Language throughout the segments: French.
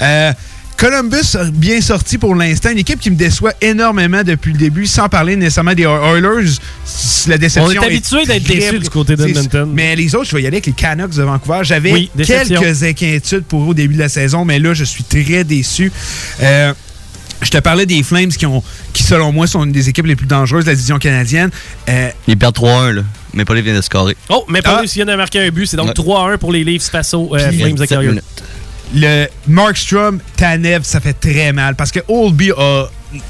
Euh, Columbus a bien sorti pour l'instant. Une équipe qui me déçoit énormément depuis le début, sans parler nécessairement des Oilers. La déception On est habitué d'être déçu du côté d'Edmonton. Mais les autres, je vais y aller avec les Canucks de Vancouver. J'avais Oui, quelques inquiétudes pour eux au début de la saison, mais là, je suis très déçu. Euh, je te parlais des Flames qui, ont, qui, selon moi, sont une des équipes les plus dangereuses de la division canadienne. Euh, Ils perdent 3-1, là. Mais pas les vient de scorer. Oh, mais pas Ah. réussi à marquer un but. C'est donc Ouais. 3-1 pour les Leafs face aux euh, Flames de Calgary. Le Markstrom, Tanev, ça fait très mal parce que Oldby a.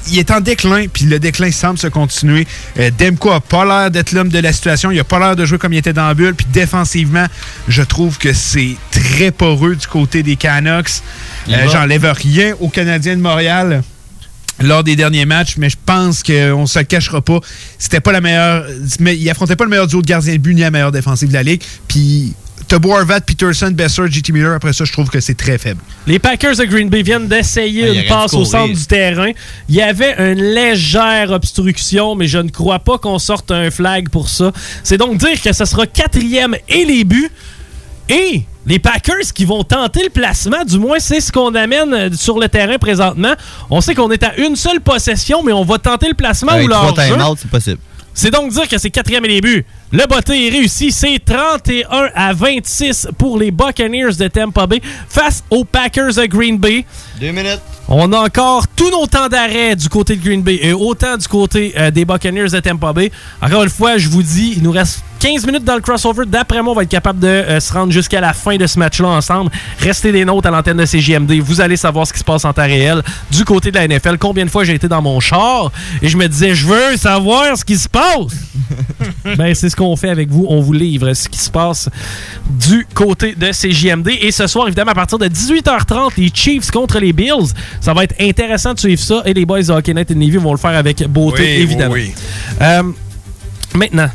Il est en déclin, puis le déclin semble se continuer. Euh, Demko a pas l'air d'être l'homme de la situation. Il a pas l'air de jouer comme il était dans la bulle. Puis défensivement, je trouve que c'est très poreux du côté des Canucks. Euh. J'enlève rien aux Canadiens de Montréal lors des derniers matchs, mais je pense qu'on se le cachera pas. C'était pas la meilleure. Mais il affrontait pas le meilleur duo de gardien de but ni la meilleure défensive de la ligue. Puis Tabo Arvat, Peterson, Besser, JT Miller, après ça, je trouve que c'est très faible. Les Packers de Green Bay viennent d'essayer Ah, une passe au centre du terrain. Il y avait une légère obstruction, mais je ne crois pas qu'on sorte un flag pour ça. C'est donc dire que ce sera quatrième et les buts. Et les Packers qui vont tenter le placement, du moins c'est ce qu'on amène euh, sur le terrain présentement. On sait qu'on est à une seule possession, mais on va tenter le placement ou leur jeu. c'est possible. C'est donc dire que c'est quatrième et les buts. Le botté est réussi. C'est 31 à 26 pour les Buccaneers de Tampa Bay face aux Packers de Green Bay. Deux minutes. On a encore tous nos temps d'arrêt du côté de Green Bay et autant du côté euh, des Buccaneers de Tampa Bay. Encore une fois, je vous dis, il nous reste 15 minutes dans le crossover. D'après moi, on va être capable de euh, se rendre jusqu'à la fin de ce match-là ensemble. Restez des notes à l'antenne de CJMD. Vous allez savoir ce qui se passe en temps réel du côté de la NFL. Combien de fois j'ai été dans mon char et je me disais, je veux savoir ce qui se passe. ben, c'est ce qu'on fait avec vous. On vous livre ce qui se passe du côté de CJMD. Et ce soir, évidemment, à partir de 18h30, les Chiefs contre les Bills. Ça va être intéressant de suivre ça. Et les boys de Hockey Night et Navy vont le faire avec beauté, Oui, évidemment. oui, Euh, maintenant,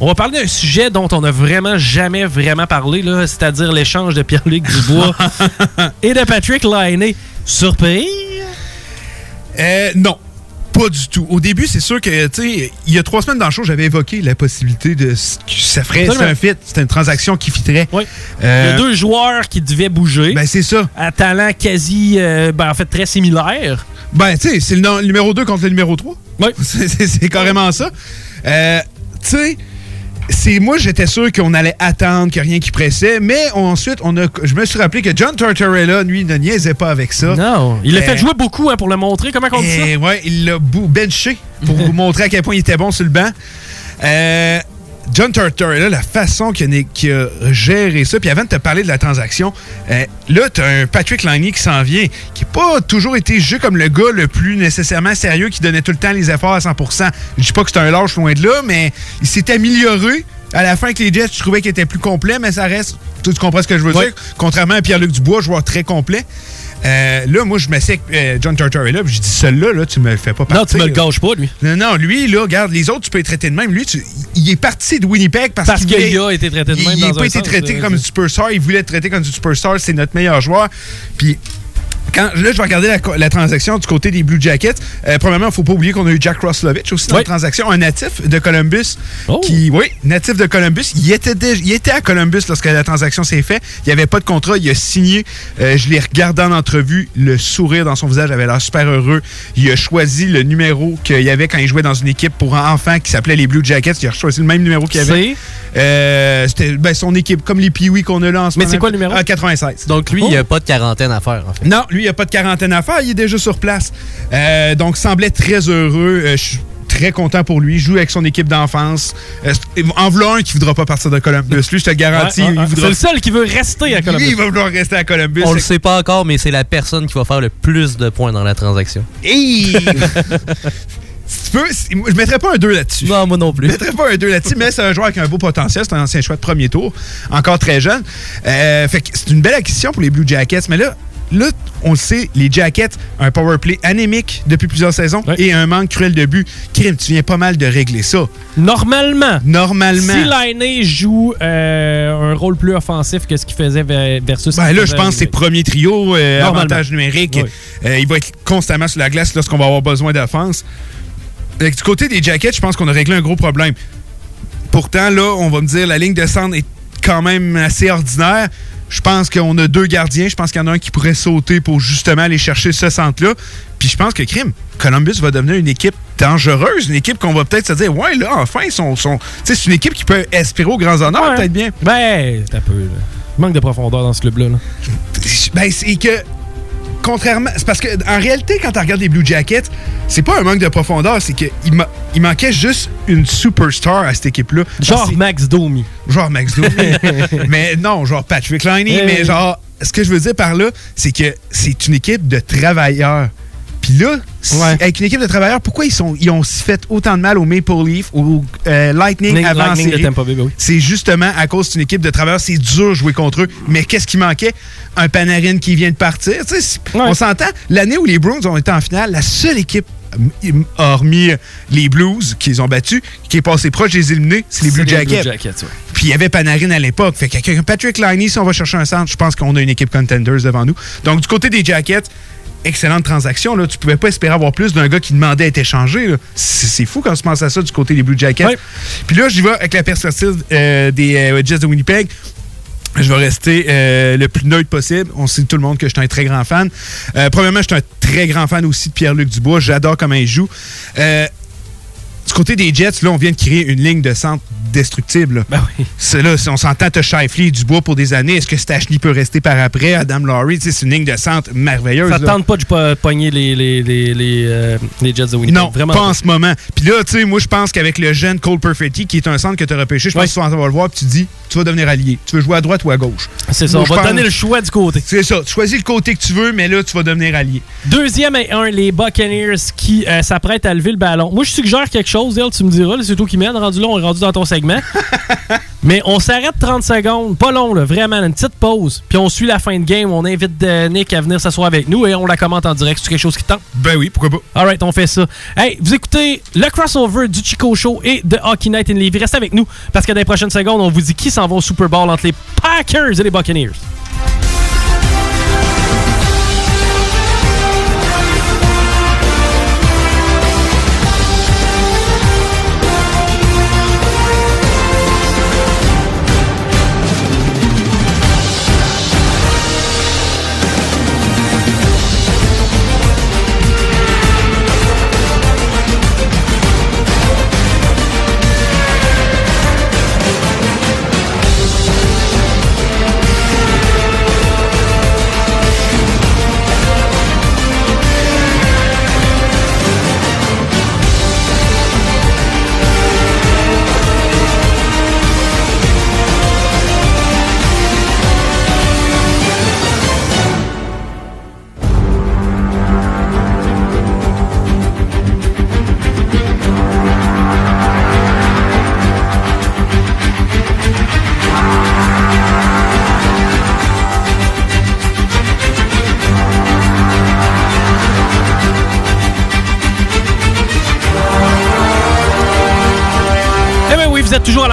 on va parler d'un sujet dont on n'a vraiment jamais vraiment parlé, c'est-à-dire l'échange de Pierre-Luc Dubois et de Patrick Laine. Surpris? Euh, non. Pas du tout. Au début, c'est sûr que, tu sais, il y a trois semaines dans le show, j'avais évoqué la possibilité de. que Ça ferait. C'est un fit. C'est une transaction qui fitterait. Oui. Euh, Il y a deux joueurs qui devaient bouger. Ben, c'est ça. à talent quasi, euh, ben, en fait, très similaire. Ben, tu sais, c'est le, numéro 2 contre le numéro 3. Oui. C'est- carrément ça. Euh, tu sais, c'est moi, j'étais sûr qu'on allait attendre, qu'il n'y a rien qui pressait. Mais ensuite, on a, je me suis rappelé que John Tortorella, lui, ne niaisait pas avec ça. Non. Il a Euh, fait jouer beaucoup hein, pour le montrer. Comment on dit ça? Et ouais, il l'a benché pour vous montrer à quel point il était bon sur le banc. Euh, John Tortorella, la façon qu'il a, géré ça, puis avant de te parler de la transaction, euh, là, tu as un Patrick Langley qui s'en vient, qui n'a pas toujours été jugé comme le gars le plus nécessairement sérieux, qui donnait tout le temps les efforts à 100%. Je dis pas que c'est un lâche loin de là, mais il s'est amélioré. À la fin, avec les Jets, je trouvais qu'il était plus complet, mais ça reste. Tu, tu comprends ce que je veux dire? Contrairement à Pierre-Luc Dubois, joueur très complet. Euh, là, moi, je me sais que euh, John Tortorella, puis je dis celui-là, là, tu me le fais pas partir. Non, tu me le gâches pas, lui. Non, non, lui, là, regarde, les autres, tu peux les traiter de même. Lui, tu- il est parti de Winnipeg parce, Parce qu'il a été traité de même Il n'a pas été sens, traité euh, comme du superstar. Il voulait être traité comme du superstar. C'est notre meilleur joueur. Puis. Quand, là, je vais regarder la, transaction du côté des Blue Jackets. Euh, premièrement, il ne faut pas oublier qu'on a eu Jack Roslovich aussi dans Oui. la transaction, un natif de Columbus. Oh. Qui, oui, natif de Columbus. Il était, il était à Columbus lorsque la transaction s'est faite. Il n'y avait pas de contrat. Il a signé. Euh, je l'ai regardé en entrevue. Le sourire dans son visage avait l'air super heureux. Il a choisi le numéro qu'il y avait quand il jouait dans une équipe pour enfants qui s'appelait les Blue Jackets. Il a choisi le même numéro qu'il y avait. Euh, C'était ben, son équipe, comme les Pee-Wee qu'on a là en ce Mais moment. c'est quoi le numéro? Ah, 96. Donc lui, Oh. il n'y a pas de quarantaine à faire, en fait. Non, lui, il a pas de quarantaine à faire, il est déjà sur place. Euh, donc, semblait très heureux. Euh, je suis très content pour lui. Il joue avec son équipe d'enfance. Euh, en voulant un qui voudra pas partir de Columbus. Lui, je te le garantis, Ouais, ouais, il ouais. voudra. C'est le seul qui veut rester à Lui, Columbus. il va vouloir rester à Columbus. On le sait pas encore, mais c'est la personne qui va faire le plus de points dans la transaction. Hey! Si tu peux, je mettrais pas un 2 là-dessus. Non, moi non Je plus. mettrais pas un 2 là-dessus, mais c'est un joueur avec un beau potentiel. C'est un ancien choix de premier tour, encore très jeune. Euh, fait que c'est une belle acquisition pour les Blue Jackets. Mais là, là, on le sait, les Jackets, un power play anémique depuis plusieurs saisons et un manque cruel de but. Krim, tu viens pas mal de régler ça. Normalement. Normalement. Si Lainé joue euh, un rôle plus offensif que ce qu'il faisait ver- versus. Ben là, je pense que c'est avec- premier trio, euh, avantage numérique. Oui. Euh, il va être constamment sur la glace lorsqu'on va avoir besoin d'offense. Que Du côté des Jackets, je pense qu'on a réglé un gros problème. Pourtant, là, on va me dire, la ligne de centre est quand même assez ordinaire. Je pense qu'on a deux gardiens. Je pense qu'il y en a un qui pourrait sauter pour justement aller chercher ce centre-là. Puis je pense que Crime, Columbus va devenir une équipe dangereuse, une équipe qu'on va peut-être se dire, ouais, là, enfin, ils sont. c'est une équipe qui peut espérer aux grands honneurs, Ouais. peut-être bien. Ben, t'as peu, là. Il manque de profondeur dans ce club-là. là. Ben, c'est que. Contrairement. C'est parce que, en réalité, quand tu regardes les Blue Jackets, c'est pas un manque de profondeur, c'est qu'il ma- il manquait juste une superstar à cette équipe-là. Genre Max Domi. Genre Max Domi. mais non, genre Patrick Liney. Eh mais genre, ce que je veux dire par là, c'est que c'est une équipe de travailleurs. Puis là, Ouais. avec une équipe de travailleurs, pourquoi ils, sont, ils ont fait autant de mal au Maple Leaf, au euh, Lightning avant? Ben oui. C'est justement à cause d'une équipe de travailleurs, c'est dur de jouer contre eux. Mais qu'est-ce qui manquait? Un Panarin qui vient de partir. Ouais. On s'entend, l'année où les Bruins ont été en finale, la seule équipe, hormis les Blues qu'ils ont battus, qui est passée proche des éliminés, c'est les Blue Jackets. Jackets, ouais. Puis il y avait Panarin à l'époque. Fait un Patrick Liney, si on va chercher un centre, je pense qu'on a une équipe contenders devant nous. Donc, du côté des Jackets, excellente transaction. Là. Tu pouvais pas espérer avoir plus d'un gars qui demandait à être échangé. C'est fou quand on se pense à ça du côté des Blue Jackets. Puis là, j'y vais avec la perspective euh, des euh, Jets de Winnipeg. Je vais rester euh, le plus neutre possible. On sait tout le monde que je suis un très grand fan. Premièrement, je suis un très grand fan aussi de Pierre-Luc Dubois. J'adore comment il joue. Du côté des Jets, là, on vient de créer une ligne de centre destructible. Ben oui. C'est là, si on s'entend, t'as Shifley et Dubois pour des années. Est-ce que Stachny peut rester par après? Adam Laurie, c'est une ligne de centre merveilleuse. Ça tente pas de po- pogner les, les, les, les, euh, les Jets de Winnipeg. Non, vraiment. pas en ce moment. Puis là, tu sais, moi, je pense qu'avec le jeune Cole Perfetti, qui est un centre que tu as repêché, je pense Ouais. que tu vas le voir, puis tu dis, tu vas devenir allié. Tu veux jouer à droite ou à gauche? C'est ça. Moi, On va te donner le choix du côté. C'est ça. Tu choisis le côté que tu veux, mais là, tu vas devenir allié. Deuxième et un, les Buccaneers qui euh, s'apprêtent à lever le ballon. Moi, je suggère quelque chose, Dale, tu me diras. C'est toi qui mène. Rendu là, on est rendu dans ton segment. Mais on s'arrête 30 secondes. Pas long, là, vraiment. Une petite pause. Puis on suit la fin de game. On invite euh, Nick à venir s'asseoir avec nous et on la commente en direct. C'est quelque chose qui tente. Ben oui, pourquoi pas. Alright, on fait ça. Hey, vous écoutez le crossover du Chico Show et de Hockey Night in Levy. Restez avec nous parce que dans les prochaines secondes, on vous dit qui s'en va au Super Bowl entre les Packers et les Buccaneers.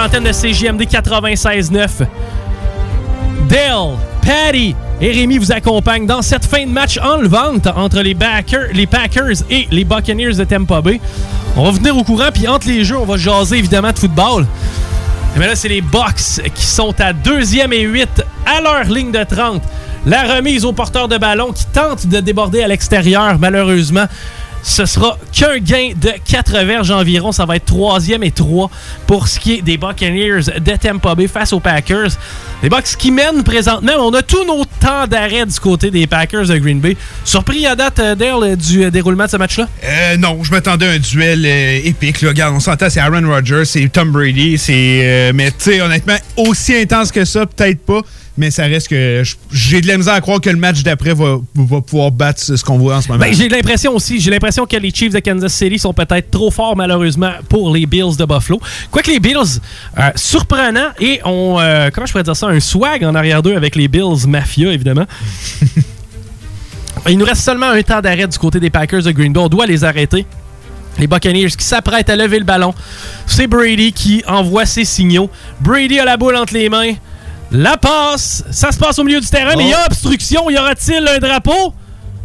L'antenne de CJMD 96.9. Dale, Patty et Rémi vous accompagnent dans cette fin de match enlevante entre les, les Packers et les Buccaneers de Tampa Bay. On va venir au courant, puis entre les jeux, on va jaser évidemment de football. Mais là, c'est les Bucks qui sont à deuxième et 8 à leur ligne de 30. La remise au porteur de ballon qui tente de déborder à l'extérieur, malheureusement. Ce sera qu'un gain de 4 verges environ. Ça va être troisième et 3 pour ce qui est des Buccaneers de Tampa Bay face aux Packers. Les Bucks qui mènent présentement. On a tous nos temps d'arrêt du côté des Packers de Green Bay. Surpris à date, euh, Dale, du euh, déroulement de ce match-là? Euh, non, je m'attendais à un duel euh, épique. Là. Regarde, on s'entend, c'est Aaron Rodgers, c'est Tom Brady. c'est euh, mais tu sais, honnêtement, aussi intense que ça, peut-être pas. Mais ça reste que j'ai de la misère à croire que le match d'après va, pouvoir battre ce qu'on voit en ce moment. Ben, j'ai l'impression aussi, j'ai l'impression que les Chiefs de Kansas City sont peut-être trop forts malheureusement pour les Bills de Buffalo. Quoique les Bills, euh, surprenants et ont, euh, comment je pourrais dire ça, un swag en arrière d'eux avec les Bills Mafia évidemment. Il nous reste seulement un temps d'arrêt du côté des Packers de Green Bay. On doit les arrêter. Les Buccaneers qui s'apprêtent à lever le ballon. C'est Brady qui envoie ses signaux. Brady a la boule entre les mains. La passe. Ça se passe au milieu du terrain, mais il y a obstruction. Y aura-t-il un drapeau?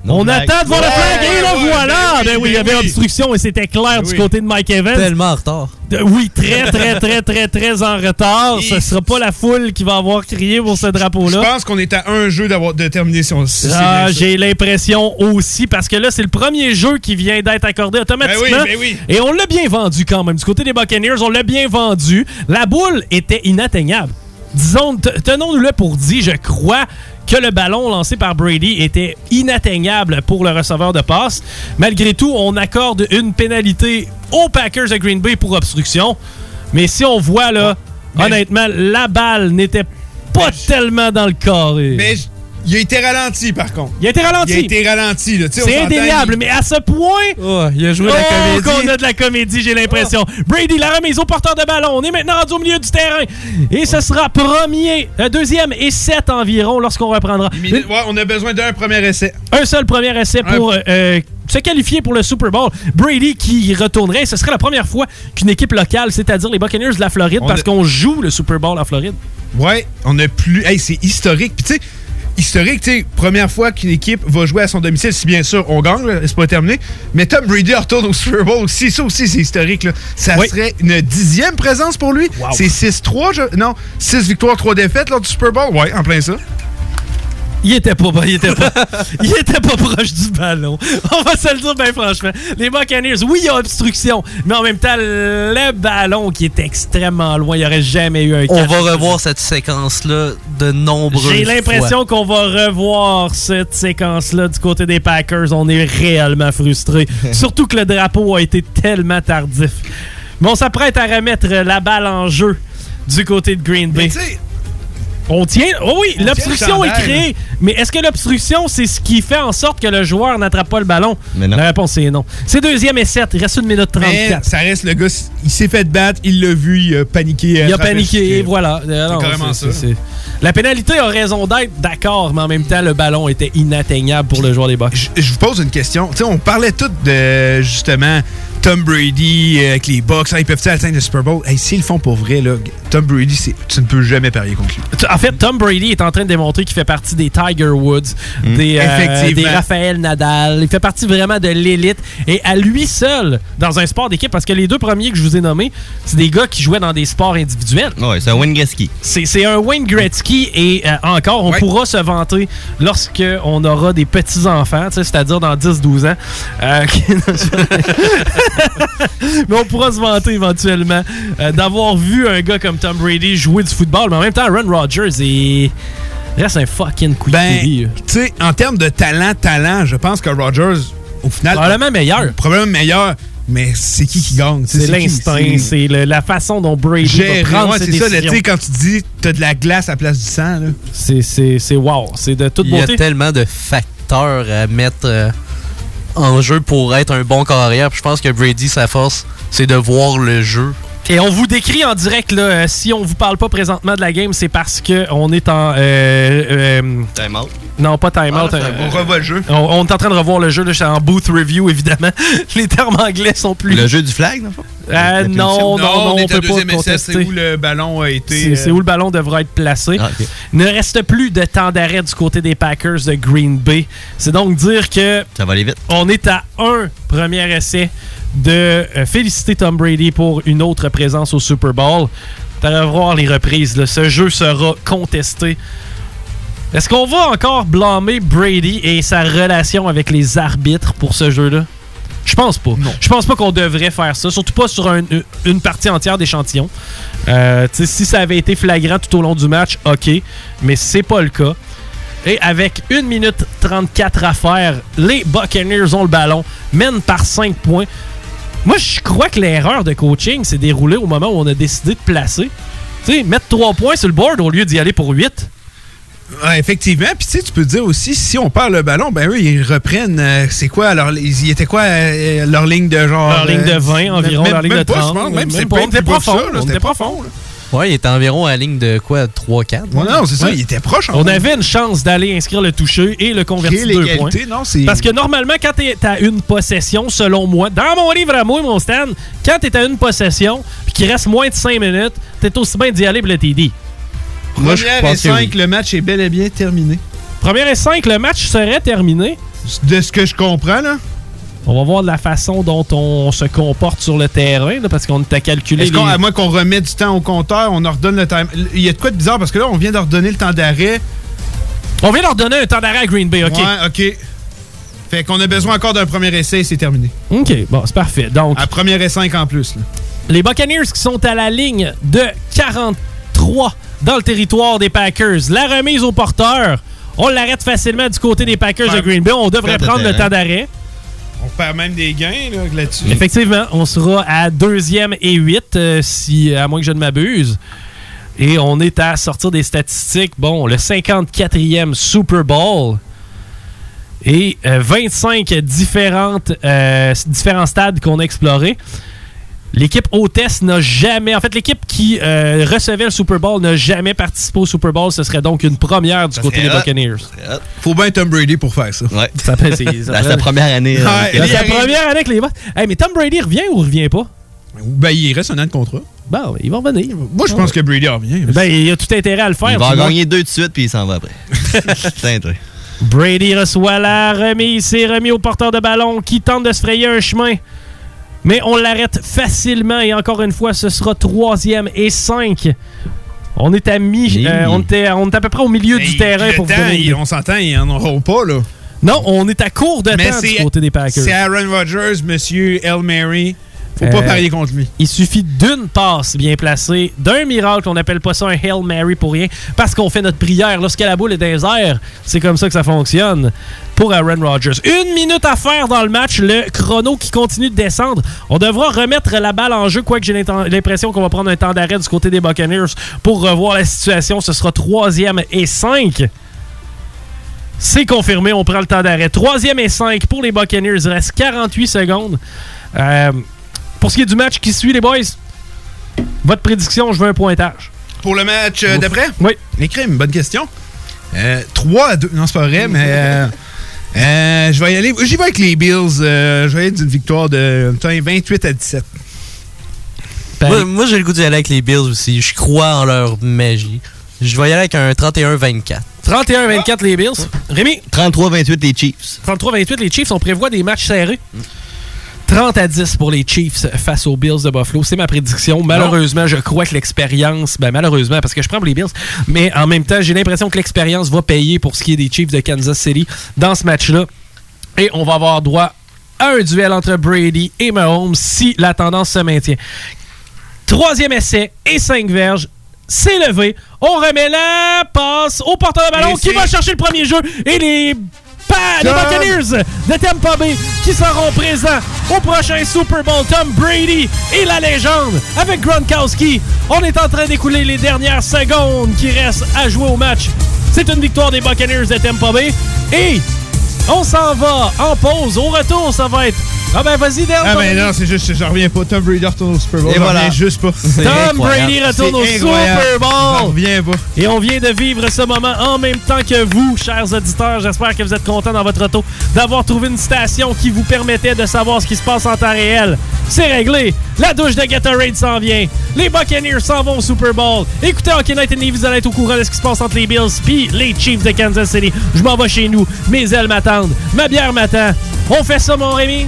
On attend de voir le Ouais, flag et ouais, voilà! ben oui, Ben oui, il y ben avait obstruction et c'était clair du Oui. côté de Mike Evans. Tellement en retard. Oui, très, très, très, très, très en retard. Ce sera pas la foule qui va avoir crié pour ce Je drapeau-là. pense qu'on est à un jeu d'avoir de terminer son. si Ah, j'ai l'impression aussi, parce que là, c'est le premier jeu qui vient d'être accordé automatiquement. Ben ben oui. Et on l'a bien vendu quand même. Du côté des Buccaneers, on l'a bien vendu. La boule était inatteignable. Disons, te- tenons-nous-le pour dit, je crois que le ballon lancé par Brady était inatteignable pour le receveur de passe. Malgré tout, on accorde une pénalité aux Packers de Green Bay pour obstruction. Mais si on voit là, honnêtement, la balle n'était pas Mais- tellement dans le carré. Mais il a été ralenti, par contre. Il a été ralenti. Il a été ralenti, là. C'est indéniable, il- mais à ce point. Oh, il a joué Oh, la comédie. qu'on a de la comédie, j'ai l'impression. Brady, la remise au porteur de ballon. On est maintenant rendu au milieu du terrain. Et ce sera premier, euh, deuxième et sept environ lorsqu'on reprendra. Ouais, on a besoin d'un premier essai. Un seul premier essai pour euh, se qualifier pour le Super Bowl. Brady qui retournerait. Ce serait la première fois qu'une équipe locale, c'est-à-dire les Buccaneers de la Floride, On parce a- qu'on joue le Super Bowl en Floride. Ouais, on a plus. Hey, c'est historique. Puis, tu sais, historique, tu sais, première fois qu'une équipe va jouer à son domicile, si bien sûr on gagne, c'est pas terminé. Mais Tom Brady retourne au Super Bowl aussi. Ça aussi, c'est historique, là. Ça Oui. serait une dixième présence pour lui. Wow. C'est 6-3, je- non, 6 victoires, 3 défaites lors du Super Bowl. Ouais, en plein ça. Il était pas, il était pas, il était pas proche du ballon. On va se le dire bien franchement. Les Buccaneers, oui, il y a obstruction, mais en même temps, le ballon qui est extrêmement loin, il n'y aurait jamais eu un On va revoir cette séquence-là de nombreuses fois. J'ai l'impression qu'on va revoir cette séquence-là du côté des Packers. On est réellement frustrés. Surtout que le drapeau a été tellement tardif. Mais on s'apprête à remettre la balle en jeu du côté de Green Bay. On tient. Oh oui, On l'obstruction est créée. Mais est-ce que l'obstruction, c'est ce qui fait en sorte que le joueur n'attrape pas le ballon? Mais non. La réponse est non. C'est deuxième et 7. Il reste une minute mais 34. ça reste le gars, il s'est fait battre, il l'a vu, il a paniqué. Il a paniqué, et voilà. Euh, non, carrément c'est- ça. c'est- c'est- La pénalité a raison d'être, d'accord, mais en même temps, le ballon était inatteignable pour le joueur des Bucks. Je, je vous pose une question. On parlait tout de justement Tom Brady euh, avec les Bucks. Ah, ils peuvent-ils atteindre le Super Bowl? Hey, s'ils le font pour vrai, là, Tom Brady, tu ne peux jamais parier contre lui. En fait, Tom Brady est en train de démontrer qu'il fait partie des Tiger Woods, des, euh, des Raphaël Nadal. Il fait partie vraiment de l'élite. Et à lui seul, dans un sport d'équipe, parce que les deux premiers que je vous ai nommés, c'est des gars qui jouaient dans des sports individuels. Ouais, c'est un Wayne Gretzky. C'est un Wayne Gretzky et euh, encore, on Ouais. pourra se vanter lorsque on aura des petits-enfants, c'est-à-dire dans 10-12 ans. Euh, mais on pourra se vanter éventuellement euh, d'avoir vu un gars comme Tom Brady jouer du football, mais en même temps, Aaron Rodgers est... reste un fucking quick Ben, tu sais, en termes de talent, talent, je pense que Rodgers, au final, Probablement meilleur. probablement meilleur, mais c'est qui qui gagne? C'est l'instinct, c'est la façon dont Brady Gérer, va prendre ouais, ses c'est ça, tu sais, quand tu dis t'as de la glace à la place du sang, là. C'est- C'est c'est wow, c'est de toute Il y a beauté. tellement de facteurs à mettre euh, en jeu pour être un bon carrière. Je pense que Brady, sa force, c'est de voir le jeu. Et on vous décrit en direct, là, euh, si on vous parle pas présentement de la game, c'est parce que on est en... euh, euh, Time out. non, pas time-out. On euh, revoit le jeu. on, on est en train de revoir le jeu, là, je suis en booth review, évidemment. Les termes anglais sont plus... Le jeu du flag? Euh, La non, non, non, on on, est peut à pas deuxième essai, contester. c'est où le ballon a été... C'est c'est où le ballon devra être placé. Ah, ok. Il ne reste plus de temps d'arrêt du côté des Packers de Green Bay. C'est donc dire que Ça va aller vite. on est à un premier essai de euh, féliciter Tom Brady pour une autre présence au Super Bowl. Vas voir les reprises. là. Ce jeu sera contesté. Est-ce qu'on va encore blâmer Brady et sa relation avec les arbitres pour ce jeu-là? Je pense pas. Je pense pas qu'on devrait faire ça, surtout pas sur un- une partie entière d'échantillon. Euh, si ça avait été flagrant tout au long du match, ok, mais c'est pas le cas. Et avec 1 minute 34 à faire, les Buccaneers ont le ballon, mènent par 5 points. Moi, je crois que l'erreur de coaching s'est déroulée au moment où on a décidé de placer. Tu sais, mettre 3 points sur le board au lieu d'y aller pour 8. Ouais, effectivement. Puis tu sais, tu peux dire aussi, si on perd le ballon, ben eux, ils reprennent. euh, c'est quoi leur, ils étaient quoi euh, leur ligne de genre Leur ligne de euh, 20 environ, même- leur ligne même de pas, 30. je pense, Même, Même pas, pas profond, C'était était profond. là. Ouais, il était environ à la ligne de quoi 3-4 Ouais, non, c'est ça. Ouais. Il était proche. en On avait une chance d'aller inscrire le toucher et le convertir 2 points. non. Parce que normalement, quand t'es à une possession, selon moi, dans mon livre à moi, mon Stan, quand t'es à une possession puis qu'il reste moins de 5 minutes, t'es aussi bien d'y aller pour le TD. Première je et pense que 5, oui. le match est bel et bien terminé. Première et 5, le match serait terminé. De ce que je comprends, là. On va voir la façon dont on se comporte sur le terrain, là, parce qu'on t'a calculé. Est-ce qu'on, à moins qu'on remette du temps au compteur, on ordonne le time. Il y a de quoi de bizarre parce que là, on vient d'ordonner le temps d'arrêt. On vient leur donner un temps d'arrêt à Green Bay, OK? Ouais, OK. Fait qu'on a besoin encore d'un premier essai et c'est terminé. OK, bon, c'est parfait. Donc, À premier et 5 en plus. là. les Buccaneers qui sont à la ligne de 43 dans le territoire des Packers. La remise au porteur, on l'arrête facilement du côté des Packers de Green Bay. On devrait de prendre le temps d'arrêt. Perd même des gains là, là-dessus. Effectivement, on sera à deuxième et 8, si, à moins que je ne m'abuse. Et on est à sortir des statistiques. Bon, le 54e Super Bowl et euh, 25 différentes, euh, différents stades qu'on a explorés. L'équipe hôtesse n'a jamais, en fait, l'équipe qui euh, recevait le Super Bowl n'a jamais participé au Super Bowl. Ce serait donc une première du Ça côté des hot. Buccaneers. Faut bien Tom Brady pour faire ça. Ouais. Ça sa première année. euh, Ouais, arrive. première année avec les. Hey, mais Tom Brady revient ou revient pas? Ben, il reste un an de contrat. Bon, il va revenir. Moi, je pense que Brady revient. Ben, il a tout intérêt à le faire. il va en gagner deux de suite, puis il s'en va après. Brady reçoit la remise. C'est remis au porteur de ballon qui tente de se frayer un chemin. Mais on l'arrête facilement. Et encore une fois, ce sera troisième et cinq. On est à mi. Oui. euh, on, était, on est à peu près au milieu du terrain pour vous temps, donner il-. On s'entend, ils en auront pas, là. Non, on est à court de Mais temps du c'est- côté des Packers. C'est Aaron Rodgers, monsieur El Mary. Faut Euh, pas parier contre lui. Il suffit d'une passe bien placée, d'un miracle. On n'appelle pas ça un Hail Mary pour rien, parce qu'on fait notre prière. Lorsque la boule est dans les airs, c'est comme ça que ça fonctionne pour Aaron Rodgers. Une minute à faire dans le match, le chrono qui continue de descendre. On devra remettre la balle en jeu, quoique j'ai l'impression qu'on va prendre un temps d'arrêt du côté des Buccaneers pour revoir la situation. Ce sera troisième et cinq. C'est confirmé, on prend le temps d'arrêt. Troisième et 5 pour les Buccaneers. Il reste 48 secondes. Euh, pour ce qui est du match qui suit, les boys, votre prédiction, je veux un pointage. Pour le match euh, d'après? Oui. Les crimes, bonne question. Euh, 3 à 2. Non, c'est pas vrai, mais. euh, euh, je vais y aller. J'y vais avec les Bills. euh, je vais y aller d'une victoire de putain, 28 à 17. Moi, moi, j'ai le goût d'y aller avec les Bills aussi. Je crois en leur magie. Je vais y aller avec un 31-24. 31-24 les Bills. Rémi, 33-28 les Chiefs. 33-28 les Chiefs. On prévoit des matchs serrés. 30 à 10 pour les Chiefs face aux Bills de Buffalo. C'est ma prédiction. Malheureusement, je crois que l'expérience, ben malheureusement, parce que je prends pour les Bills, mais en même temps, j'ai l'impression que l'expérience va payer pour ce qui est des Chiefs de Kansas City dans ce match-là. Et on va avoir droit à un duel entre Brady et Mahomes si la tendance se maintient. Troisième essai et cinq verges. C'est levé. On remet la passe au porteur de ballon qui va chercher le premier jeu. Et les, pa- les. Buccaneers de Tampa Bay qui seront présents au prochain Super Bowl. Tom Brady et la légende avec Gronkowski. On est en train d'écouler les dernières secondes qui restent à jouer au match. C'est une victoire des Buccaneers de Tampa Bay. Et on s'en va en pause. Au retour, ça va être... Ah ben vas-y, Dale. Ah, ben non, c'est juste, je reviens pas. Tom Brady retourne au Super Bowl. Et voilà. juste pas. Tom incroyable. Brady retourne au Super Bowl. reviens pas. Et on vient de vivre ce moment en même temps que vous, chers auditeurs. J'espère que vous êtes contents dans votre auto d'avoir trouvé une station qui vous permettait de savoir ce qui se passe en temps réel. C'est réglé. La douche de Gatorade s'en vient. Les Buccaneers s'en vont au Super Bowl. Écoutez Hockey Night and vous allez être au courant de ce qui se passe entre les Bills puis les Chiefs de Kansas City. Je m'en vais chez nous. Mes ailes m'attendent. Ma bière m'attend. On fait ça, mon Rémi?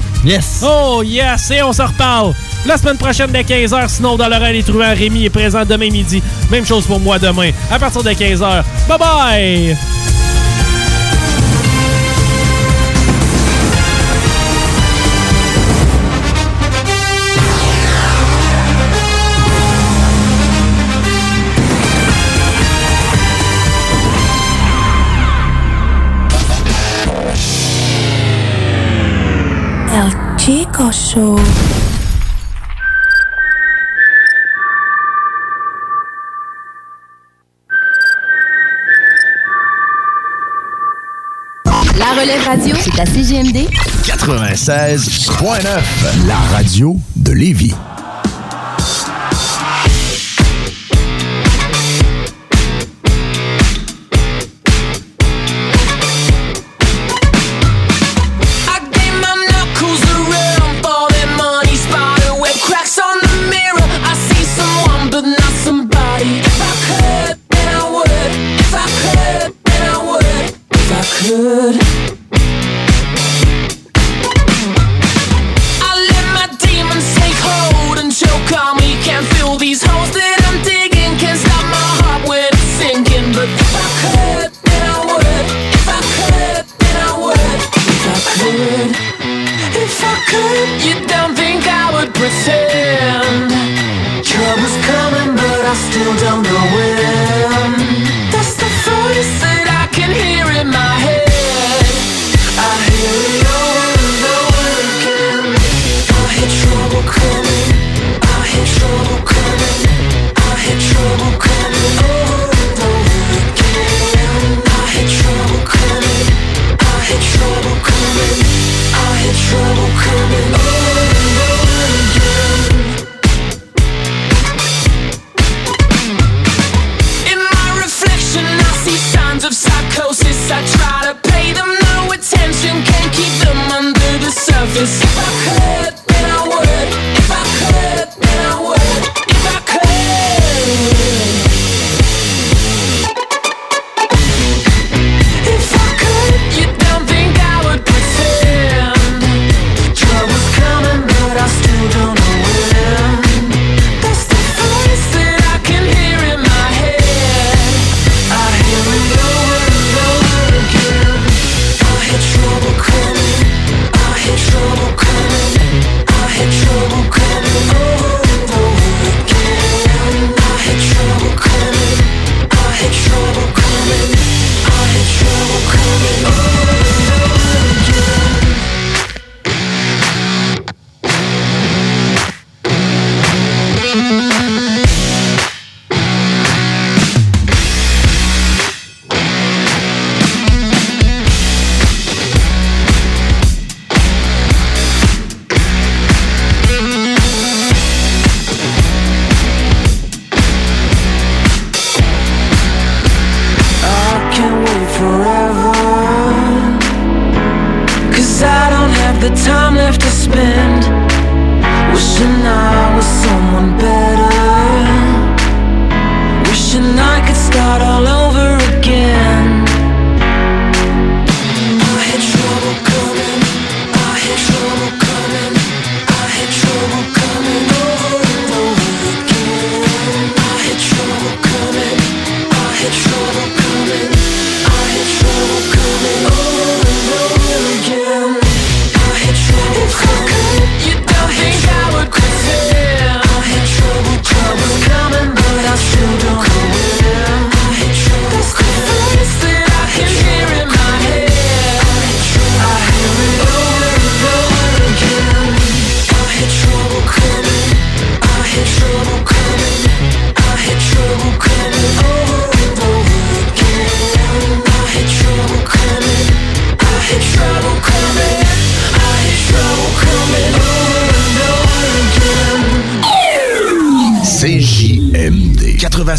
Oh yes, et on se reparle la semaine prochaine dès 15h. Sinon, dans l'horaire truands, Rémi est présent demain midi. Même chose pour moi demain, à partir de 15h. Bye bye! Show. La relève radio, c'est à CGMD 96.9, la radio de Lévis.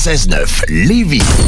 96.9 Lévis.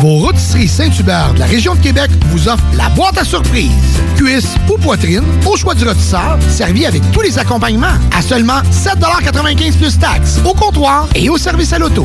Vos rôtisseries Saint-Hubert de la région de Québec vous offrent la boîte à surprise. Cuisse ou poitrine, au choix du rôtisseur, servi avec tous les accompagnements à seulement 7,95 plus taxes, au comptoir et au service à l'auto.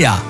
ya.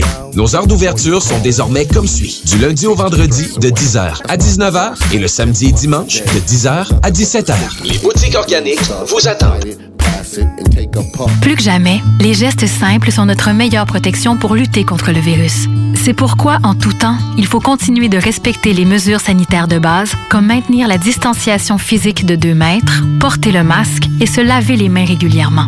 Nos heures d'ouverture sont désormais comme suit. Du lundi au vendredi de 10h à 19h et le samedi et dimanche de 10h à 17h. Les boutiques organiques vous attendent. Plus que jamais, les gestes simples sont notre meilleure protection pour lutter contre le virus. C'est pourquoi, en tout temps, il faut continuer de respecter les mesures sanitaires de base, comme maintenir la distanciation physique de 2 mètres, porter le masque et se laver les mains régulièrement.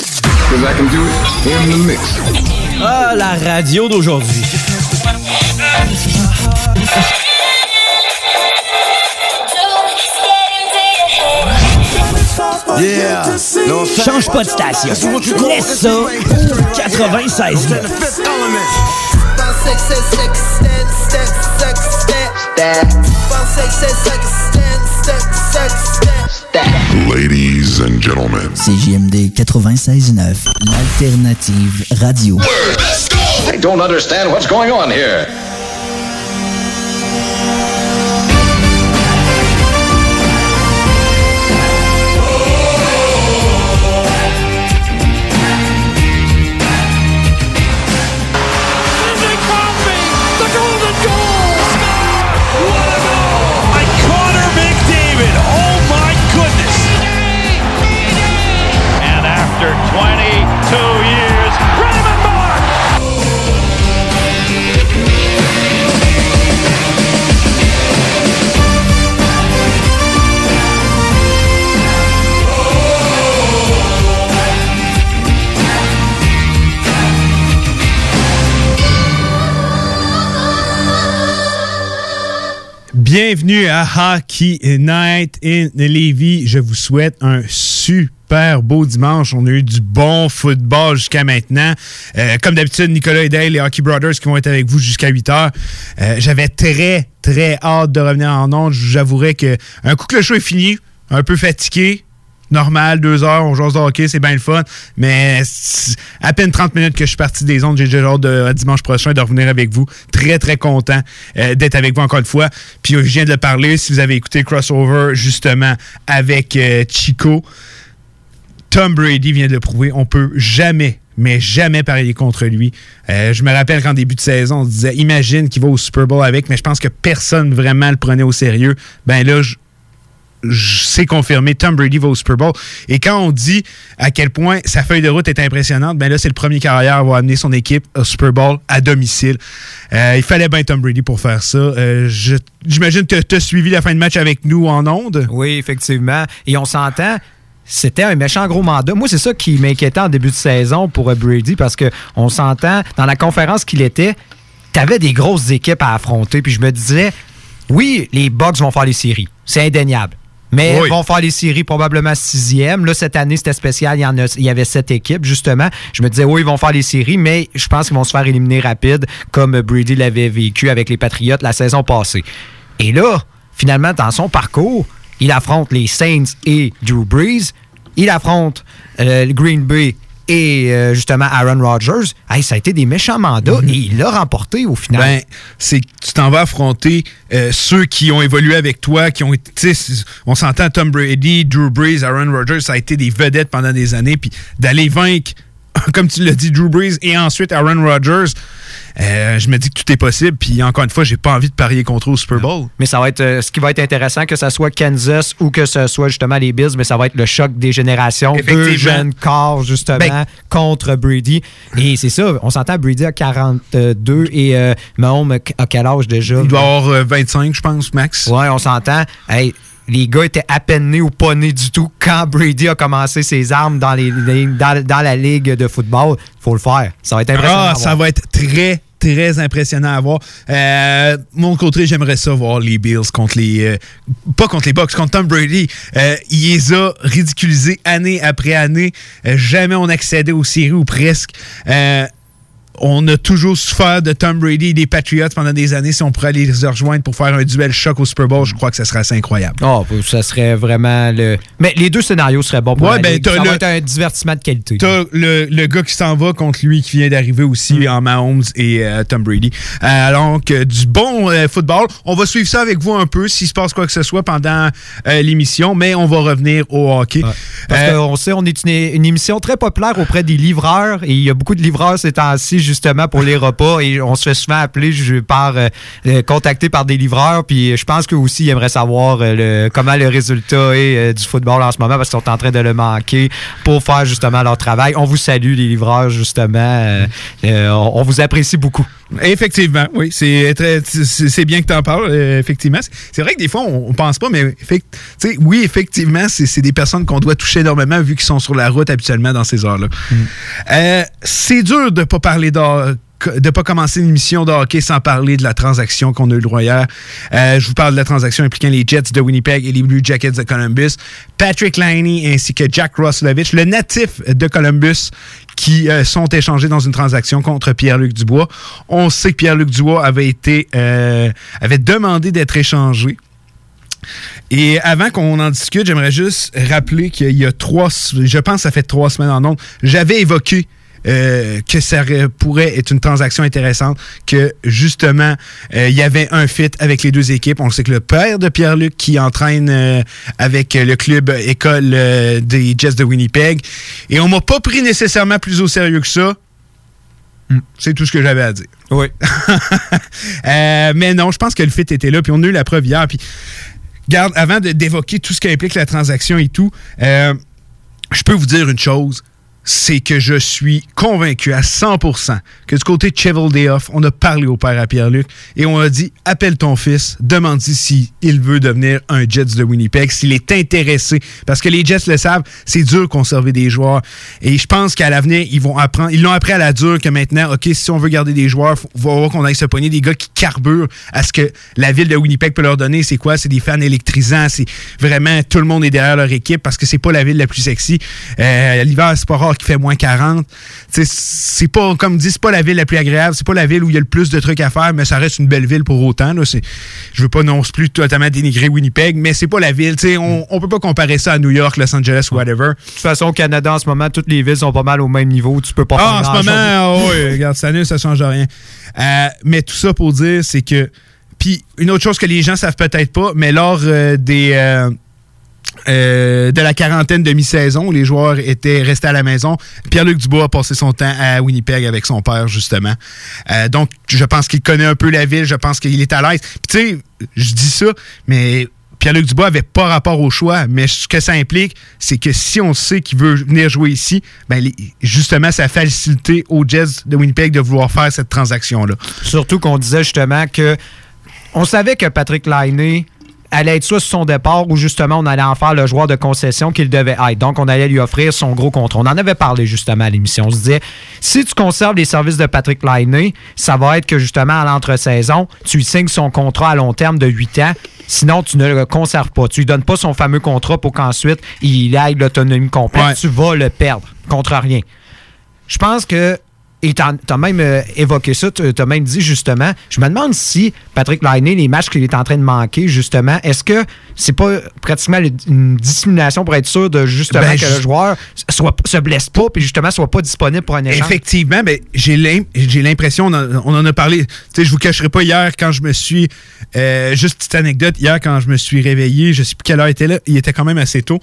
I can do it in the mix. Ah, la radio d'aujourd'hui. Yeah. Change pas de station. Laisse ça. 96. Ladies and gentlemen. CJMD 96.9, l'alternative radio. I don't understand what's going on here. Bienvenue à Hockey Night in Levy. Je vous souhaite un super beau dimanche. On a eu du bon football jusqu'à maintenant. Euh, comme d'habitude, Nicolas et Dale, les Hockey Brothers qui vont être avec vous jusqu'à 8 heures. Euh, J'avais très, très hâte de revenir en ondes. J'avouerais que un coup que le show est fini, un peu fatigué, normal, deux heures, on joue de hockey, c'est bien le fun. Mais à peine 30 minutes que je suis parti des ondes, j'ai déjà hâte de, dimanche prochain de revenir avec vous. Très, très content euh, d'être avec vous encore une fois. Puis euh, je viens de le parler, si vous avez écouté crossover justement avec euh, Chico, Tom Brady vient de le prouver, on peut jamais mais jamais parier contre lui. Je me rappelle qu'en début de saison, on disait, imagine qu'il va au Super Bowl avec, mais je pense que personne vraiment le prenait au sérieux. Ben là, c'est confirmé, Tom Brady va au Super Bowl. Et quand on dit à quel point sa feuille de route est impressionnante, ben là, c'est le premier carrière à avoir amené son équipe au Super Bowl à domicile. Euh, il fallait bien Tom Brady pour faire ça. Euh, J'imagine que tu as suivi la fin de match avec nous en ondes. Oui, effectivement. Et on s'entend. C'était un méchant gros mandat. Moi, c'est ça qui m'inquiétait en début de saison pour euh, Brady parce que on s'entend, dans la conférence qu'il était, tu avais des grosses équipes à affronter. Puis je me disais, oui, les Bucks vont faire les séries. C'est indéniable. Mais Oui. ils vont faire les séries probablement sixième. Là, cette année, c'était spécial. Il y, en a- il y avait sept équipes, justement. Je me disais, oui, ils vont faire les séries, mais je pense qu'ils vont se faire éliminer rapide, comme Brady l'avait vécu avec les Patriots la saison passée. Et là, finalement, dans son parcours, il affronte les Saints et Drew Brees. Il affronte euh, Green Bay et euh, justement Aaron Rodgers. Hey, ça a été des méchants mandats et il l'a remporté au final. Ben, c'est que tu t'en vas affronter euh, ceux qui ont évolué avec toi, qui ont été. On s'entend Tom Brady, Drew Brees, Aaron Rodgers, ça a été des vedettes pendant des années. Puis d'aller vaincre, comme tu l'as dit, Drew Brees et ensuite Aaron Rodgers, euh, je me dis que tout est possible. Puis encore une fois, j'ai pas envie de parier contre eux au Super Bowl. Mais ça va être euh, ce qui va être intéressant, que ce soit Kansas ou que ce soit justement les Bills, mais ça va être le choc des générations. Deux jeunes corps, justement, Ben- contre Brady. Et c'est ça, on s'entend Brady à 42 et euh, Mahomes a quel âge déjà? Il doit avoir euh, 25, je pense, max. Ouais, on s'entend. Hey, les gars étaient à peine nés ou pas nés du tout quand Brady a commencé ses armes dans, les, les- dans, dans la ligue de football. faut le faire. Ça va être impressionnant. Ah, ça va être très, très impressionnant à voir. Euh, mon côté, j'aimerais ça voir les Bills contre les. euh, pas contre les Bucks, contre Tom Brady. Euh, il les a ridiculisés année après année. Jamais on accédait aux séries ou presque. On a toujours souffert de Tom Brady et des Patriots pendant des années. Si on pourrait les rejoindre pour faire un duel choc au Super Bowl, je crois que ça serait assez incroyable. Oh, ça serait vraiment le. Mais les deux scénarios seraient bons pour Ouais, ben, Ça va le- être un divertissement de qualité. T'as le, le gars qui s'en va contre lui qui vient d'arriver aussi Mm. en Mahomes et euh, Tom Brady. Euh, alors que du bon euh, football. On va suivre ça avec vous un peu s'il se passe quoi que ce soit pendant euh, l'émission, mais on va revenir au hockey. Parce Euh, qu'on sait, on est une, une émission très populaire auprès des livreurs et il y a beaucoup de livreurs ces temps-ci justement pour les repas et on se fait souvent appeler je, par euh, euh, contacter par des livreurs puis je pense qu'eux aussi ils aimeraient savoir euh, comment le résultat est euh, du football en ce moment parce qu'ils sont en train de le manquer pour faire justement leur travail. On vous salue les livreurs justement. Euh, euh, on vous apprécie beaucoup. Effectivement, oui, c'est très, c'est bien que tu en parles. euh, effectivement, C'est- vrai que des fois on, on pense pas, mais oui, effectivement, c'est des personnes qu'on doit toucher énormément vu qu'ils sont sur la route habituellement dans ces heures-là. Euh, c'est dur de pas parler de de pas commencer une émission de hockey sans parler de la transaction qu'on a eu le droit hier. Euh, je vous parle de la transaction impliquant les Jets de Winnipeg et les Blue Jackets de Columbus. Patrick Liney ainsi que Jack Roslovich, le natif de Columbus, qui euh, sont échangés dans une transaction contre Pierre-Luc Dubois. On sait que Pierre-Luc Dubois avait été euh, avait demandé d'être échangé. Et avant qu'on en discute, j'aimerais juste rappeler qu'il y a trois, je pense que ça fait trois semaines en nombre, j'avais évoqué euh, que ça pourrait être une transaction intéressante, que justement, euh, il y avait un fit avec les deux équipes. On sait que le père de Pierre-Luc qui entraîne euh, avec le club école des Jets de Winnipeg. Et on m'a pas pris nécessairement plus au sérieux que ça. C'est tout ce que j'avais à dire. Oui. Mais non, je pense que le fit était là, puis on a eu la preuve hier. Puis, garde, avant d'évoquer tout ce qui implique la transaction et tout, je peux vous dire une chose. C'est que je suis convaincu à 100% que du côté de Cheval Day Off, on a parlé au père à Pierre-Luc et on a dit appelle ton fils, demande-lui s'il veut devenir un Jets de Winnipeg, s'il est intéressé. Parce que les Jets le savent, c'est dur de conserver des joueurs. Et je pense qu'à l'avenir, ils vont apprendre. Ils l'ont appris à la dure que maintenant, OK, si on veut garder des joueurs, il va falloir qu'on aille se pogner des gars qui carburent à ce que la ville de Winnipeg peut leur donner. C'est quoi? C'est des fans électrisants. C'est vraiment tout le monde est derrière leur équipe parce que c'est pas la ville la plus sexy. Euh, L'hiver, c'est pas rare qu'il fait moins 40. Tu sais, C'est pas, comme dit, c'est pas la ville la plus agréable. C'est pas la ville où il y a le plus de trucs à faire, mais ça reste une belle ville pour autant. Là. Je veux pas non plus totalement dénigrer Winnipeg, mais c'est pas la ville. On, on peut pas comparer ça à New York, Los Angeles, whatever. De toute façon, au Canada, en ce moment, toutes les villes sont pas mal au même niveau. Tu peux pas Ah, faire en ce moment, ah oui, regarde, ça ne ça change rien. Euh, mais tout ça pour dire, c'est que. Puis, une autre chose que les gens savent peut-être pas, mais lors euh, des. euh, euh, de la quarantaine de mi-saison, les joueurs étaient restés à la maison. Pierre-Luc Dubois a passé son temps à Winnipeg avec son père, justement. Euh, donc, je pense qu'il connaît un peu la ville, je pense qu'il est à l'aise. Puis, tu sais, je dis ça, mais Pierre-Luc Dubois avait pas rapport au choix, mais ce que ça implique, c'est que si on sait qu'il veut venir jouer ici, ben, justement, ça facilité aux Jets de Winnipeg de vouloir faire cette transaction-là. Surtout qu'on disait justement que on savait que Patrick Laine allait être soit sur son départ ou justement on allait en faire le joueur de concession qu'il devait être. Donc on allait lui offrir son gros contrat. On en avait parlé justement à l'émission. On se disait, si tu conserves les services de Patrick Laine, ça va être que justement à l'entre-saison, tu signes son contrat à long terme de 8 ans. Sinon, tu ne le conserves pas. Tu lui donnes pas son fameux contrat pour qu'ensuite il aille l'autonomie complète. Tu vas le perdre contre rien. Je pense que, et tu as même euh, évoqué ça, tu as même dit justement, je me demande si Patrick Laine, les matchs qu'il est en train de manquer, justement, est-ce que c'est pas pratiquement une dissimulation pour être sûr de justement Ben, que je- le joueur soit, se blesse pas puis justement soit pas disponible pour un échange? Effectivement, ben, j'ai l'im- j'ai l'impression, on, en- on en a parlé, tu sais, je vous cacherai pas hier quand je me suis, euh, juste petite anecdote, hier quand je me suis réveillé, je sais plus quelle heure était là, il était quand même assez tôt.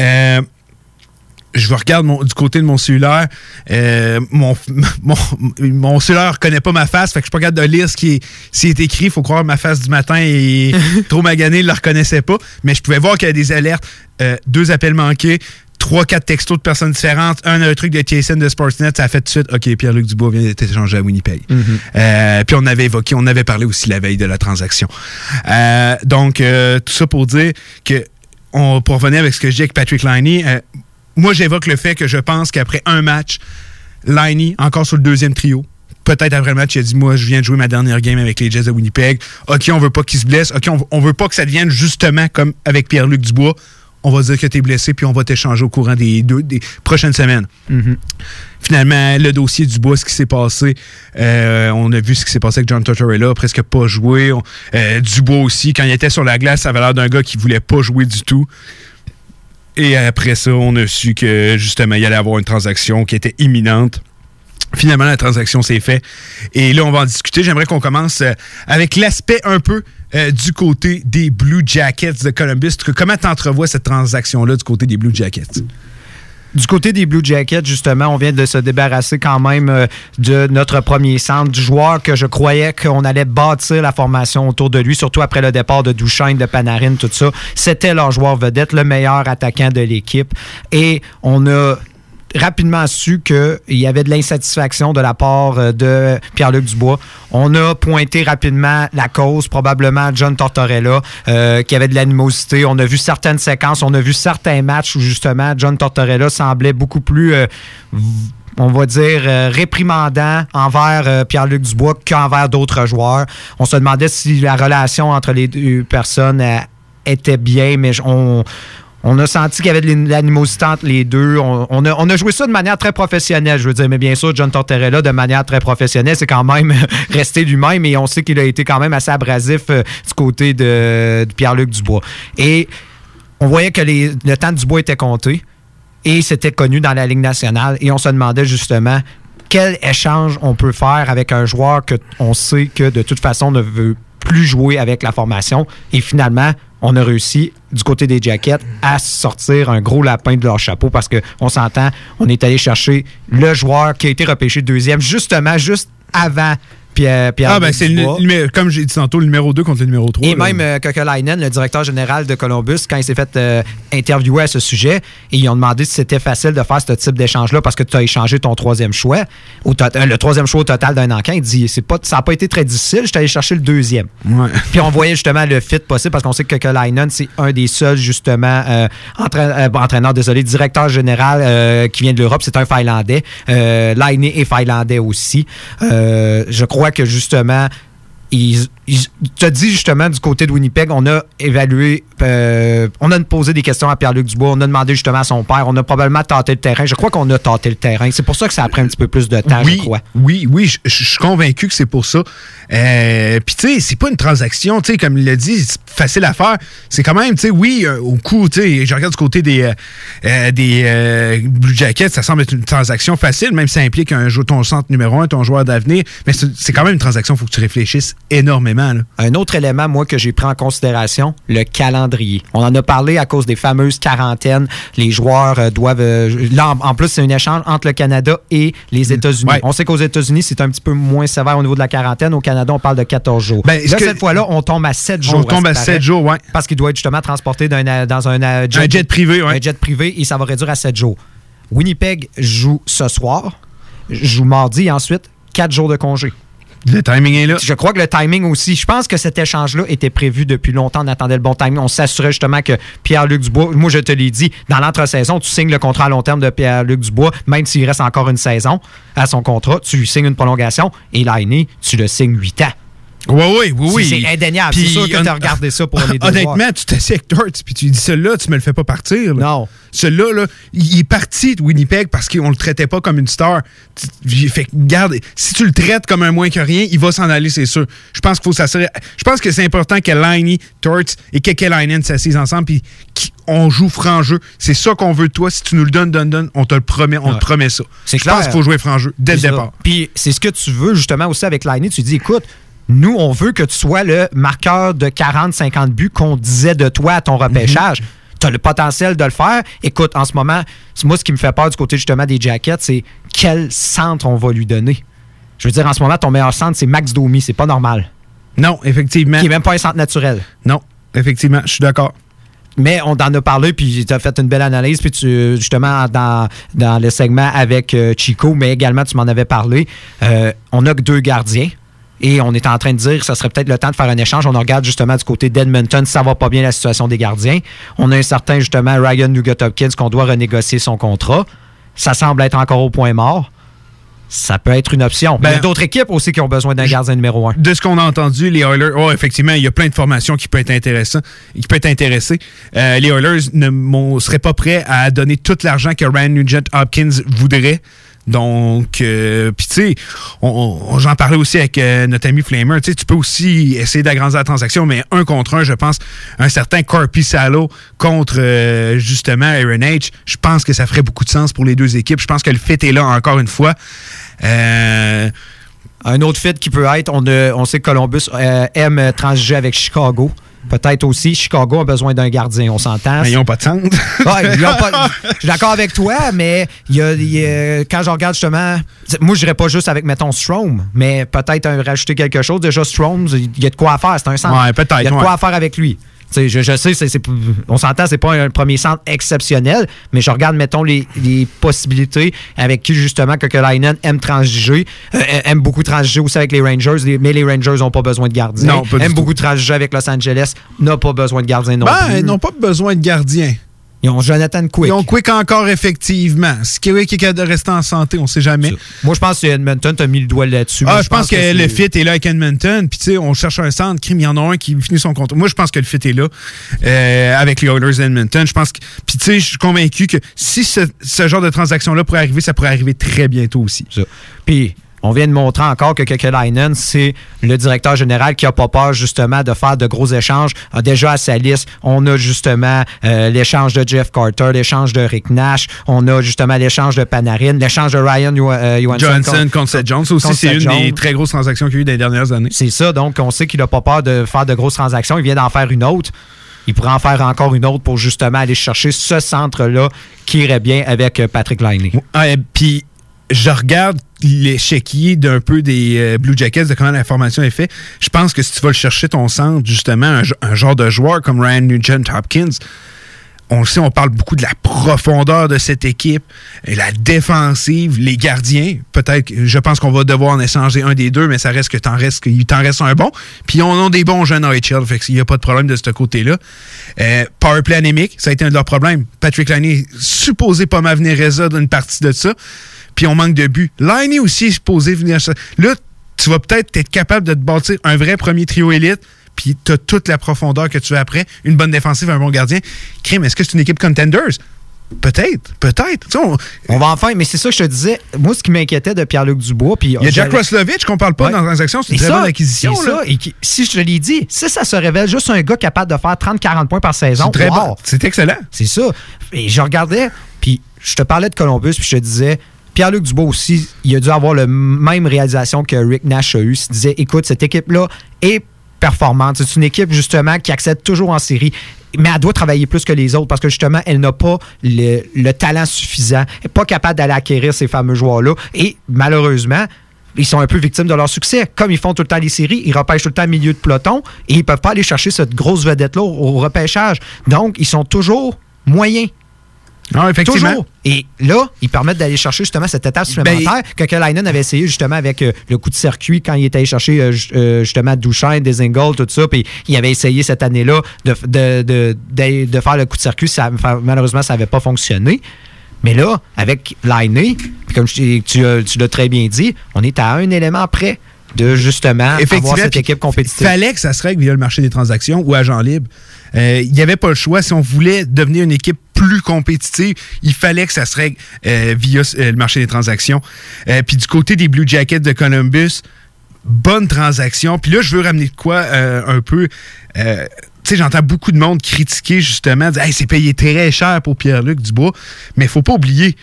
Euh, je regarde mon- du côté de mon cellulaire. euh, mon, mon, mon cellulaire reconnaît pas ma face, fait que je suis pas capable de lire ce qui est, ce qui est écrit. Il faut croire que ma face du matin est trop maganée, il le reconnaissait pas. Mais je pouvais voir qu'il y a des alertes, euh, deux appels manqués, trois, quatre textos de personnes différentes, un, un truc de TSN de Sportsnet, ça a fait tout de suite, OK, Pierre-Luc Dubois vient d'être échangé à Winnipeg. Euh, puis on avait évoqué, on avait parlé aussi la veille de la transaction. Donc, tout ça pour dire que, on, pour revenir avec ce que je dis avec Patrick Liney, euh, moi j'évoque le fait que je pense qu'après un match, Liney, encore sur le deuxième trio, peut-être après le match, il a dit Moi, je viens de jouer ma dernière game avec les Jets de Winnipeg. OK, on veut pas qu'il se blesse. OK, on, on veut pas que ça devienne justement comme avec Pierre-Luc Dubois. on va dire que tu es blessé, puis on va t'échanger au courant des, deux, des prochaines semaines. Finalement, le dossier du bois, ce qui s'est passé, euh, on a vu ce qui s'est passé avec John Tortorella, presque pas joué. On- euh, Dubois aussi, quand il était sur la glace, ça avait l'air d'un gars qui voulait pas jouer du tout. Et après ça, on a su que justement, il allait avoir une transaction qui était imminente. Finalement, la transaction s'est faite. Et là, on va en discuter. J'aimerais qu'on commence euh, avec l'aspect un peu euh, du côté des Blue Jackets de Columbus. Comment tu entrevois cette transaction-là du côté des Blue Jackets? Du côté des Blue Jackets, justement, on vient de se débarrasser quand même euh, de notre premier centre, du joueur que je croyais qu'on allait bâtir la formation autour de lui, surtout après le départ de Duchesne, de Panarin, tout ça. C'était leur joueur vedette, le meilleur attaquant de l'équipe. Et on a rapidement su qu'il y avait de l'insatisfaction de la part euh, de Pierre-Luc Dubois. On a pointé rapidement la cause, probablement John Tortorella, euh, qui avait de l'animosité. On a vu certaines séquences, on a vu certains matchs où justement John Tortorella semblait beaucoup plus... euh, on va dire, réprimandant envers Pierre-Luc Dubois qu'envers d'autres joueurs. On se demandait si la relation entre les deux personnes était bien, mais on, on a senti qu'il y avait de l'animosité entre les deux. On, a, joué ça de manière très professionnelle, je veux dire. Mais bien sûr, John Tortorella, de manière très professionnelle, c'est quand même resté lui-même. Et on sait qu'il a été quand même assez abrasif euh, du côté de, Pierre-Luc Dubois. Et on voyait que le temps de Dubois était compté. Et c'était connu dans la Ligue nationale. Et on se demandait justement quel échange on peut faire avec un joueur que on sait que de toute façon ne veut plus jouer avec la formation. Et finalement, on a réussi du côté des Jackets à sortir un gros lapin de leur chapeau parce qu'on s'entend, on est allé chercher le joueur qui a été repêché deuxième justement juste avant Pierre, Pierre ah, ben c'est comme j'ai dit tantôt, le numéro 2 contre le numéro 3. Et même euh, Kokolainen, le directeur général de Columbus, quand il s'est fait euh, interviewer à ce sujet, et ils ont demandé si c'était facile de faire ce type d'échange-là parce que tu as échangé ton troisième choix, tot- euh, le troisième choix au total d'un encan. Il dit pas, ça n'a pas été très difficile, je suis allé chercher le deuxième. Puis on voyait justement le fit possible parce qu'on sait que Kokolainen, c'est un des seuls justement euh, entra- entraîneur, désolé, directeur général qui vient de l'Europe, c'est un Finlandais. Laine est Finlandais aussi. Je crois que justement, ils, ils- tu as dit justement du côté de Winnipeg, on a évalué, euh, on a posé des questions à Pierre-Luc Dubois, on a demandé justement à son père, on a probablement tenté le terrain. Je crois qu'on a tenté le terrain. C'est pour ça que ça a pris un petit peu plus de temps, oui, je crois. Oui, oui, je je suis convaincu que c'est pour ça. Euh, Puis, tu sais, c'est pas une transaction, tu sais, comme il l'a dit, c'est facile à faire. C'est quand même, tu sais, oui, euh, au coup, tu sais, je regarde du côté des, des Blue Jackets, ça semble être une transaction facile, même si ça implique un ton centre numéro un, ton joueur d'avenir. Mais c'est quand même une transaction, il faut que tu réfléchisses énormément. Là. Un autre élément, moi, que j'ai pris en considération, le calendrier. On en a parlé à cause des fameuses quarantaines. Les joueurs euh, doivent... euh, là, en, en plus, c'est un échange entre le Canada et les États-Unis. On sait qu'aux États-Unis, c'est un petit peu moins sévère au niveau de la quarantaine. Au Canada, on parle de 14 jours. Ben, là, que- cette fois-là, on tombe à 7 jours. On tombe à ce qui paraît. 7 jours, ouais. Parce qu'il doit être justement transporté euh, dans un, euh, Un jet privé, ouais. Un jet privé, et ça va réduire à 7 jours. Winnipeg joue ce soir, joue mardi, et ensuite 4 jours de congé. Le timing est là. Je crois que le timing aussi. Je pense que cet échange-là était prévu depuis longtemps. On attendait le bon timing. On s'assurait justement que Pierre-Luc Dubois, moi je te l'ai dit, dans l'entre-saison, tu signes le contrat à long terme de Pierre-Luc Dubois, même s'il reste encore une saison à son contrat, tu lui signes une prolongation et l'année, tu le signes 8 ans. Oui, oui, oui, oui. C'est indéniable. C'est sûr que tu as regardé ça pour les deux Honnêtement, joueurs. tu t'assieds avec Torts, puis tu dis, celui-là, tu me le fais pas partir. là. Non. Celui-là, là, il est parti de Winnipeg parce qu'on le traitait pas comme une star. Fait, garde, si tu le traites comme un moins que rien, il va s'en aller, c'est sûr. Je pense qu'il faut s'assurer. Je pense que c'est important que Liney, Torts et Kekelainen s'assisent ensemble, puis qu'on joue franc jeu. C'est ça qu'on veut de toi. Si tu nous le donnes, donne, donne, on te le promet, on Ouais. te promet ça. C'est Je clair. pense qu'il faut jouer franc jeu dès le départ. Puis c'est ce que tu veux justement aussi avec Liney. Tu dis, écoute, nous, on veut que tu sois le marqueur de 40-50 buts qu'on disait de toi à ton repêchage. Tu as le potentiel de le faire. Écoute, en ce moment, c'est moi, ce qui me fait peur du côté justement des Jackets, c'est quel centre on va lui donner. Je veux dire, en ce moment, ton meilleur centre, c'est Max Domi. C'est pas normal. Non, effectivement. Qui est même pas un centre naturel. Non, effectivement, je suis d'accord. Mais on en a parlé, puis tu as fait une belle analyse, puis tu, justement, dans, dans le segment avec euh, Chico, mais également, tu m'en avais parlé. Euh, on a que deux gardiens. Et on est en train de dire que ça serait peut-être le temps de faire un échange. On regarde justement du côté d'Edmonton, ça va pas bien la situation des gardiens. On a un certain, justement, Ryan Nugent-Hopkins qu'on doit renégocier son contrat. Ça semble être encore au point mort. ça peut être une option. Ben- il y a d'autres équipes aussi qui ont besoin d'un gardien numéro un. De ce qu'on a entendu, les Oilers, oh, effectivement, il y a plein de formations qui peuvent être intéressantes, qui peuvent être intéressées. Euh, les Oilers ne seraient pas prêts à donner tout l'argent que Ryan Nugent Hopkins voudrait. Donc, euh, tu sais, j'en parlais aussi avec euh, notre ami Flamer. Tu peux aussi essayer d'agrandir la transaction, mais un contre un, je pense, un certain Corpy Salo contre euh, justement Aaron H. Je pense que ça ferait beaucoup de sens pour les deux équipes. Je pense que le fit est là encore une fois. Euh, Un autre fit qui peut être, on, sait que Columbus aime transiger avec Chicago. Peut-être aussi, Chicago a besoin d'un gardien, on s'entend. mais ils n'ont pas de centre. Ouais, ils ont pas- je suis d'accord avec toi, mais y a, y a- quand je regarde justement, moi je dirais pas juste avec mettons Strom, mais peut-être rajouter quelque chose. Déjà Strom, il y a de quoi à faire, c'est un centre. Ouais, Il y a de quoi ouais. à faire avec lui. Je, je sais, on s'entend, c'est pas un premier centre exceptionnel, mais je regarde, mettons, les, les possibilités avec qui, justement, Kokelainen aime transiger, euh, aime beaucoup transiger aussi avec les Rangers, les- mais les Rangers n'ont pas besoin de gardien. Non, pas du aime tout. beaucoup transiger avec Los Angeles, n'a pas besoin de gardien non Ben, plus. ils n'ont pas besoin de gardien. Ils ont Jonathan Quick. Ils ont Quick encore, effectivement. Ce qui est est de rester en santé, on sait jamais. Moi, je pense que Edmonton t'a mis le doigt là-dessus. Ah, je pense que, le fit est là avec Edmonton. Puis, tu sais, on cherche un centre. Crime, il y en a un qui finit son contrat. Moi, je pense que le fit est là euh, avec les Oilers d'Edmonton. Je pense que. Puis, tu sais, je suis convaincu que si ce, ce genre de transaction-là pourrait arriver, ça pourrait arriver très bientôt aussi. Puis, on vient de montrer encore que Kekelainen, c'est le directeur général qui a pas peur justement de faire de gros échanges. A déjà à sa liste, on a justement euh, l'échange de Jeff Carter, l'échange de Rick Nash, on a justement l'échange de Panarin, l'échange de Ryan euh, Johansson. Johnson contre Seth Jones. Aussi, c'est une des très grosses transactions qu'il y a eu dans les dernières années. C'est ça, donc on sait qu'il n'a pas peur de faire de grosses transactions. Il vient d'en faire une autre. Il pourrait en faire encore une autre pour justement aller chercher ce centre-là qui irait bien avec euh, Patrick Liney. Puis, je regarde l'échiquier d'un peu des euh, Blue Jackets, de comment la formation est faite. Je pense que si tu vas le chercher, ton centre, justement, un, ge- un genre de joueur comme Ryan Nugent Hopkins, on le sait, on parle beaucoup de la profondeur de cette équipe, la défensive, les gardiens. Peut-être, je pense qu'on va devoir en échanger un des deux, mais ça reste que t'en reste, qu'il t'en reste un bon. Puis on a des bons jeunes HL, fait qu'il n'y a pas de problème de ce côté-là. Euh, powerplay anémique, ça a été un de leurs problèmes. Patrick Liney est supposé pas m'avenir résoudre une partie de ça. Puis on manque de but. Liney aussi est supposé venir ça. Là, tu vas peut-être être capable de te bâtir un vrai premier trio élite puis tu as toute la profondeur que tu veux après, une bonne défensive, un bon gardien. Crime, est-ce que c'est une équipe contenders? Peut-être, peut-être. On- On va enfin, mais c'est ça que je te disais. Moi, ce qui m'inquiétait de Pierre-Luc Dubois, puis Il y a Jack Roslovich qu'on parle pas Ouais. dans la transaction, c'est une Et très ça, bonne acquisition. c'est là. ça, et qui- si je te l'ai dit, si ça se révèle juste un gars capable de faire 30-40 points par saison, C'est très wow. bon. C'est excellent. C'est ça. Et je regardais, puis je te parlais de Columbus, puis je te disais, Pierre-Luc Dubois aussi, il a dû avoir la même réalisation que Rick Nash a eu. Il se disait, écoute, cette équipe-là est performante. C'est une équipe, justement, qui accède toujours en série. Mais elle doit travailler plus que les autres parce que justement, elle n'a pas le, le talent suffisant. Elle n'est pas capable d'aller acquérir ces fameux joueurs-là. Et malheureusement, ils sont un peu victimes de leur succès. Comme ils font tout le temps les séries, ils repêchent tout le temps milieu de peloton et ils peuvent pas aller chercher cette grosse vedette-là au repêchage. Donc, ils sont toujours moyens. Ah, effectivement. Toujours. Et là, ils permettent d'aller chercher justement cette étape supplémentaire que Kekalainen avait essayé justement avec euh, le coup de circuit quand il était allé chercher euh, euh, justement Duchesne, Desingle, tout ça. Puis il avait essayé cette année-là de, de, de, de- faire le coup de circuit. Ça, malheureusement, ça n'avait pas fonctionné. Mais là, avec Liney, comme tu, as- tu l'as très bien dit, on est à un élément près de justement avoir cette équipe compétitive. fallait que ça se règle via le marché des transactions ou agent libre. Euh, Il n'y avait pas le choix. Si on voulait devenir une équipe plus compétitive, il fallait que ça se règle euh, via euh, le marché des transactions. Puis du côté des Blue Jackets de Columbus, bonne transaction. Puis là, je veux ramener de quoi un peu. tu sais, j'entends beaucoup de monde critiquer justement, dire hey, c'est payé très cher pour Pierre-Luc Dubois. Mais il faut pas oublier,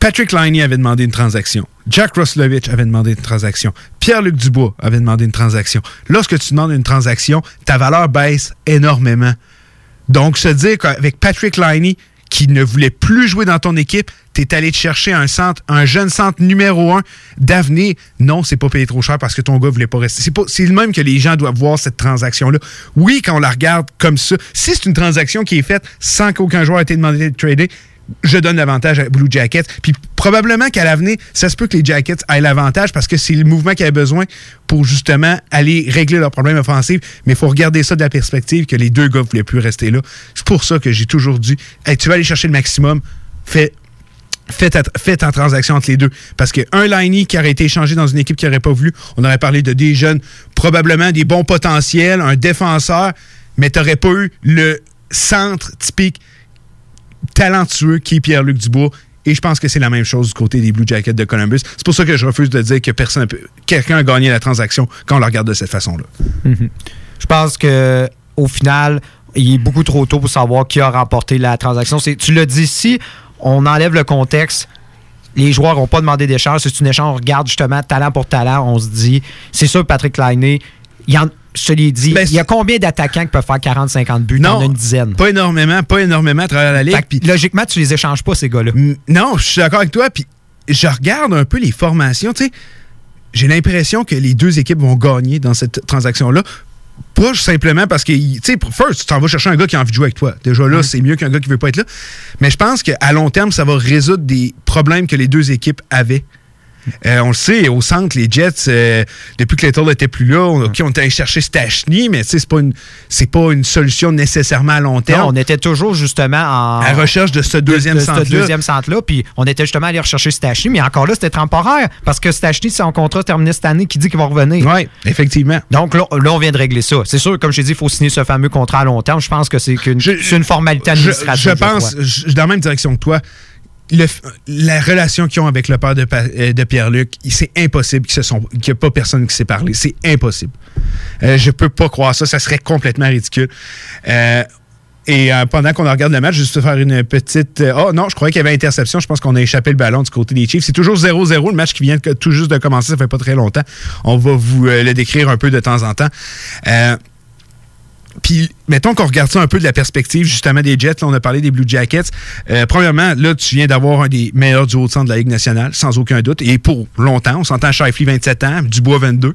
Patrick Liney avait demandé une transaction. Jack Roslovich avait demandé une transaction. Pierre-Luc Dubois avait demandé une transaction. Lorsque tu demandes une transaction, ta valeur baisse énormément. Donc, se dire qu'avec Patrick Liney, qui ne voulait plus jouer dans ton équipe, tu es allé te chercher un centre, un jeune centre numéro un d'avenir. Non, c'est pas payé trop cher parce que ton gars voulait pas rester. C'est le même que les gens doivent voir cette transaction-là. Oui, quand on la regarde comme ça, si c'est une transaction qui est faite sans qu'aucun joueur ait été demandé de trader, je donne l'avantage à Blue Jackets. Puis probablement qu'à l'avenir, ça se peut que les Jackets aient l'avantage parce que c'est le mouvement qu'ils avaient besoin pour justement aller régler leurs problèmes offensifs. Mais il faut regarder ça de la perspective que les deux gars ne voulaient plus rester là. C'est pour ça que j'ai toujours dit tu vas aller chercher le maximum, fais faites, en transaction entre les deux. Parce qu'un Liney qui aurait été échangé dans une équipe qui n'aurait pas voulu, on aurait parlé de des jeunes, probablement des bons potentiels, un défenseur, mais tu n'aurais pas eu le centre typique talentueux qui est Pierre-Luc Dubois. Et je pense que c'est la même chose du côté des Blue Jackets de Columbus. C'est pour ça que je refuse de dire que personne, quelqu'un a gagné la transaction quand on la regarde de cette façon-là. Mhm. Je pense que au final, il est beaucoup trop tôt pour savoir qui a remporté la transaction. Tu l'as dit, si on enlève le contexte, les joueurs n'ont pas demandé d'échange. C'est une échange, on regarde justement talent pour talent. On se dit, c'est sûr, Patrick Lainé, il y en, je te l'ai dit, il y a combien d'attaquants qui peuvent faire 40-50 buts? Non, une dizaine. Pas énormément, pas énormément à travers la ligue. Fait logiquement, tu les échanges pas, ces gars-là. Non, je suis d'accord avec toi. Puis je regarde un peu les formations. Tu sais, j'ai l'impression que les deux équipes vont gagner dans cette transaction-là. Pas simplement parce que, tu sais, first, tu t'en vas chercher un gars qui a envie de jouer avec toi. Déjà là, c'est mieux qu'un gars qui veut pas être là. Mais je pense qu'à long terme, ça va résoudre des problèmes que les deux équipes avaient. Euh, on le sait, au centre, les Jets, euh, depuis que Little était plus là, on, ok, on était allé chercher Stachny, mais c'est pas une c'est pas une solution nécessairement à long terme. Non, on était toujours justement en. À recherche de ce deuxième de- de centre-là. Ce deuxième centre-là. Puis on était justement allé rechercher Stachny, mais encore là, c'était temporaire. Parce que Stachny, son contrat terminé cette année, qui dit qu'il va revenir. Oui, effectivement. Donc là, là, on vient de régler ça. C'est sûr, comme je t'ai dit, il faut signer ce fameux contrat à long terme. Je pense que c'est c'est une formalité Je, administrative. je pense, je je suis dans la même direction que toi. La relation qu'ils ont avec le père de, euh, de Pierre-Luc, c'est impossible qu'il n'y ait pas personne qui s'est parlé. C'est impossible. Euh, je peux pas croire ça. Ça serait complètement ridicule. Euh, et euh, pendant qu'on regarde le match, juste faire une petite. oh non, je croyais qu'il y avait interception. Je pense qu'on a échappé le ballon du côté des Chiefs. C'est toujours 0-0. Le match qui vient tout juste de commencer, ça fait pas très longtemps. On va vous le décrire un peu de temps en temps. Euh, puis, mettons qu'on regarde ça un peu de la perspective, justement, des Jets. Là, on a parlé des Blue Jackets. Euh, premièrement, là, tu viens d'avoir un des meilleurs du haut de centre de la Ligue nationale, sans aucun doute. Et pour longtemps, on s'entend Shifley, 27 ans, Dubois, 22.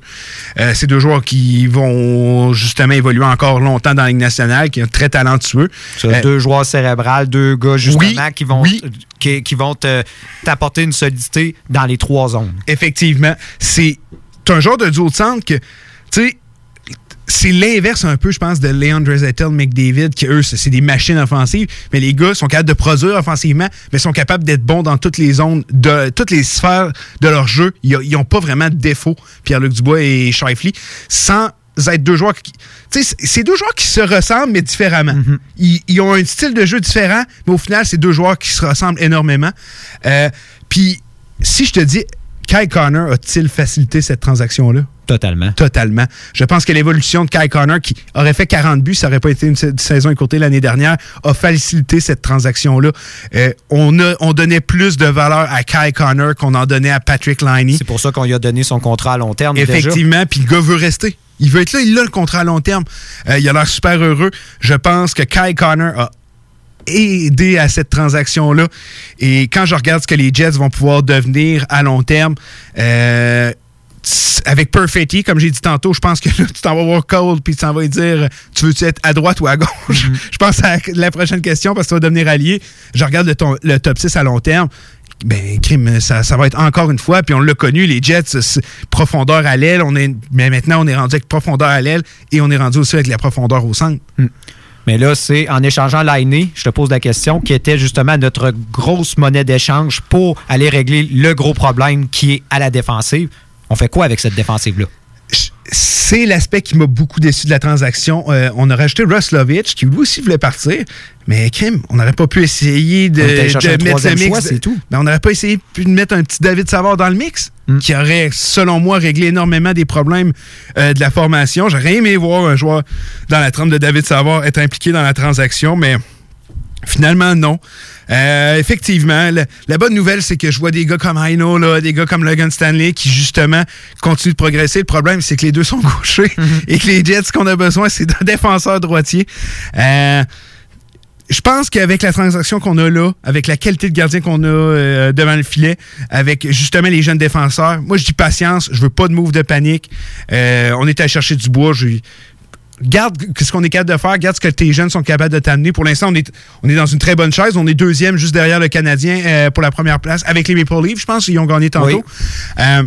Euh, c'est deux joueurs qui vont justement évoluer encore longtemps dans la Ligue nationale, qui sont très talentueux. Euh, deux joueurs cérébrales, deux gars justement qui vont, qui, qui vont te- t'apporter une solidité dans les trois zones. Effectivement. C'est un genre de duo de centre que, tu sais, c'est l'inverse un peu, je pense, de Leon Dreisaitl, McDavid, qui eux, c'est des machines offensives, mais les gars sont capables de produire offensivement, mais sont capables d'être bons dans toutes les zones, de toutes les sphères de leur jeu. Ils n'ont pas vraiment de défaut, Pierre-Luc Dubois et Shifley, sans être deux joueurs qui. Tu sais, c'est- deux joueurs qui se ressemblent, mais différemment. ils, ils ont un style de jeu différent, mais au final, c'est deux joueurs qui se ressemblent énormément. Euh, Puis, si je te dis, Kai Connor a-t-il facilité cette transaction-là? Totalement. Totalement. Je pense que l'évolution de Kai Connor, qui aurait fait 40 buts, ça n'aurait pas été une sa- saison écourtée l'année dernière, a facilité cette transaction-là. Euh, on, a, on donnait plus de valeur à Kai Connor qu'on en donnait à Patrick Liney. C'est pour ça qu'on lui a donné son contrat à long terme. Effectivement, puis le gars veut rester. Il veut être là, il a le contrat à long terme. Euh, il a l'air super heureux. Je pense que Kai Connor a aidé à cette transaction-là. Et quand je regarde ce que les Jets vont pouvoir devenir à long terme, euh, avec Perfetti, comme j'ai dit tantôt, je pense que là, tu t'en vas voir Cole puis tu t'en vas lui dire tu veux-tu être à droite ou à gauche? Je pense à la prochaine question parce que tu vas devenir allié. Je regarde le, ton- le top 6 à long terme. Ben, crime, ça, ça va être encore une fois, puis on l'a connu, les Jets, profondeur à l'aile, on est, mais maintenant on est rendu avec profondeur à l'aile et on est rendu aussi avec la profondeur au centre. Mais là, c'est en échangeant l'année, je te pose la question, qui était justement notre grosse monnaie d'échange pour aller régler le gros problème qui est à la défensive. On fait quoi avec cette défensive-là? C'est l'aspect qui m'a beaucoup déçu de la transaction. Euh, on a rajouté Ruslovich, qui lui aussi voulait partir, mais Kim, on n'aurait pas pu essayer de, mettre le mix. tout. Mais on n'aurait pas essayé de mettre un petit David Savard dans le mix, Hmm. qui aurait, selon moi, réglé énormément des problèmes euh, de la formation. J'aurais aimé voir un joueur dans la trempe de David Savard être impliqué dans la transaction, mais Finalement, non. Euh, effectivement, la, la bonne nouvelle, c'est que je vois des gars comme là, des gars comme Logan Stanley qui, justement, continuent de progresser. Le problème, c'est que les deux sont gauchers et que les Jets, ce qu'on a besoin, c'est d'un défenseur droitier. Euh, je pense qu'avec la transaction qu'on a là, avec la qualité de gardien qu'on a euh, devant le filet, avec justement les jeunes défenseurs, moi je dis patience, je veux pas de move de panique. Euh, on est allé chercher du bois, je, garde ce qu'on est capable de faire, garde ce que tes jeunes sont capables de t'amener. Pour l'instant, on est, on est dans une très bonne chaise. On est deuxième juste derrière le Canadien euh, pour la première place avec les Maple Leafs. Je pense qu'ils ont gagné tantôt. Euh,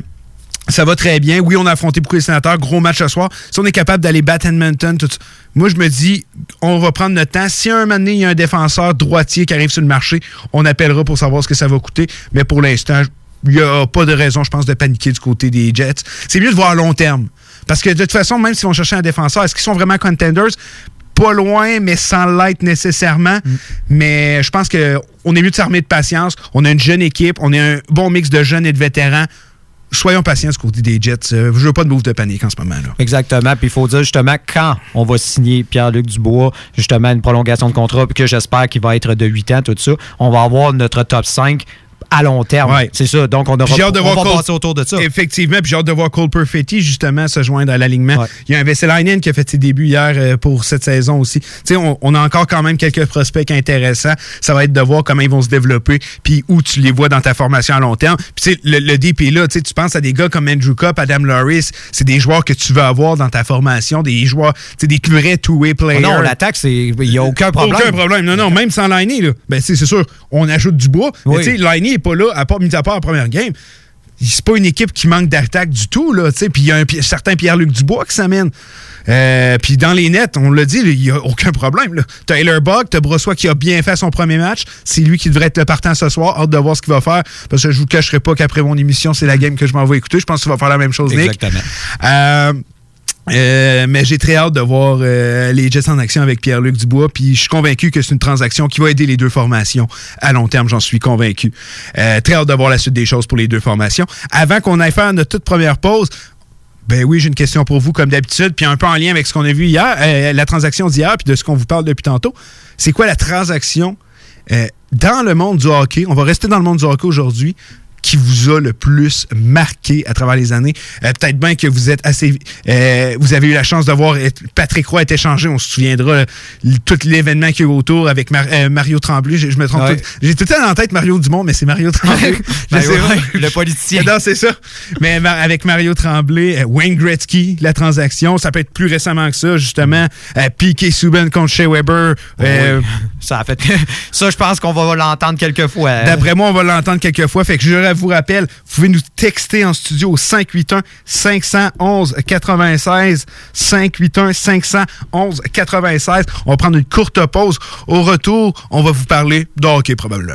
Ça va très bien. Oui, on a affronté beaucoup les sénateurs. Gros match ce soir. Si on est capable d'aller battre Edmonton, tout moi, je me dis, on va prendre notre temps. Si un moment donné, il y a un défenseur droitier qui arrive sur le marché, on appellera pour savoir ce que ça va coûter. Mais pour l'instant, il n'y a pas de raison, je pense, de paniquer du côté des Jets. C'est mieux de voir à long terme. Parce que de toute façon, même s'ils vont chercher un défenseur, est-ce qu'ils sont vraiment contenders? Pas loin, mais sans l'être nécessairement. Mais je pense qu'on est mieux de s'armer de patience. On a une jeune équipe, on a un bon mix de jeunes et de vétérans. Soyons patients du côté des Jets. Euh, Je veux pas de move de panique en ce moment. là. Exactement. Puis il faut dire justement quand on va signer Pierre-Luc Dubois, justement une prolongation de contrat, puis que j'espère qu'il va être de 8 ans, tout ça, on va avoir notre top 5 à long terme. C'est ça. Donc on, aura, de on voir va Cole- passer autour de ça. Effectivement, puis j'ai hâte de voir Cole Perfetti justement se joindre à l'alignement. Il y a un Veselainen qui a fait ses débuts hier euh, pour cette saison aussi. Tu sais, on, on a encore quand même quelques prospects intéressants. Ça va être de voir comment ils vont se développer, puis où tu les vois dans ta formation à long terme. Puis tu sais, le, le DP là, tu penses à des gars comme Andrew Cup, Adam Loris, c'est des joueurs que tu veux avoir dans ta formation, des joueurs, tu sais, des vrais two-way players. Oh non, l'attaque, c'est il n'y a aucun problème. Aucun problème. Non, non, même sans Liney, là. Ben, c'est c'est sûr, on ajoute du bois. Oui. Mais tu sais, Liney n'est pas là, à part, mis à part la première game. C'est pas une équipe qui manque d'attaque du tout, là. tu sais. Puis il y a un certain Pierre-Luc Dubois qui s'amène. Euh, puis dans les nets, on l'a dit, il n'y a aucun problème. Là. Tyler Buck, t'as Brossois qui a bien fait son premier match. C'est lui qui devrait être le partant ce soir. Hâte de voir ce qu'il va faire. Parce que je vous cacherai pas qu'après mon émission, c'est la game que je m'en vais écouter. Je pense qu'il va faire la même chose, Nick. Exactement. Euh, euh, mais j'ai très hâte de voir euh, les Jets en action avec Pierre-Luc Dubois. Puis je suis convaincu que c'est une transaction qui va aider les deux formations à long terme, j'en suis convaincu. Euh, très hâte de voir la suite des choses pour les deux formations. Avant qu'on aille faire notre toute première pause, ben oui, j'ai une question pour vous comme d'habitude, puis un peu en lien avec ce qu'on a vu hier, la transaction d'hier, puis de ce qu'on vous parle depuis tantôt. C'est quoi la transaction dans le monde du hockey? On va rester dans le monde du hockey aujourd'hui qui vous a le plus marqué à travers les années. Euh, Peut-être bien que vous êtes assez... euh, vous avez eu la chance de voir euh, Patrick Roy être échangé. On se souviendra euh, l- tout l'événement qu'il y a eu autour avec Mar- euh, Mario Tremblay. Je, je me trompe Ouais. J'ai tout le temps en tête Mario Dumont, mais c'est Mario Tremblay. Le politicien. Non, c'est ça. Mais ma- avec Mario Tremblay, euh, Wayne Gretzky, la transaction, ça peut être plus récemment que ça, justement. Euh, Piquet Souben contre Shea Weber. euh, Oui. Ça a fait. ça, je pense qu'on va l'entendre quelques fois. D'après moi, on va l'entendre quelques fois. Fait que je vous rappelle, vous pouvez nous texter en studio au 581 511 96 581 511 96. On va prendre une courte pause. Au retour, on va vous parler de hockey probablement.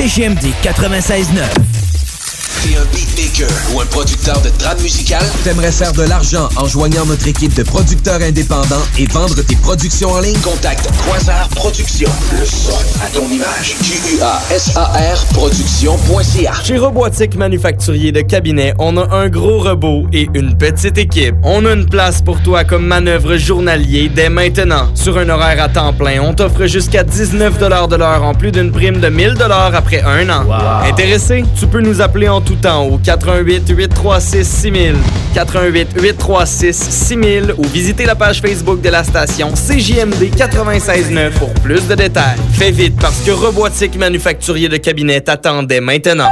CGMD 96.9. Beatmaker ou un producteur de trame musicale? T'aimerais faire de l'argent en joignant notre équipe de producteurs indépendants et vendre tes productions en ligne? Contacte Quasar Productions. Le son à ton image. Q-U-A-S-A-R Productions.ca. Chez Robotique Manufacturier de Cabinet, on a un gros robot et une petite équipe. On a une place pour toi comme manœuvre journalier dès maintenant. Sur un horaire à temps plein, on t'offre jusqu'à 19 de l'heure en plus d'une prime de 1000 après un an. Intéressé? Tu peux nous appeler en tout temps au 88 836 6000, 88 836 6000 ou visiter la page Facebook de la station CJMD 969 pour plus de détails. Fais vite parce que Robotique Manufacturier de Cabinet t'attendait maintenant.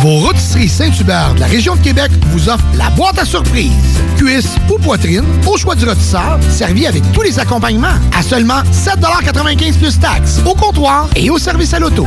Vos rôtisseries Saint-Hubert de la région de Québec vous offrent la boîte à surprise. Cuisse ou poitrine, au choix du rôtisseur, servi avec tous les accompagnements à seulement 7,95 plus taxes, au comptoir et au service à l'auto.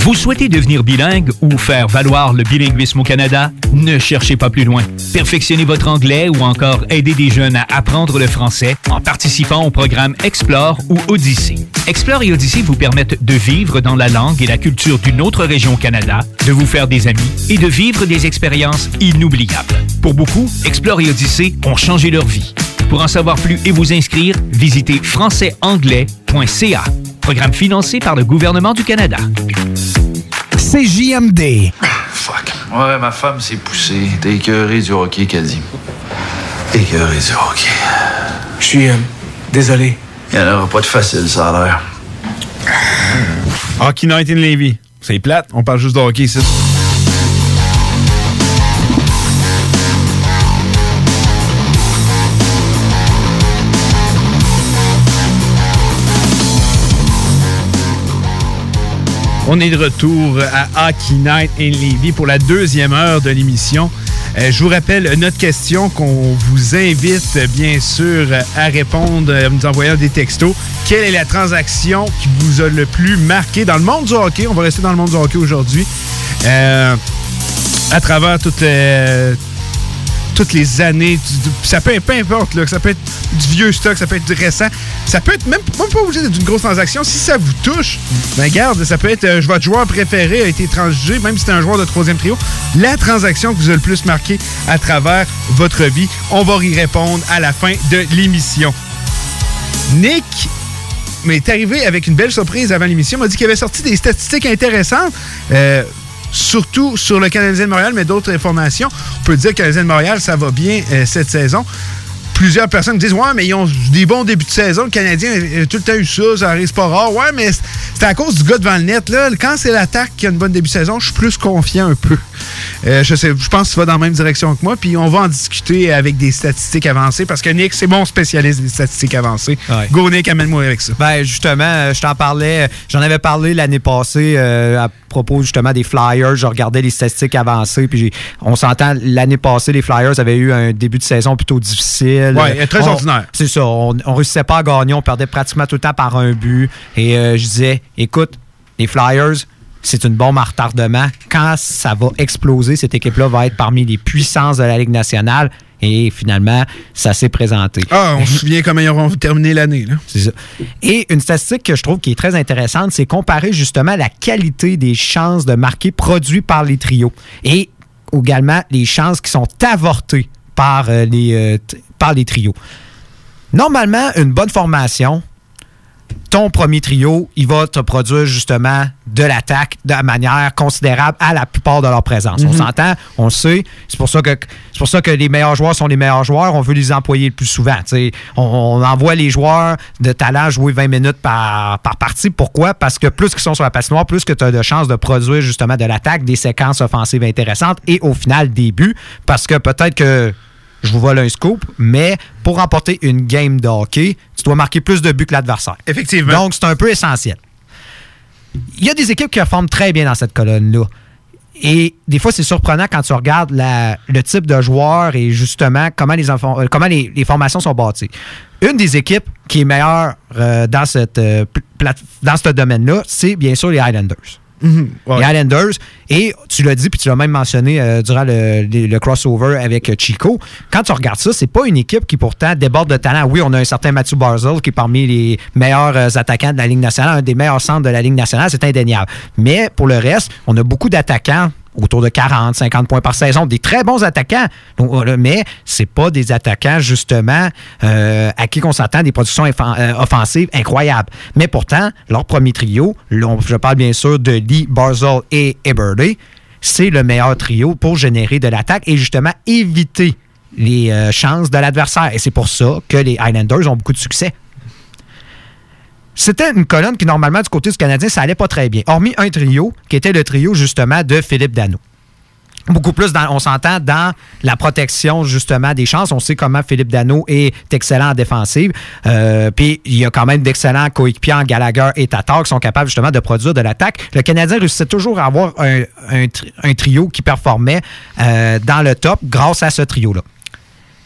Vous souhaitez devenir bilingue ou faire valoir le bilinguisme au Canada? Ne cherchez pas plus loin. Perfectionnez votre anglais ou encore aider des jeunes à apprendre le français en participant au programme Explore ou Odyssée. Explore et Odyssée vous permettent de vivre dans la langue et la culture d'une autre région au Canada, de vous faire des amis et de vivre des expériences inoubliables. Pour beaucoup, Explore et Odyssée ont changé leur vie. Pour en savoir plus et vous inscrire, visitez françaisanglais.ca. Programme financé par le gouvernement du Canada. CJMD. Fuck. Ouais, ma femme s'est poussée. T'es écœuré du hockey, qu'elle dit. Écœuré du hockey. Je suis désolé. Il n'y en aura pas de facile, ça a l'air. Hockey Night in Levy. C'est plate, on parle juste de hockey ici. On est de retour à Hockey Night in Levy pour la deuxième heure de l'émission. Euh, je vous rappelle notre question qu'on vous invite bien sûr à répondre en nous envoyant des textos. Quelle est la transaction qui vous a le plus marqué dans le monde du hockey? On va rester dans le monde du hockey aujourd'hui. Euh, à travers toutes, euh, toutes les années. Ça peut être, peu importe, ça peut être du vieux stock, ça peut être du récent. Ça peut être même, même pas obligé d'être une grosse transaction. Si ça vous touche, ben garde, ça peut être euh, votre joueur préféré a été transgé, même si c'est un joueur de troisième trio. La transaction que vous a le plus marqué à travers votre vie, on va y répondre à la fin de l'émission. Nick m'est arrivé avec une belle surprise avant l'émission. Il m'a dit qu'il avait sorti des statistiques intéressantes. euh, surtout sur le Canadien de Montréal, mais d'autres informations. On peut dire que le Canadien de Montréal, ça va bien euh, cette saison. Plusieurs personnes me disent Ouais, mais ils ont des bons débuts de saison. Le Canadien a tout le temps eu ça, ça arrive pas rare. Ouais, mais c'est- à cause du gars devant le net. Quand c'est l'attaque qui a une bonne début de saison, je suis plus confiant un peu. Euh, je sais, je pense que tu vas dans la même direction que moi. Puis on va en discuter avec des statistiques avancées parce que Nick, c'est mon spécialiste des statistiques avancées. Go, Nick, amène-moi avec ça. Ben justement, euh, je t'en parlais, euh, j'en avais parlé l'année passée euh, à propos justement des Flyers. Je regardais les statistiques avancées, puis on s'entend l'année passée, les Flyers avaient eu un début de saison plutôt difficile. Ouais, très On- ordinaire. C'est ça, on, on réussissait pas à gagner, on perdait pratiquement tout le temps par un but. Et euh, je disais, écoute, les Flyers. C'est une bombe à retardement. Quand ça va exploser, cette équipe-là va être parmi les puissances de la Ligue nationale. Et finalement, ça s'est présenté. Ah, on se souvient comment ils auront terminé l'année. là. C'est ça. Et une statistique que je trouve qui est très intéressante, c'est comparer justement la qualité des chances de marquer produits par les trios et également les chances qui sont avortées par, euh, les, euh, par les trios. Normalement, une bonne formation, ton premier trio, il va te produire justement de l'attaque de manière considérable à la plupart de leur présence. On Mhm. s'entend, on le sait. C'est pour ça que c'est pour ça que les meilleurs joueurs sont les meilleurs joueurs. On veut les employer le plus souvent. On, on envoie les joueurs de talent jouer 20 minutes par, par partie. Pourquoi? Parce que plus qu'ils sont sur la patinoire, plus que tu as de chances de produire justement de l'attaque, des séquences offensives intéressantes et au final des buts. Parce que peut-être que je vous vole un scoop, mais pour remporter une game de hockey, tu dois marquer plus de buts que l'adversaire. Effectivement. Donc, c'est un peu essentiel. il y a des équipes qui performent très bien dans cette colonne-là. Et des fois, c'est surprenant quand tu regardes la- le type de joueur et justement comment les, euh, comment les, les formations sont bâties. Une des équipes qui est meilleure euh, dans, cette, euh, dans ce domaine-là, c'est bien sûr les Highlanders. Les Highlanders. Et tu l'as dit, puis tu l'as même mentionné euh, durant le, crossover avec Chico. Quand tu regardes ça, c'est pas une équipe qui pourtant déborde de talent. Oui, on a un certain Mathieu Barzell qui est parmi les meilleurs euh, attaquants de la Ligue nationale, un des meilleurs centres de la Ligue nationale, c'est indéniable. Mais pour le reste, on a beaucoup d'attaquants autour de 40, 50 points par saison, des très bons attaquants. Donc, mais c'est pas des attaquants justement euh, à qui on s'attend des productions euh, offensives incroyables. Mais pourtant, leur premier trio, je parle bien sûr de Lee, Barzell et Eberle, c'est le meilleur trio pour générer de l'attaque et justement éviter les euh, chances de l'adversaire. Et c'est pour ça que les Highlanders ont beaucoup de succès. C'était une colonne qui, normalement, du côté du Canadien, ça allait pas très bien. Hormis un trio, qui était le trio, justement, de Philippe Dano. Beaucoup plus, on s'entend dans la protection, justement, des chances. On sait comment Philippe Dano est excellent en défensive. Euh, Puis, il y a quand même d'excellents coéquipiers en Gallagher et Tatar qui sont capables, justement, de produire de l'attaque. Le Canadien réussissait toujours à avoir un trio qui performait euh, dans le top grâce à ce trio-là.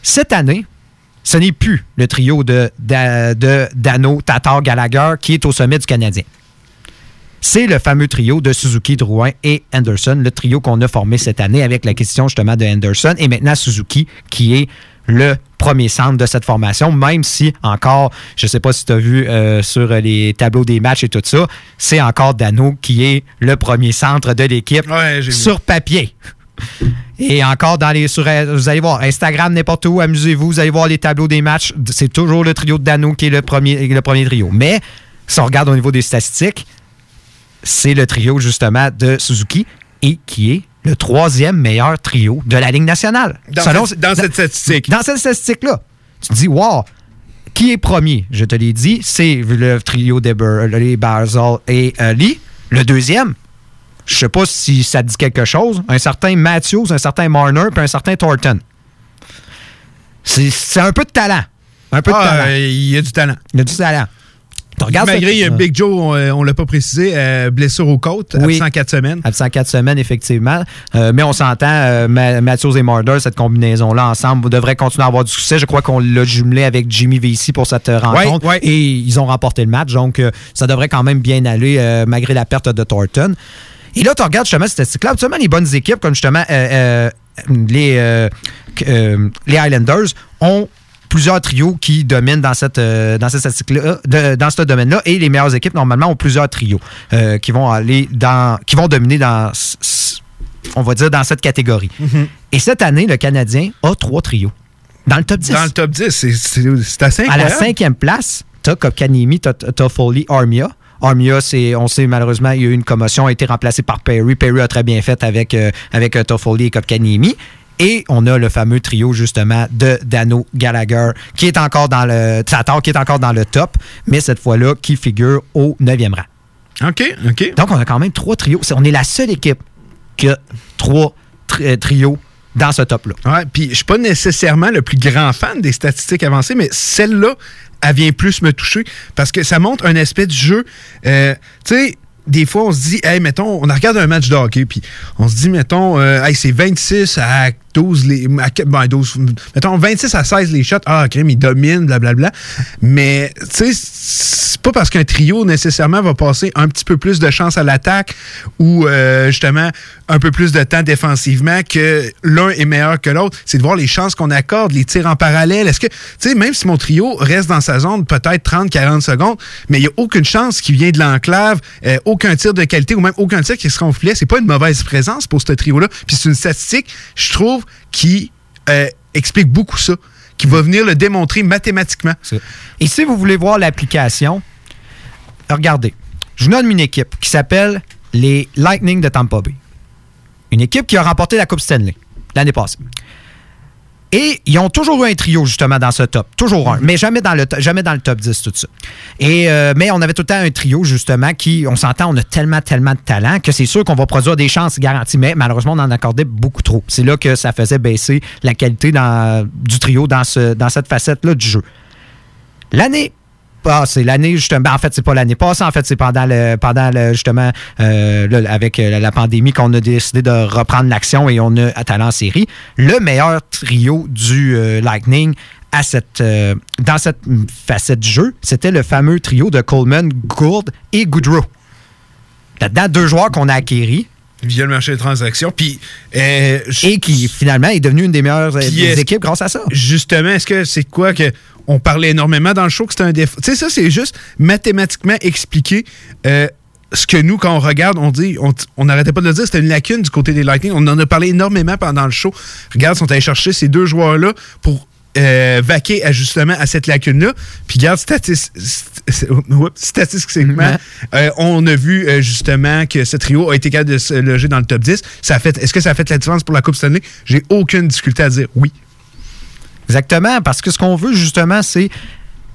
Cette année, ce n'est plus le trio de, de, de Dano, Tatar, Gallagher qui est au sommet du Canadien. C'est le fameux trio de Suzuki, Drouin et Anderson, le trio qu'on a formé cette année avec la question justement de Anderson et maintenant Suzuki qui est le premier centre de cette formation, même si encore, je ne sais pas si tu as vu euh, sur les tableaux des matchs et tout ça, c'est encore Dano qui est le premier centre de l'équipe sur papier. Et encore dans les sur, vous allez voir Instagram n'importe où, amusez-vous, vous allez voir les tableaux des matchs, c'est toujours le trio de Dano qui est le premier le premier trio. Mais si on regarde au niveau des statistiques, c'est le trio justement de Suzuki et qui est le troisième meilleur trio de la Ligue nationale. Dans cette- dans cette statistique. Dans cette statistique-là. Tu te dis, wow, qui est premier? Je te l'ai dit, c'est le trio d'Eberle, Barzal et euh, Lee. Le deuxième, je sais pas si ça dit quelque chose, un certain Matthews, un certain Marner, puis un certain Thornton. C'est un peu de talent. Un peu de Ah, talent. euh, Il y a du talent. Il y a du talent. Malgré cette- euh, Big Joe, on, euh, on l'a pas précisé, euh, blessure aux côtes, Oui. absent 4 semaines. Absent 4 semaines, effectivement. Euh, mais on s'entend, euh, Ma- Matthews et Marder, cette combinaison-là ensemble, devrait continuer à avoir du succès. Je crois qu'on l'a jumelé avec Jimmy Vesey pour cette rencontre. Ouais, ouais. Et ils ont remporté le match. Donc, ça devrait quand même bien aller, malgré la perte de Thornton. Et là, tu regardes justement cette statistique-là. Absolument, les bonnes équipes, comme justement euh, euh, les, euh, euh, les Highlanders, ont plusieurs trios qui dominent dans cette, euh, dans cette statistique-là, de- dans ce domaine-là. Et les meilleures équipes, normalement, ont plusieurs trios euh, qui vont aller dans. qui vont dominer dans. On va dire dans cette catégorie. Et cette année, le Canadien a trois trios. Dans le top 10. Dans le top 10, c'est- assez À la incroyable. cinquième place, t'as Kopkanimi, t'as t'as Foley, Armia. Armia, c'est, on sait malheureusement, il y a eu une commotion, a été remplacé par Perry. Perry a très bien fait avec, euh, avec euh, Toffoli et Kopkanimi. Et on a le fameux trio, justement, de Dano Gallagher, qui est encore dans le. Qui est encore dans le top, mais cette fois-là, qui figure au 9e rang. OK, OK. Donc, on a quand même trois trios. On est la seule équipe qui a trois tri- euh, trios dans ce top-là. Ouais, puis je suis pas nécessairement le plus grand fan des statistiques avancées, mais celle-là, elle vient plus me toucher parce que ça montre un aspect du jeu. Euh, tu sais, des fois, on se dit, hey, mettons, on regarde un match de hockey, puis on se dit, mettons, euh, hey, c'est 26 à 12, les, ben, 12, mettons, 26 à 16 les shots. Ah, crème, il domine, blablabla. Mais, tu sais, c'est pas parce qu'un trio nécessairement va passer un petit peu plus de chance à l'attaque ou euh, justement un peu plus de temps défensivement que l'un est meilleur que l'autre. C'est de voir les chances qu'on accorde, les tirs en parallèle. Est-ce que, tu sais, même si mon trio reste dans sa zone peut-être 30-40 secondes, mais il n'y a aucune chance qui vient de l'enclave, euh, aucun tir de qualité ou même aucun tir qui sera enfilé, c'est pas une mauvaise présence pour ce trio-là. Puis c'est une statistique, je trouve, qui euh, explique beaucoup ça, qui va venir le démontrer mathématiquement. Et si vous voulez voir l'application, regardez. Je vous nomme une équipe qui s'appelle les Lightning de Tampa Bay. Une équipe qui a remporté la Coupe Stanley l'année passée. Et ils ont toujours eu un trio, justement, dans ce top. Toujours un. Mais jamais dans le, to- jamais dans le top 10, tout ça. Et, euh, mais on avait tout le temps un trio, justement, qui, on s'entend, on a tellement, tellement de talent que c'est sûr qu'on va produire des chances garanties. Mais malheureusement, on en accordait beaucoup trop. C'est là que ça faisait baisser la qualité dans- du trio dans, ce, dans cette facette-là du jeu. L'année C'est l'année justement. ben, en fait, c'est pas l'année passée. En fait, c'est pendant le, pendant justement euh, avec euh, la pandémie qu'on a décidé de reprendre l'action et on a attalé en série. Le meilleur trio du euh, Lightning à cette, dans cette facette du jeu, c'était le fameux trio de Coleman, Gould et Goodrow. Là-dedans, deux joueurs qu'on a acquéris. Via le marché des transactions. Puis, euh, et qui finalement est devenu une des meilleures des équipes grâce à ça. Justement, est-ce que c'est quoi que on parlait énormément dans le show que c'était un défaut? Tu sais, ça, c'est juste mathématiquement expliqué. euh, ce que nous, quand on regarde, on dit, on on n'arrêtait pas de le dire, c'était une lacune du côté des Lightning. On en a parlé énormément pendant le show. Regarde, ils sont allés chercher ces deux joueurs-là pour euh, vaquer à, justement à cette lacune-là. Puis regarde, statis- statistiquement, euh, on a vu euh, justement que ce trio a été capable de se loger dans le top 10. Ça a fait, est-ce que ça a fait la différence pour la Coupe Stanley? J'ai aucune difficulté à dire oui. Exactement, parce que ce qu'on veut justement, c'est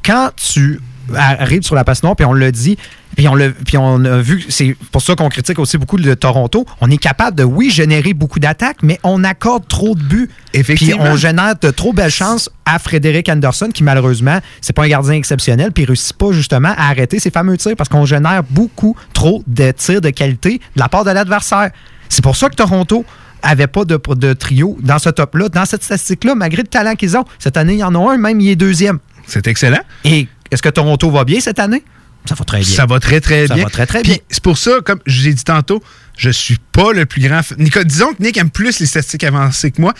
quand tu arrives sur la patinoire, puis on l'a dit, puis on, l'a- puis on a vu, c'est pour ça qu'on critique aussi beaucoup le Toronto, on est capable de, oui, générer beaucoup d'attaques, mais on accorde trop de buts. Effectivement. Puis on génère de trop belles chances à Frédéric Anderson, qui malheureusement, c'est pas un gardien exceptionnel, puis il réussit pas justement à arrêter ses fameux tirs, parce qu'on génère beaucoup trop de tirs de qualité de la part de l'adversaire. C'est pour ça que Toronto avait pas de, de trio dans ce top-là, dans cette statistique-là, malgré le talent qu'ils ont. Cette année, il y en a un, même il est deuxième. C'est excellent. Et est-ce que Toronto va bien cette année? Ça va très bien. Ça va très, très Ça bien. va très, très Puis bien. C'est pour ça, comme je l'ai dit tantôt, je suis pas le plus grand. fan- Nico, disons que Nick aime plus les statistiques avancées que moi,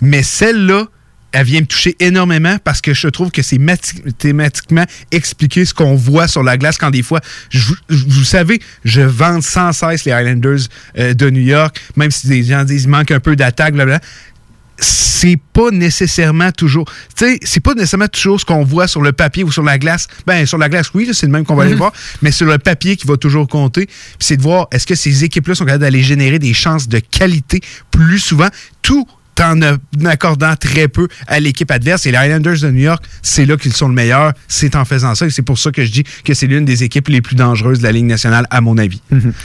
mais celle-là, elle vient me toucher énormément parce que je trouve que c'est mathématiquement expliqué ce qu'on voit sur la glace quand des fois, je vous- je- vous savez, je vante sans cesse les Highlanders euh, de New York, même si des gens disent qu'il manque un peu d'attaque, blablabla c'est pas nécessairement toujours. Tu sais, c'est pas nécessairement toujours ce qu'on voit sur le papier ou sur la glace. Ben, sur la glace, oui, c'est le même qu'on va aller Mhm. voir, mais sur le papier qui va toujours compter. Puis c'est de voir est-ce que ces équipes-là sont capables d'aller générer des chances de qualité plus souvent, tout en accordant très peu à l'équipe adverse. Et les Highlanders de New York, c'est là qu'ils sont le meilleur. C'est en faisant ça. Et c'est pour ça que je dis que c'est l'une des équipes les plus dangereuses de la Ligue nationale, à mon avis.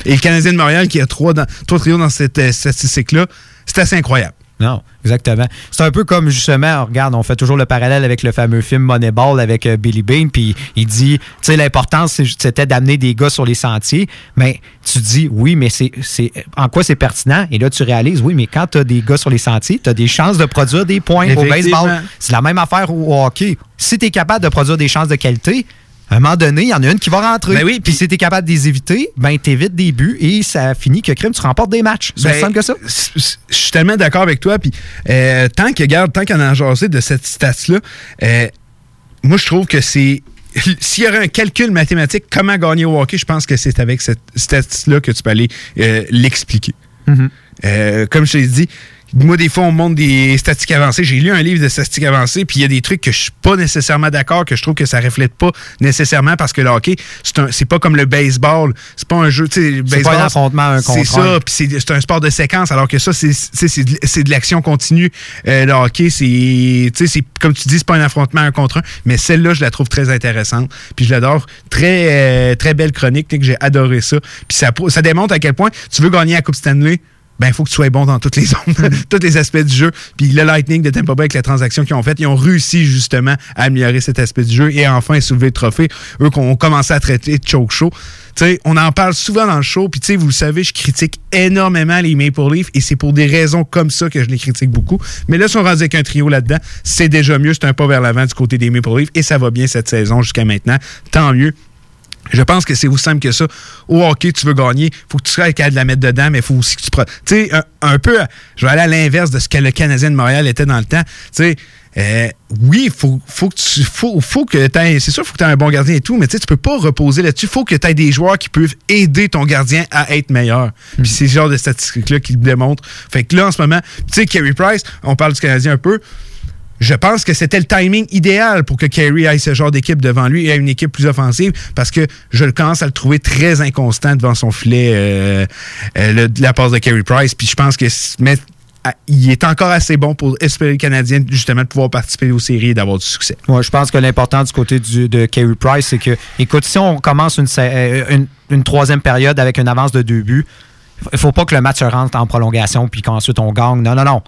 Et le Canadien de Montréal, qui a trois, dans- trois trios dans cette euh, statistique-là, c'est assez incroyable. Non, exactement. C'est un peu comme justement, regarde, on fait toujours le parallèle avec le fameux film Moneyball avec euh, Billy Bean, puis il dit, tu sais, l'importance c'était d'amener des gars sur les sentiers, mais tu dis, oui, mais c'est c'est- en quoi c'est pertinent? Et là, tu réalises, oui, mais quand tu as des gars sur les sentiers, tu as des chances de produire des points au baseball. C'est la même affaire au au hockey. Si tu es capable de produire des chances de qualité, à un moment donné, il y en a une qui va rentrer. Ben oui, puis si tu es capable de les éviter, ben t'évites des buts et ça finit que crime, tu remportes des matchs. C'est Ben, que ça. Je suis tellement d'accord avec toi. Puis, euh, tant que, regarde, tant qu'on a jasé de cette stats-là, euh, moi, je trouve que c'est. S'il y aurait un calcul mathématique, comment gagner au hockey, je pense que c'est avec cette stats-là que tu peux aller euh, l'expliquer. Euh, comme je t'ai dit, moi, des fois, on montre des statistiques avancées. J'ai lu un livre de statistiques avancées, puis il y a des trucs que je suis pas nécessairement d'accord, que je trouve que ça reflète pas nécessairement parce que le hockey, c'est un- c'est pas comme le baseball. C'est pas un jeu, tu sais, le C'est pas un affrontement un C'est contre ça, un. puis c'est c'est un sport de séquence, alors que ça, c'est c'est- c'est de, c'est de l'action continue. Euh, le hockey, c'est, tu sais, c'est comme tu dis, c'est pas un affrontement un contre un, mais celle-là, je la trouve très intéressante. Puis je l'adore. Très, euh, très belle chronique, tu sais, que j'ai adoré ça. Puis ça, ça démontre à quel point tu veux gagner la Coupe Stanley. Ben, il faut que tu sois bon dans toutes les zones, tous les aspects du jeu. Puis le Lightning de Tampa Bay, avec la transaction qu'ils ont faite, ils ont réussi justement à améliorer cet aspect du jeu et enfin soulever le trophée. Eux qu'on commencé à traiter de choke show. Tu sais, on en parle souvent dans le show, puis vous le savez, je critique énormément les Maple Leafs et c'est pour des raisons comme ça que je les critique beaucoup. Mais là, ils sont rendus avec un trio là-dedans. C'est déjà mieux, c'est un pas vers l'avant du côté des Maple Leafs et ça va bien cette saison jusqu'à maintenant. Tant mieux. Je pense que c'est aussi simple que ça. Au hockey, tu veux gagner, faut que tu sois capable de la mettre dedans, mais il faut aussi que tu... pro- Tu sais, un, un peu, je vais aller à l'inverse de ce que le Canadien de Montréal était dans le temps. Tu sais, euh, oui, il faut, faut que tu... Faut, faut que t'aies- C'est sûr, il faut que tu aies un bon gardien et tout, mais tu sais, tu peux pas reposer là-dessus. Il faut que tu aies des joueurs qui peuvent aider ton gardien à être meilleur. Puis c'est ce genre de statistiques-là qui le démontrent. Fait que là, en ce moment, tu sais, Carey Price, on parle du Canadien un peu, je pense que c'était le timing idéal pour que Kerry aille ce genre d'équipe devant lui et ait une équipe plus offensive parce que je le commence à le trouver très inconstant devant son filet, euh, euh, le- la passe de Kerry Price. Puis je pense que ah, il est encore assez bon pour espérer le Canadien justement de pouvoir participer aux séries et d'avoir du succès. Moi, je pense que l'important du côté du- de Carey Price, c'est que, écoute, si on commence une, euh, une troisième période avec une avance de deux buts, il faut pas que le match se rentre en prolongation puis qu'ensuite on gagne. Non, non, non.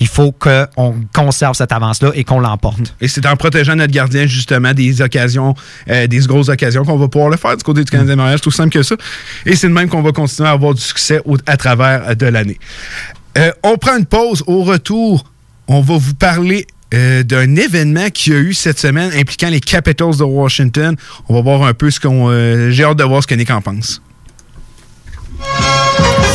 Il faut qu'on conserve cette avance-là et qu'on l'emporte. Et c'est en protégeant notre gardien, justement, des occasions, euh, des grosses occasions, qu'on va pouvoir le faire du côté du Canadien de Montréal. Tout simple que ça. Et c'est de même qu'on va continuer à avoir du succès à travers euh, de l'année. Euh, on prend une pause. Au retour, on va vous parler d'un événement qu'il y a eu cette semaine impliquant les Capitals de Washington. On va voir un peu ce qu'on. J'ai hâte de voir ce que Nick en pense.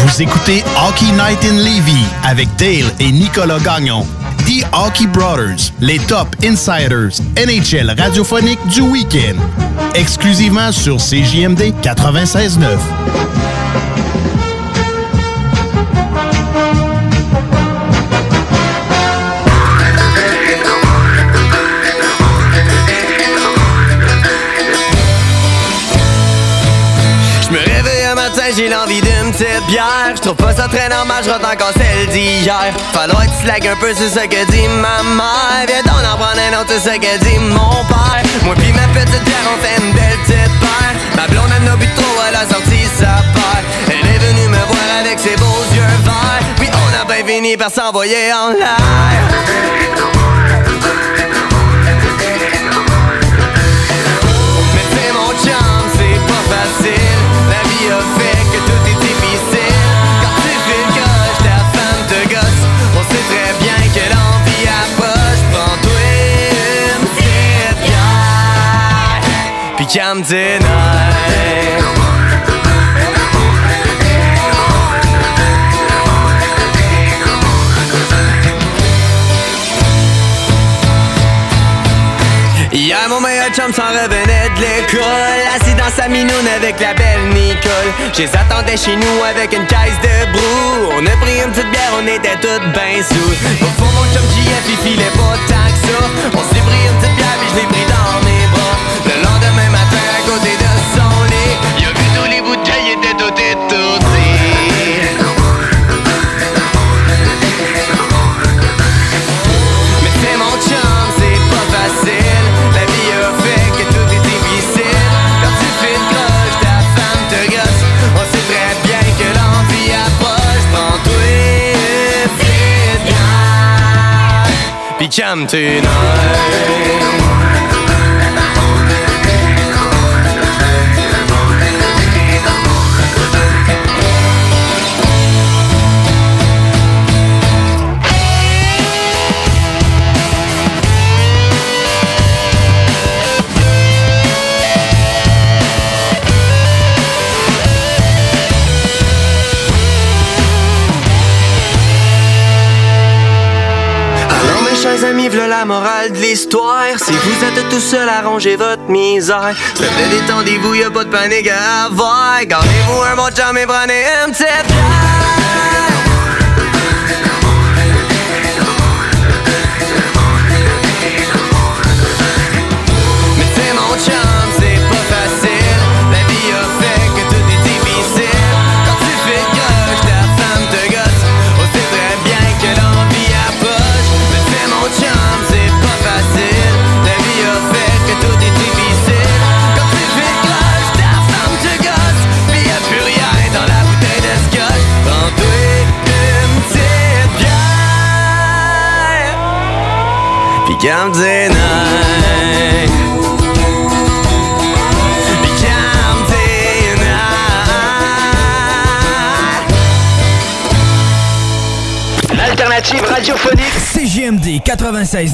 Vous écoutez Hockey Night in Levy avec Dale et Nicolas Gagnon. The Hockey Brothers, les top insiders NHL radiophonique du week-end. Exclusivement sur CJMD 96.9. Je me réveille un matin, j'ai l'envie d'une petite bière. Je trouve pas ça très normal, je encore celle d'hier. Falloir que tu slack un peu, c'est ce que dit ma mère. Viens donc en prendre un autre, c'est ce que dit mon père. Moi pis ma petite bière, on fait une belle petite paire. Ma blonde, elle n'a bu trop, elle a sorti sa paire. Elle est venue me voir avec ses beaux yeux verts. Puis on a bien fini par s'envoyer en l'air. Tes nerfs. Hier, mon meilleur chum s'en revenait de l'école. Assis dans sa minoune avec la belle Nicole. Je les attendais chez nous avec une caisse de brou. On a pris une petite bière, on était toutes ben sous Au fond, mon chum JF, il filait pas tant que ça. On s'est pris une petite bière, puis je l'ai pris dans mes Le lendemain matin, à côté de son lit Il a vu tous les bouteilles, il était tout étourdi Mais c'est mon chum, c'est pas facile. La vie a fait que tout est difficile. Quand tu fais une ta femme te gosse. On sait très bien que l'envie approche. Prends-toi bière, Puis calme tes nerfs. Morale de l'histoire. Si vous êtes tout seul à ranger votre misère. S'il vous détendez-vous, y'a pas de panique à avoir. Gardez-vous un bon chum et prenez un petit L'alternative radiophonique CGMD 96.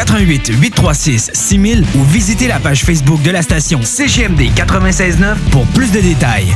88 836 6000 ou visitez la page Facebook de la station CGMD 969 pour plus de détails.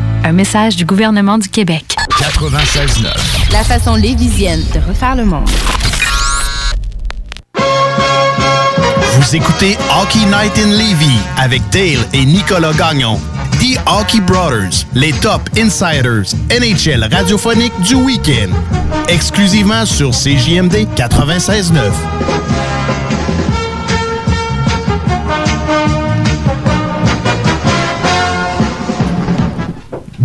Un message du gouvernement du Québec. 96.9. La façon lévisienne de refaire le monde. Vous écoutez Hockey Night in Levy avec Dale et Nicolas Gagnon. The Hockey Brothers, les top insiders NHL radiophonique du week-end. Exclusivement sur CJMD 96.9.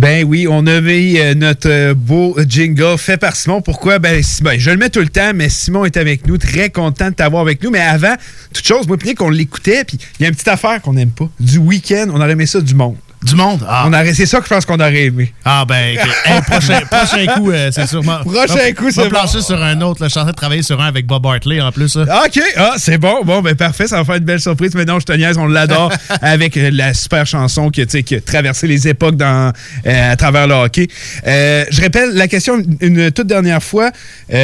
Ben oui, on a mis euh, notre euh, beau jingle fait par Simon. Pourquoi? Ben, Simon, je le mets tout le temps, mais Simon est avec nous, très content de t'avoir avec nous. Mais avant, toute chose, moi, qu'on l'écoutait, puis il y a une petite affaire qu'on n'aime pas. Du week-end, on aurait aimé ça du monde. Du monde? Ah. On aurait- C'est ça que je pense qu'on aurait aimé. Ah ben. Hey, prochain, prochain coup, euh, c'est sûrement... Prochain coup, c'est On va bon. plancher sur un autre. là. Je suis en train de travailler sur un avec Bob Hartley en plus. là. OK, ah, c'est bon. Bon, ben parfait, ça va faire une belle surprise. Mais non, je te niaise, on l'adore avec euh, la super chanson qui, tu sais, qui a traversé les époques dans, euh, à travers le hockey. Euh, je répète la question une, toute dernière fois. Puis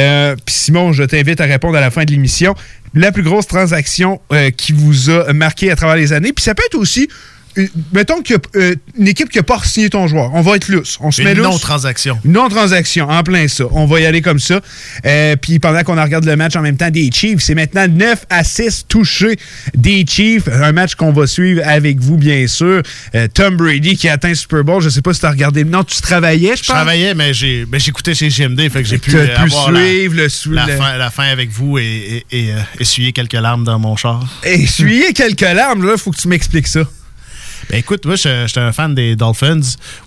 Simon, je t'invite à répondre à la fin de l'émission. La plus grosse transaction euh, qui vous a marqué à travers les années. Puis ça peut être aussi... Mettons qu'il y a euh, une équipe qui n'a pas signé ton joueur. On va être lousse. On se met Une lousse. non-transaction. Non-transaction, en plein ça. On va y aller comme ça. Euh, Puis pendant qu'on regarde le match en même temps des Chiefs, c'est maintenant 9 à 6 touchés des Chiefs. Un match qu'on va suivre avec vous, bien sûr. Euh, Tom Brady qui a atteint le Super Bowl. Je sais pas si tu as regardé. Non, tu travaillais, je Je pense. travaillais, mais j'ai ben, j'écoutais chez GMD, fait que j'ai pu, avoir la- suivre le sou- la, le- fin, la fin avec vous et, et- et, euh, essuyer quelques larmes dans mon char. Essuyer quelques larmes, là, faut que tu m'expliques ça. Ben écoute, moi, je- j'étais un fan des Dolphins.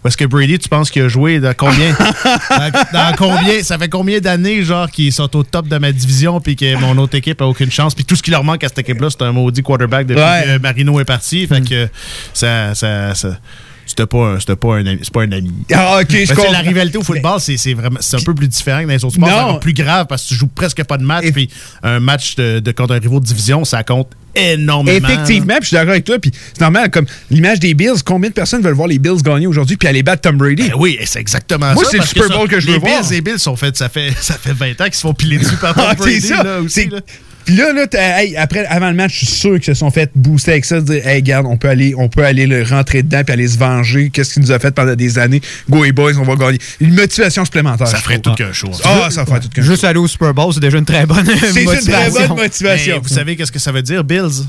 Où est-ce que Brady, tu penses qu'il a joué? Dans combien? dans, dans combien? Ça fait combien d'années, genre, qu'ils sont au top de ma division puis que mon autre équipe a aucune chance? Puis tout ce qui leur manque à cette équipe-là, c'est un maudit quarterback depuis Ouais. que Marino est parti. Fait que ça... ça, ça c'était pas, un- c'était pas un ami. C'est pas un ami. Ah, ok, je comprends. La rivalité au football, c'est, c'est vraiment, c'est un peu plus différent que dans les autres sports. C'est plus grave parce que tu joues presque pas de match. Puis un match de, de contre un rivaux de division, ça compte énormément. Effectivement, puis je suis d'accord avec toi. Puis c'est normal, comme l'image des Bills, combien de personnes veulent voir les Bills gagner aujourd'hui puis aller battre Tom Brady? Ben oui, c'est exactement Moi, ça. c'est le Super ça, Bowl que je les veux Bills, voir. Les Bills sont faits, ça fait, ça fait 20 ans qu'ils se font piler dessus par Tom Ah, Brady. c'est ça. là, aussi, C'est- là. Puis là, là hey, après, avant le match, je suis sûr qu'ils se sont fait booster avec ça, de dire, hey, regarde, on peut aller, on peut aller le rentrer dedans puis aller se venger. Qu'est-ce qu'il nous a fait pendant des années? Go et boys, on va gagner. Une motivation supplémentaire. Ça je ferait tout qu'un show. Ah, ça ferait tout qu'un Juste aller au Super Bowl, c'est déjà une très bonne C'est une motivation. très bonne motivation. Mais vous savez qu'est-ce que ça veut dire, Bills?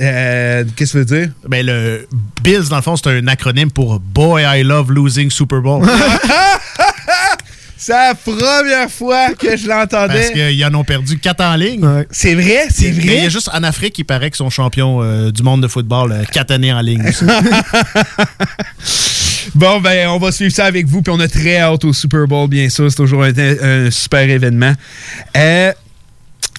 Euh, qu'est-ce que ça veut dire? Ben, le Bills, dans le fond, c'est un acronyme pour Boy, I Love Losing Super Bowl. C'est la première fois que je Parce l'entendais. qu'ils en ont perdu 4 en ligne. C'est vrai, c'est Mais Il y vrai. a juste en Afrique, il paraît qu'ils sont champions euh, du monde de football 4 années en ligne. Bon, ben, on va suivre ça avec vous, puis on a très hâte au Super Bowl, bien sûr. C'est toujours un, un super événement. Euh,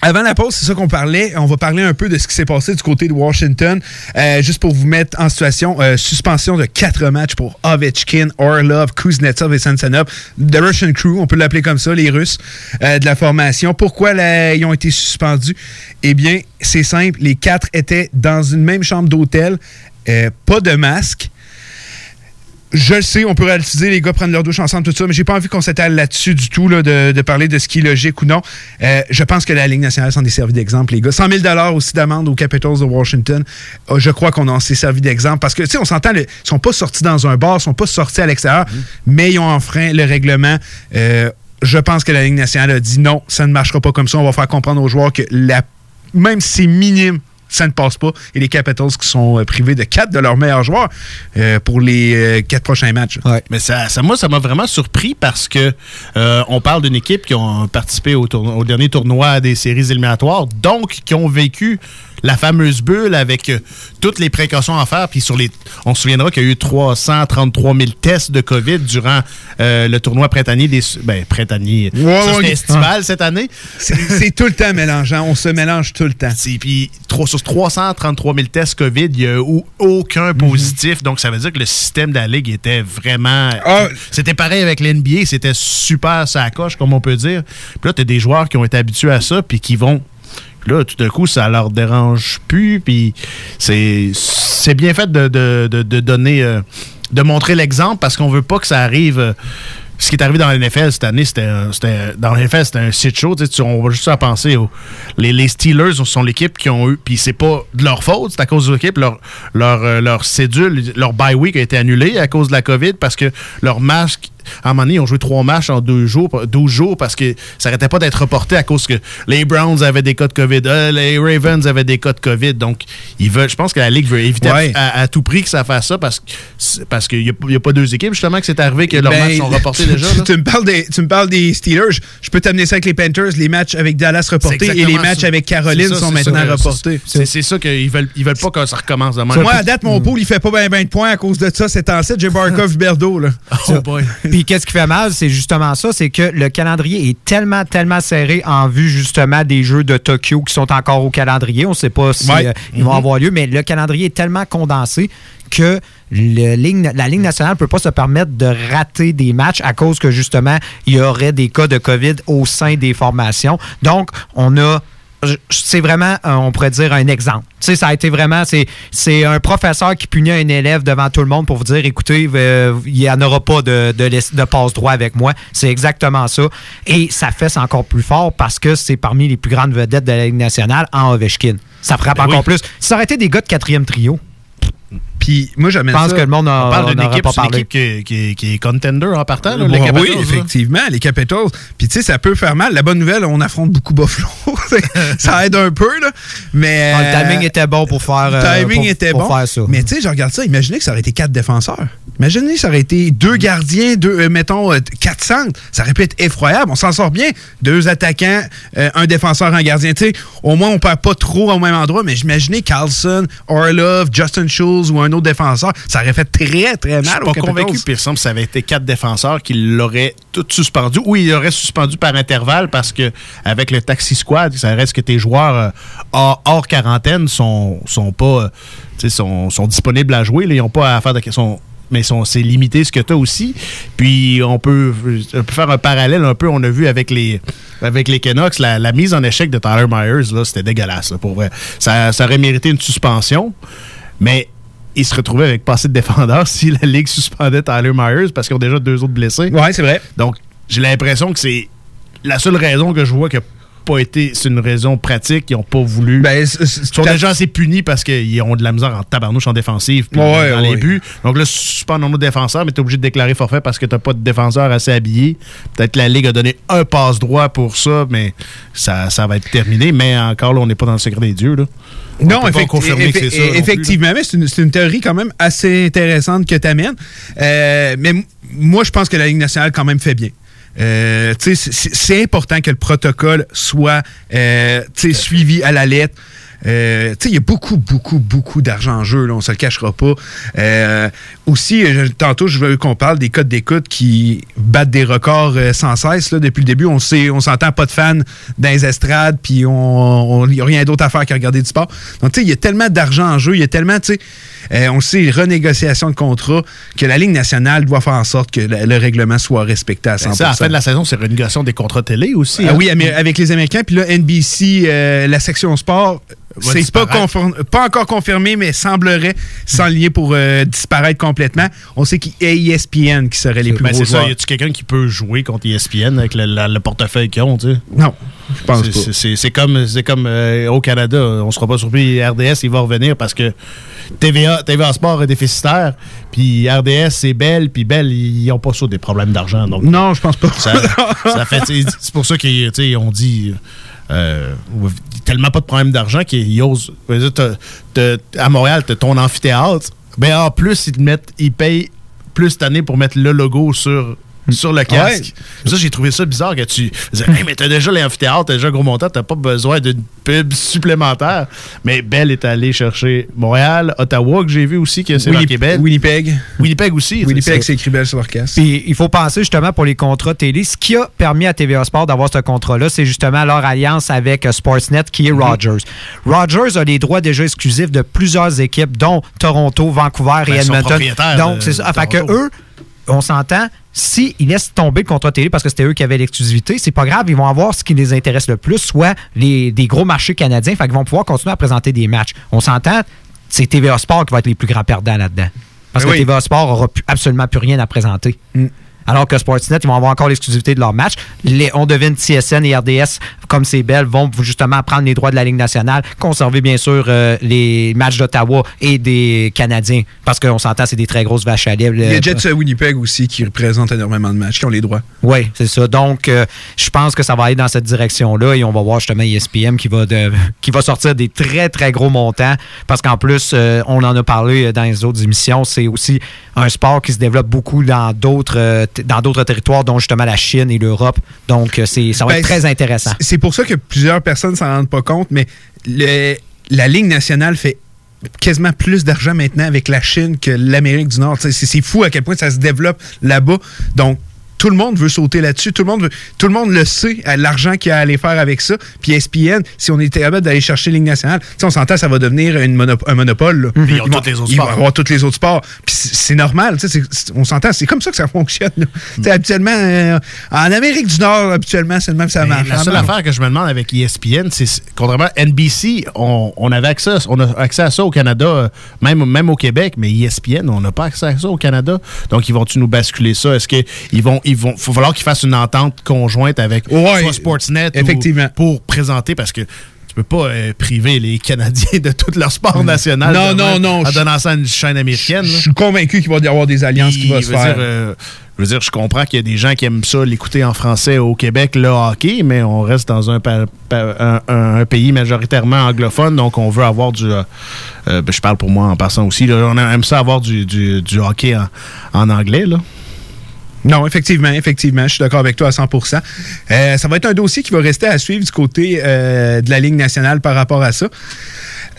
avant la pause, c'est ça qu'on parlait. On va parler un peu de ce qui s'est passé du côté de Washington. Euh, juste pour vous mettre en situation, euh, suspension de quatre matchs pour Ovechkin, Orlov, Kuznetsov et Samsonov. The Russian Crew, on peut l'appeler comme ça, les Russes euh, de la formation. Pourquoi ils ont été suspendus? Eh bien, c'est simple. Les quatre étaient dans une même chambre d'hôtel. pas de masque. Je le sais, on peut réaliser, les gars prennent leur douche ensemble, tout ça, mais j'ai pas envie qu'on s'étale là-dessus du tout, là, de, de parler de ce qui est logique ou non. Euh, je pense que la Ligue nationale s'en est servi d'exemple, les gars. 100 000 aussi d'amende aux Capitals de Washington. Euh, je crois qu'on en s'est servi d'exemple parce que, tu sais, on s'entend, ils sont pas sortis dans un bar, ils sont pas sortis à l'extérieur, mais ils ont enfreint le règlement. Euh, je pense que la Ligue nationale a dit non, ça ne marchera pas comme ça. On va faire comprendre aux joueurs que la, même si c'est minime, ça ne passe pas. Et les Capitals qui sont euh, privés de quatre de leurs meilleurs joueurs euh, pour les euh, quatre prochains matchs. Mais ça, ça- moi, ça m'a vraiment surpris parce que euh, on parle d'une équipe qui ont participé au, dernier tournoi des séries éliminatoires, donc qui ont vécu la fameuse bulle avec euh, toutes les précautions à faire. Puis sur les, on se souviendra qu'il y a eu 333 000 tests de COVID durant euh, le tournoi printanier des, ben printanier, Ouais, ça, cette année. C'est c'est tout le temps mélangeant. On se mélange tout le temps. Puis trois- sur 333 000 tests COVID, il n'y a eu aucun positif. Donc, ça veut dire que le système de la Ligue était vraiment. C'était pareil avec l'NBA. C'était super sa coche, comme on peut dire. Puis là, tu as des joueurs qui ont été habitués à ça, puis qui vont. Là, tout d'un coup, ça leur dérange plus. Puis c'est c'est bien fait de, de- de- de donner. euh, de montrer l'exemple parce qu'on veut pas que ça arrive. euh, ce qui est arrivé dans la NFL cette année, c'était dans la c'était un shit show. Tu on va juste à penser aux les, les Steelers sont l'équipe qui ont eu, puis c'est pas de leur faute, c'est à cause de l'équipe. Leur, leur, euh, leur cédule, leur bye week a été annulé à cause de la COVID parce que leur match, à un moment donné, ils ont joué trois matchs en deux jours, 12 jours parce que ça arrêtait pas d'être reporté à cause que les Browns avaient des cas de COVID, euh, les Ravens avaient des cas de COVID. Donc, ils veulent, je pense que la Ligue veut éviter à- Ouais. à, à tout prix que ça fasse ça parce, que- parce qu'il n'y a, pas deux équipes justement que c'est arrivé que leurs Ben, matchs sont reportés déjà. tu- là. tu me parles des, tu me parles des Steelers. Je, peux t'amener ça avec les Panthers. Les matchs avec Dallas reportés et les matchs ça. avec Caroline ça, sont maintenant ça. reportés. C'est ça qu'ils veulent, ils veulent pas que ça recommence de même. Moi, à date, mon pool, il fait pas bien de points à cause de ça. C'est en 7, j'ai Barkov Berdo. Là. Oh boy. Puis qu'est-ce qui fait mal, c'est justement ça, c'est que le calendrier est tellement, tellement serré en vue justement des Jeux de Tokyo qui sont encore au calendrier. On ne sait pas si Ouais. euh, ils vont Mhm. avoir lieu, mais le calendrier est tellement condensé que le ligne- la Ligue nationale ne peut pas se permettre de rater des matchs à cause que justement, il y aurait des cas de COVID au sein des formations. Donc, on a c'est vraiment, euh, on pourrait dire, un exemple. Tu sais, ça a été vraiment, c'est, un professeur qui punit un élève devant tout le monde pour vous dire, écoutez, euh, il n'y en aura pas de, de, de passe-droit avec moi. C'est exactement ça. Et ça fait ça encore plus fort parce que c'est parmi les plus grandes vedettes de la Ligue nationale en Ovechkin. Ça frappe Ben encore oui. plus. Ça aurait été des gars de quatrième trio. Puis moi, j'amène Je pense ça- que le monde On parle d'une équipe, qui, qui- qui est contender en partant. là, les Capitals, oui, effectivement, les Capitals. Puis tu sais, ça peut faire mal. La bonne nouvelle, on affronte beaucoup Buffalo. ça aide un peu, là. Mais, Ah, le timing euh, était bon pour faire, Le euh, timing pour- était pour bon. faire ça. Mais tu sais, je regarde ça. Imaginez que ça aurait été quatre défenseurs. Imaginez que ça aurait été deux gardiens, deux, euh, mettons, quatre centres. Ça aurait pu être effroyable. On s'en sort bien. Deux attaquants, euh, un défenseur, un gardien. Tu sais, au moins, on perd pas trop au même endroit. Mais j'imaginais Carlson, Orlov, Justin Schultz ou un autre défenseur. Ça aurait fait très, très Je suis mal pas convaincu, que ça avait été quatre défenseurs qui l'auraient tout suspendu. Oui, il aurait suspendu par intervalle parce que avec le taxi squad, ça reste que tes joueurs euh, hors, hors quarantaine sont, sont pas euh, sont, sont disponibles à jouer. là. ils n'ont pas à faire de sont, mais c'est limité ce que tu as aussi. Puis on peut, on peut faire un parallèle un peu, on a vu avec les avec les Canucks, la, la mise en échec de Tyler Myers, là, c'était dégueulasse, là, pour vrai. Ça, ça aurait mérité une suspension, mais il se retrouvait avec pas assez de défendeurs si la Ligue suspendait Tyler Myers parce qu'ils ont déjà deux autres blessés. Ouais, c'est vrai. Donc, j'ai l'impression que c'est la seule raison que je vois que pas été. C'est une raison pratique. Ils n'ont pas voulu. Ben, ils sont déjà assez punis parce qu'ils ont de la misère en tabarnouche en défensive puis Ouais, dans ouais. les buts. Donc là, suspendre nos défenseurs, mais tu es obligé de déclarer forfait parce que tu pas de défenseur assez habillé. Peut-être la Ligue a donné un passe droit pour ça, mais ça, ça va être terminé. Mais encore là, on n'est pas dans le secret des dieux. Là. On Non, peut pas effecti- confirmer que c'est effe- ça. non plus, là. effectivement, mais c'est une, c'est une théorie quand même assez intéressante que tu amènes. mais m- moi, je pense que la Ligue nationale quand même fait bien. Euh, c'est- important que le protocole soit euh, suivi à la lettre. Euh, tu sais, il y a beaucoup, beaucoup, beaucoup d'argent en jeu, là, on se le cachera pas. Euh, aussi, euh, tantôt, je veux qu'on parle des codes d'écoute qui battent des records sans cesse. Là, depuis le début, on sait, on s'entend pas de fans dans les estrades, puis on n'y a rien d'autre à faire qu'à regarder du sport. Donc, tu sais, il y a tellement d'argent en jeu, il y a tellement, tu sais, on sait, renégociation de contrat, que la Ligue nationale doit faire en sorte que le, le règlement soit respecté à 100 Ben, ça, à la fin de la saison, c'est renégociation des contrats télé aussi. ah hein? oui, avec les Américains. Puis là, NBC, euh, la section sport, c'est pas, pas encore confirmé, mais semblerait s'enligner pour euh, disparaître complètement. On sait qu'il y a ESPN qui serait les plus Ben, gros c'est ça. joueurs. Y a-tu quelqu'un qui peut jouer contre ESPN avec le, la- le portefeuille qu'ils ont, tu sais? Non, je pense pas. c'est- comme, euh, au Canada. On sera pas surpris. RDS, il va revenir parce que TVA, TVA Sport est déficitaire. Puis RDS, c'est Belle. Puis Belle, ils n'ont pas ça des problèmes d'argent. Non, je pense pas. Ça, ça fait, c'est pour ça qu'ils ont dit. Euh, tellement pas de problème d'argent qu'ils osent. à Montréal, tu ton amphithéâtre. Ben, en plus, ils te mettent, ils payent plus cette année pour mettre le logo sur, sur le casque. Ça, j'ai trouvé ça bizarre que tu disais, Hey, mais t'as déjà l'amphithéâtre, t'as déjà un gros montant, t'as pas besoin d'une pub supplémentaire. Mais Bell est allé chercher Montréal, Ottawa, que j'ai vu aussi, que c'est Winni- marqué Bell. Winnipeg. Winnipeg aussi. Winnipeg, c'est écrit belle sur leur casque. Puis il faut penser justement pour les contrats télé. Ce qui a permis à TVA Sport d'avoir ce contrat-là, c'est justement leur alliance avec euh, Sportsnet qui est Rogers. Rogers a les droits déjà exclusifs de plusieurs équipes, dont Toronto, Vancouver Ben, et ils sont Edmonton. propriétaires Donc c'est ça. de Fait que Toronto. eux, on s'entend. S'ils laissent tomber le contrat télé parce que c'était eux qui avaient l'exclusivité, c'est pas grave, ils vont avoir ce qui les intéresse le plus, soit les, des gros marchés canadiens, fait qu'ils vont pouvoir continuer à présenter des matchs. On s'entend, c'est TVA Sport qui va être les plus grands perdants là-dedans. Parce que. TVA Sport aura pu- absolument plus rien à présenter. Alors que Sportsnet, ils vont avoir encore l'exclusivité de leur match. Les, on devine TSN et RDS, comme c'est belle, vont justement prendre les droits de la Ligue nationale, conserver bien sûr euh, les matchs d'Ottawa et des Canadiens. Parce qu'on s'entend, c'est des très grosses vaches à lèvres. Il y a Jets à Winnipeg aussi qui représentent énormément de matchs, qui ont les droits. Oui, c'est ça. Donc, euh, je pense que ça va aller dans cette direction-là et on va voir justement E ESPN qui va, de- qui va sortir des très, très gros montants parce qu'en plus, euh, on en a parlé dans les autres émissions, c'est aussi un sport qui se développe beaucoup dans d'autres euh, dans d'autres territoires, dont justement la Chine et l'Europe. Donc, euh, c'est, ça va Ben, être très intéressant. C'est pour ça que plusieurs personnes s'en rendent pas compte, mais le- la Ligue nationale fait quasiment plus d'argent maintenant avec la Chine que l'Amérique du Nord. C'est fou à quel point ça se développe là-bas. Donc, tout le monde veut sauter là-dessus. Tout le monde veut- tout le monde le sait, à l'argent qu'il y a à aller faire avec ça. Puis ESPN, si on était capable d'aller chercher Ligue nationale, on s'entend, ça va devenir une un monopole. là. Puis ils ont vont- tous les autres ils vont sports. avoir tous les autres sports. Puis c'est normal. on s'entend, c'est comme ça que ça fonctionne. sais, Habituellement, euh, en Amérique du Nord, habituellement, c'est le même que ça marche. La seule affaire que je me demande avec ESPN, c'est contrairement à NBC, on, on avait accès, on a accès à ça au Canada, euh, même, même au Québec, mais ESPN, on n'a pas accès à ça au Canada. Donc, ils vont-tu nous basculer ça? Est-ce qu'ils vont, vont, faut falloir qu'ils fassent une entente conjointe avec soit Sportsnet ou- effectivement. pour présenter parce que tu peux pas euh, priver les Canadiens de tout leur sport national. Non, non, non, En donnant ça à une chaîne américaine. Je suis convaincu qu'il va y avoir des alliances qui vont se faire. dire, euh, je veux dire, je comprends qu'il y a des gens qui aiment ça, l'écouter en français au Québec, le hockey, mais on reste dans un, pa- pa- un- un- un pays majoritairement anglophone, donc on veut avoir du. euh, euh, ben, je parle pour moi en passant aussi. là, on aime ça avoir du, du- du hockey en, en anglais. Là. Non, effectivement, effectivement, je suis d'accord avec toi à 100% Euh, Ça va être un dossier qui va rester à suivre du côté euh, de la Ligue nationale par rapport à ça.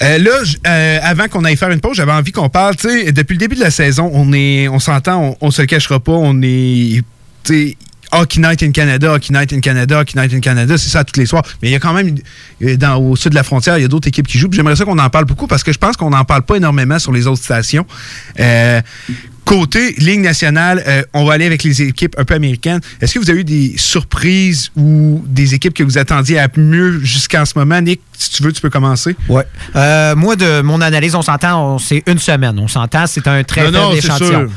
Euh, là, euh, avant qu'on aille faire une pause, j'avais envie qu'on parle. Depuis le début de la saison, on est, on s'entend, on, on se le cachera pas, on est, Hockey Night in Canada, Hockey Night in Canada, Hockey Night in Canada, c'est ça tous les soirs. Mais il y a quand même, au sud de la frontière, il y a d'autres équipes qui jouent. J'aimerais ça qu'on en parle beaucoup parce que je pense qu'on n'en parle pas énormément sur les autres stations. Côté Ligue nationale, euh, on va aller avec les équipes un peu américaines. Est-ce que vous avez eu des surprises ou des équipes que vous attendiez à mieux jusqu'en ce moment? Nick, si tu veux, tu peux commencer. Ouais. Euh, moi, de mon analyse, on s'entend, c'est une semaine. On s'entend, c'est un très Non, non, faible c'est échantillon.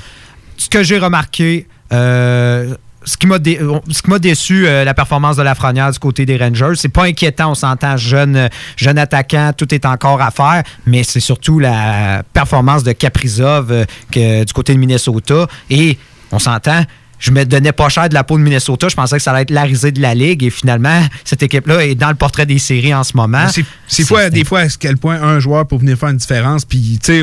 Ce que j'ai remarqué, euh, ce qui m'a dé- ce qui m'a déçu, euh, la performance de la Lafrenière du côté des Rangers, c'est pas inquiétant, on s'entend, jeune, euh, jeune attaquant, tout est encore à faire, mais c'est surtout la performance de Kaprizov euh, que, du côté de Minnesota. Et on s'entend, je me donnais pas cher de la peau de Minnesota. Je pensais que ça allait être la risée de la Ligue. Et finalement, cette équipe-là est dans le portrait des séries en ce moment. C'est- des fois à quel point un joueur peut venir faire une différence. Puis, tu sais,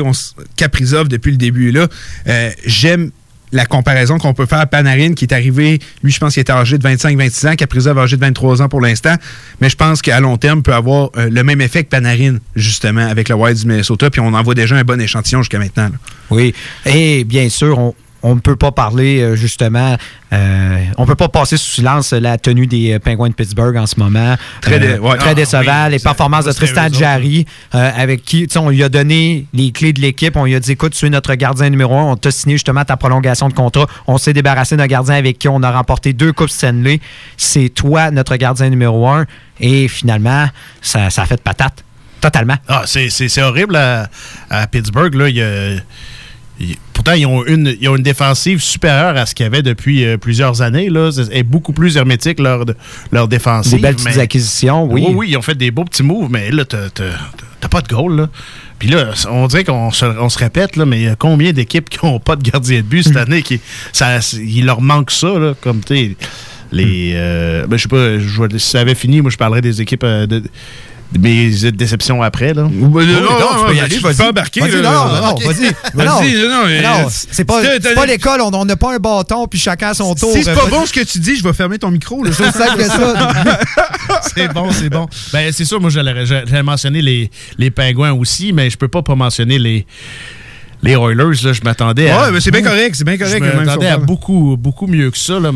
Kaprizov, depuis le début, là, euh, j'aime la comparaison qu'on peut faire à Panarin, qui est arrivé, lui, je pense qu'il était âgé de 25-26 ans, Kaprizov âgé de 23 ans pour l'instant, mais je pense qu'à long terme, peut avoir euh, le même effet que Panarin, justement, avec le Wild du Minnesota, puis on en voit déjà un bon échantillon jusqu'à maintenant. Oui. Et bien sûr, on on ne peut pas parler euh, justement, euh, on peut pas passer sous silence la tenue des euh, Penguins de Pittsburgh en ce moment. Très dé- ouais. très Ah, décevant. oui, les performances de Tristan. Jarry, euh, avec qui tu sais, on lui a donné les clés de l'équipe. On lui a dit écoute, tu es notre gardien numéro un. On t'a signé justement ta prolongation de contrat. On s'est débarrassé d'un gardien avec qui on a remporté deux Coupes Stanley. C'est toi notre gardien numéro un. Et finalement, ça, ça a fait de patate. Totalement. Ah, c'est- horrible à, à Pittsburgh. Là. Il y a- pourtant, ils ont, une, ils ont une défensive supérieure à ce qu'il y avait depuis euh, plusieurs années. Là. C'est est beaucoup plus hermétique, leur, leur défensive. Des belles petites acquisitions, oui. Oui, oui, ils ont fait des beaux petits moves, mais là, t'as t'as- pas de goal. Là. Puis là, on dirait qu'on se, on se répète, là, mais il y a combien d'équipes qui n'ont pas de gardien de but cette année? Qui, ça, il leur manque ça, là, comme tu sais, les. euh, ben, je sais pas, je vois- si ça avait fini, moi, je parlerais des équipes. euh, de mes déceptions après. Là. non, non, non, tu peux embarquer, Vas-y, là. non, non, non, Ok. vas-y. Non, c'est pas, l'école, on n'a pas un bâton, puis chacun à son tour. Si c'est pas bon ce que tu dis, je vais fermer ton micro. C'est aussi simple que ça. c'est bon, c'est bon. Ben, c'est sûr, moi, j'allais mentionner les, les pingouins aussi, mais je peux pas pas mentionner les. Les Oilers, là, je m'attendais à. Ouais, mais c'est bien correct, c'est bien correct, Je m'attendais à beaucoup, beaucoup mieux que ça. Là.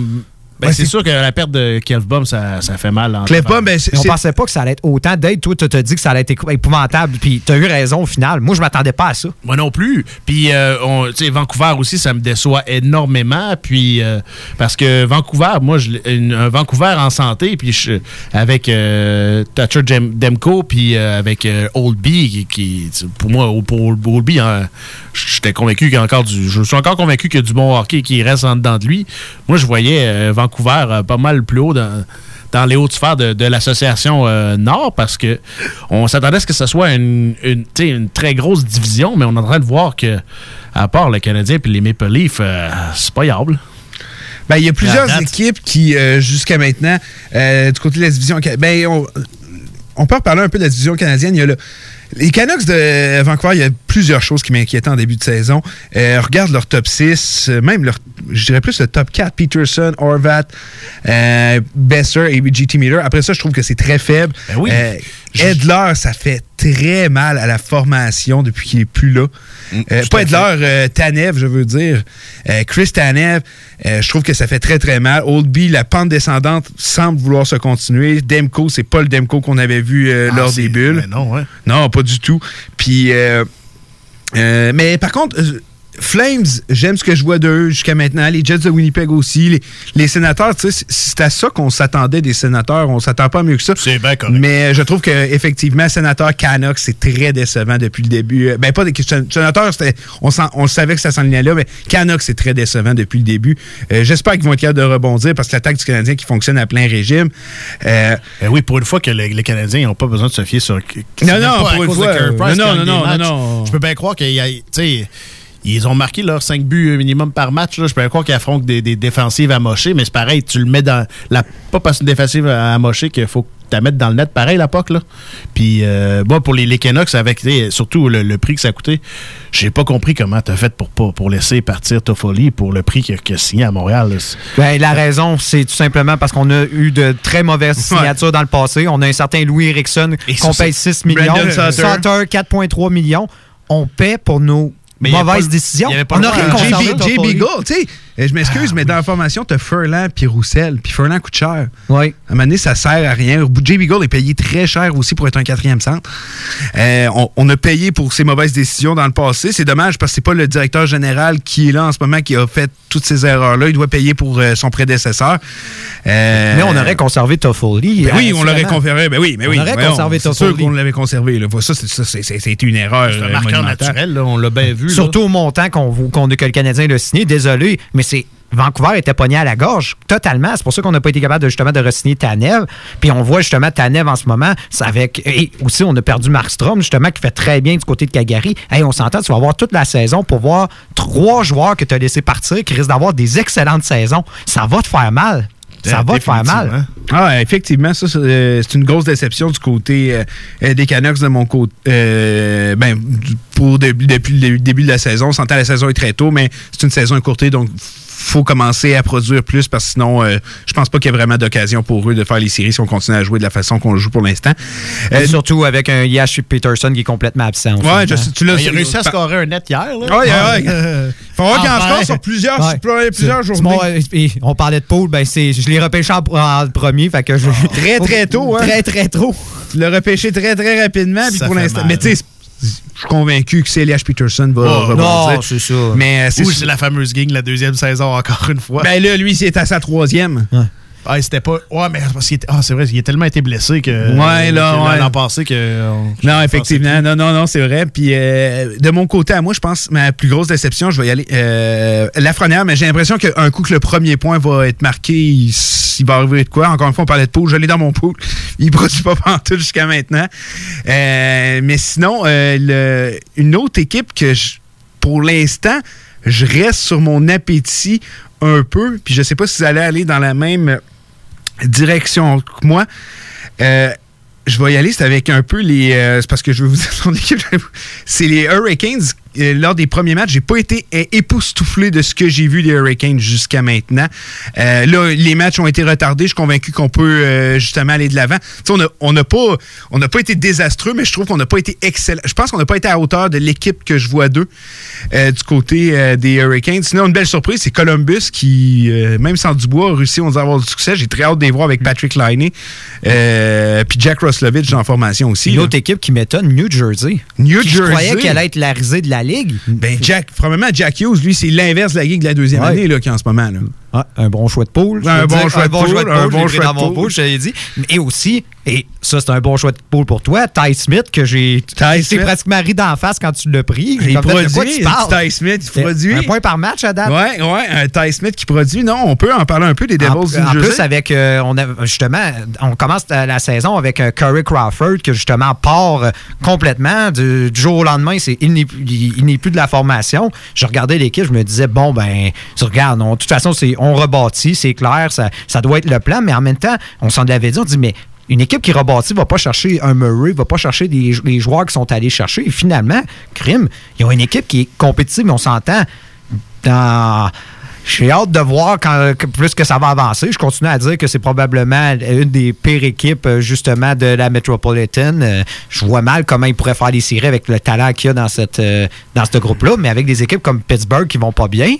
Ben, Ouais, c'est sûr que la perte de Kelvbaum, ça, ça fait mal. en Clefbaum, ben, on pensait pas que ça allait être autant d'aide. Toi, tu t'as dit que ça allait être épouvantable, puis tu as eu raison au final. Moi, je m'attendais pas à ça. Moi non plus. Puis, euh, on- tu sais, Vancouver aussi, ça me déçoit énormément. Puis, euh, parce que Vancouver, moi, je, une- un Vancouver en santé, puis je- avec euh, Thatcher Jem- Demko, puis euh, avec euh, Oldby, qui, qui- pour moi, pour Oldby, hein, j'étais convaincu qu'il y a encore du. Je suis encore convaincu qu'il y a du bon hockey qui reste en dedans de lui. Moi, je voyais euh, Vancouver euh, pas mal plus haut dans dans les hautes sphères de, de l'association euh, Nord parce que on s'attendait à ce que ce soit une, une, tu sais, une très grosse division, mais on est en train de voir que, à part le Canadien et les Maple Leafs, euh, c'est pas yable. Ben, il y a plusieurs équipes qui, euh, jusqu'à maintenant, euh, du côté de la division. Ben, on, on peut reparler un peu de la division canadienne. Il y a le- les Canucks de Vancouver, il y a plusieurs choses qui m'inquiétaient en début de saison. Euh, regarde leur top 6, euh, même leur, je dirais plus le top 4, Peterson, Horvat, euh, Besser et GT Meter. Après ça, je trouve que c'est très faible. oui. Euh, Edler, ça fait très mal à la formation depuis qu'il est plus là. Euh, tout pas Edler, euh, Tanev, je veux dire. Euh, Chris Tanev, euh, je trouve que ça fait très très mal. Oldby, la pente descendante semble vouloir se continuer. Demko, c'est pas le Demko qu'on avait vu euh, Ah, lors des bulles. mais non, ouais. Non, pas du tout. Puis, euh, euh, mais par contre, euh, Flames, j'aime ce que je vois d'eux jusqu'à maintenant. Les Jets de Winnipeg aussi. Les, les sénateurs, tu sais, c'est- à ça qu'on s'attendait des sénateurs. On s'attend pas mieux que ça. C'est bien correct. Mais euh, je trouve qu'effectivement, sénateur Canucks, c'est très décevant depuis le début. Euh, Ben, pas des sénateur, c'était- on, on savait que ça s'enlignait là, mais Canucks, c'est très décevant depuis le début. Euh, J'espère qu'ils vont être capables de rebondir parce que l'attaque du Canadien qui fonctionne à plein régime. Euh, Ben oui, pour une fois que les, les Canadiens n'ont pas besoin de se fier sur. Non, non, pas pour une fois, non, non, non, non, non. Je peux bien croire qu'il y a. Ils ont marqué leurs 5 buts minimum par match. Là. Je peux croire qu'ils affrontent des, des défensives amochées, mais c'est pareil, tu le mets dans. La, pas parce une défensive amochée qu'il faut que tu la mettes dans le net, pareil, la POC. Là. Puis, euh, moi, pour les, les Canucks, avec surtout le, le prix que ça a coûté, j'ai pas compris comment tu as fait pour, laisser partir Toffoli pour le prix qu'il a, qu'il a signé à Montréal. Ben, la raison, c'est tout simplement parce qu'on a eu de très mauvaises signatures dans le passé. On a un certain Louis Erickson qu'on paye c'est- 6 millions. Sutter, 4,3 millions. On paie pour nos Mais avait pas On le a droit rien. JB. JB Gold, tu sais, euh, je m'excuse, mais dans la formation, t'as Furlan puis Roussel, puis Furlan coûte cher. Oui. À un moment donné, ça sert à rien. JB Gold est payé très cher aussi pour être un quatrième centre. Euh, on, on a payé pour ses mauvaises décisions dans le passé. C'est dommage parce que c'est pas le directeur général qui est là en ce moment qui a fait toutes ces erreurs-là. Il doit payer pour euh, son prédécesseur. Euh, Mais on aurait conservé Toffoli. ben oui, on l'aurait conféré. Ben oui, mais oui. On aurait voyons, conservé C'est sûr Toffoli. qu'on l'avait conservé. Là. Ça, c'est- une erreur. C'est un marqueur monumentale. naturel, là, on l'a bien vu. là. Surtout au montant qu'on qu'on- que le Canadien l'a signé. Désolé, mais c'est. Vancouver était pogné à la gorge totalement. C'est pour ça qu'on n'a pas été capable justement de re-signer Tanev. Puis on voit justement Tanev en ce moment. avec et aussi on a perdu Markstrom justement qui fait très bien du côté de Calgary. Hey, on s'entend, tu vas avoir toute la saison pour voir trois joueurs que tu as laissé partir qui risquent d'avoir des excellentes saisons. Ça va te faire mal. Ça va te faire mal. Ah, effectivement, ça, c'est euh, c'est une grosse déception du côté euh, euh, des Canucks de mon côté. Euh, ben, pour début- depuis le début de la saison. On s'entend la saison est très tôt, mais c'est une saison écourtée, donc faut commencer à produire plus parce que sinon, euh, je pense pas qu'il y ait vraiment d'occasion pour eux de faire les séries si on continue à jouer de la façon qu'on le joue pour l'instant. Euh, surtout avec un Yash Peterson qui est complètement absent. en Ouais, je tu l'as- Il a réussi à scorer un net hier. Là. Ah, Ouais, ouais, ouais. Faut voir qu'il en Enfin. score sur plusieurs, sur Ouais. plusieurs journées. et on parlait de Paul, ben c'est, je l'ai repêché en, en premier, fait que je- Très, très tôt, hein? Très, très tôt. Tu l'as repêché très, très rapidement. Puis pour l'instant. Mais tu sais, je suis convaincu que Elias Peterson va Oh, rebondir. non, c'est ça. Mais euh, c'est la fameuse gang, la deuxième saison, encore une fois. Ben là, lui, c'est à sa troisième. Ah, c'était pas. Ouais, mais parce qu'il était- ah, c'est vrai, il a tellement été blessé que. Ouais, là, ouais. L'an passé que. on- Non, effectivement. Non, non, non, c'est vrai. Puis euh, de mon côté à moi, je pense ma plus grosse déception, je vais y aller. Euh, Lafrenière, mais j'ai l'impression qu'un coup que le premier point va être marqué, il, il va arriver de quoi? Encore une fois, on parlait de pool. Je l'ai dans mon pool. Il produit pas pantoute jusqu'à maintenant. Euh, mais sinon, le- une autre équipe que je- pour l'instant, je reste sur mon appétit un peu. Puis je sais pas si vous allez aller dans la même direction moi. Euh, je vais y aller, c'est avec un peu les. euh, c'est parce que je veux vous dire son. C'est les Hurricanes. Euh, lors des premiers matchs, j'ai pas été euh, époustouflé de ce que j'ai vu des Hurricanes jusqu'à maintenant. Euh, là, les matchs ont été retardés. Je suis convaincu qu'on peut euh, justement aller de l'avant. On n'a on pas, on n'a pas été désastreux, mais je trouve qu'on n'a pas été excellent. Je pense qu'on n'a pas été à hauteur de l'équipe que je vois d'eux euh, du côté des Hurricanes. Sinon, une belle surprise, c'est Columbus qui, même sans Dubois, a réussi à avoir du succès. J'ai très hâte de les voir avec Patrick Liney. Puis Jack Roslovich en formation aussi. Une là. autre équipe qui m'étonne, New Jersey. New Qui, Jersey. Je croyais qu'elle allait être la risée de la Ligue. Ben, Jack, probablement Jack Hughes, lui, c'est l'inverse de la Ligue de la deuxième Ouais. année là, qui est en ce moment. Là. Ah, un bon choix de poule. Un bon dire, choix un de bon poule, choix de un poule, bon dans mon je te l'ai dit. Et aussi, et ça, c'est un bon choix de poule pour toi, Ty Smith, que j'ai. Ty Smith. pratiquement ri d'en face quand tu l'as pris. Il de quoi produit, tu parles? Ty Smith, il produit. Un point par match à date? Ouais, ouais, un Ty Smith qui produit. Non, on peut en parler un peu des En, Devils du en Jersey. plus, avec, euh, on a, justement, on commence la saison avec euh, Curry Crawford, qui justement part euh, complètement du, du jour au lendemain. C'est, il, n'est, il- il n'est plus de la formation. Je regardais l'équipe, je me disais, bon, ben, tu regardes, on- de toute façon, c'est, on rebâtit, c'est clair, ça, ça doit être le plan, mais en même temps, on s'en avait dit, on dit, mais une équipe qui rebâtit va pas chercher un Murray, va pas chercher les joueurs qui sont allés chercher. Et finalement, crime, ils ont une équipe qui est compétitive, on s'entend dans. J'ai hâte de voir plus que ça va avancer. Je continue à dire que c'est probablement une des pires équipes, euh, justement, de la Metropolitan. Euh, Je vois mal comment ils pourraient faire des séries avec le talent qu'il y a dans, euh, dans ce groupe-là, mais avec des équipes comme Pittsburgh qui vont pas bien,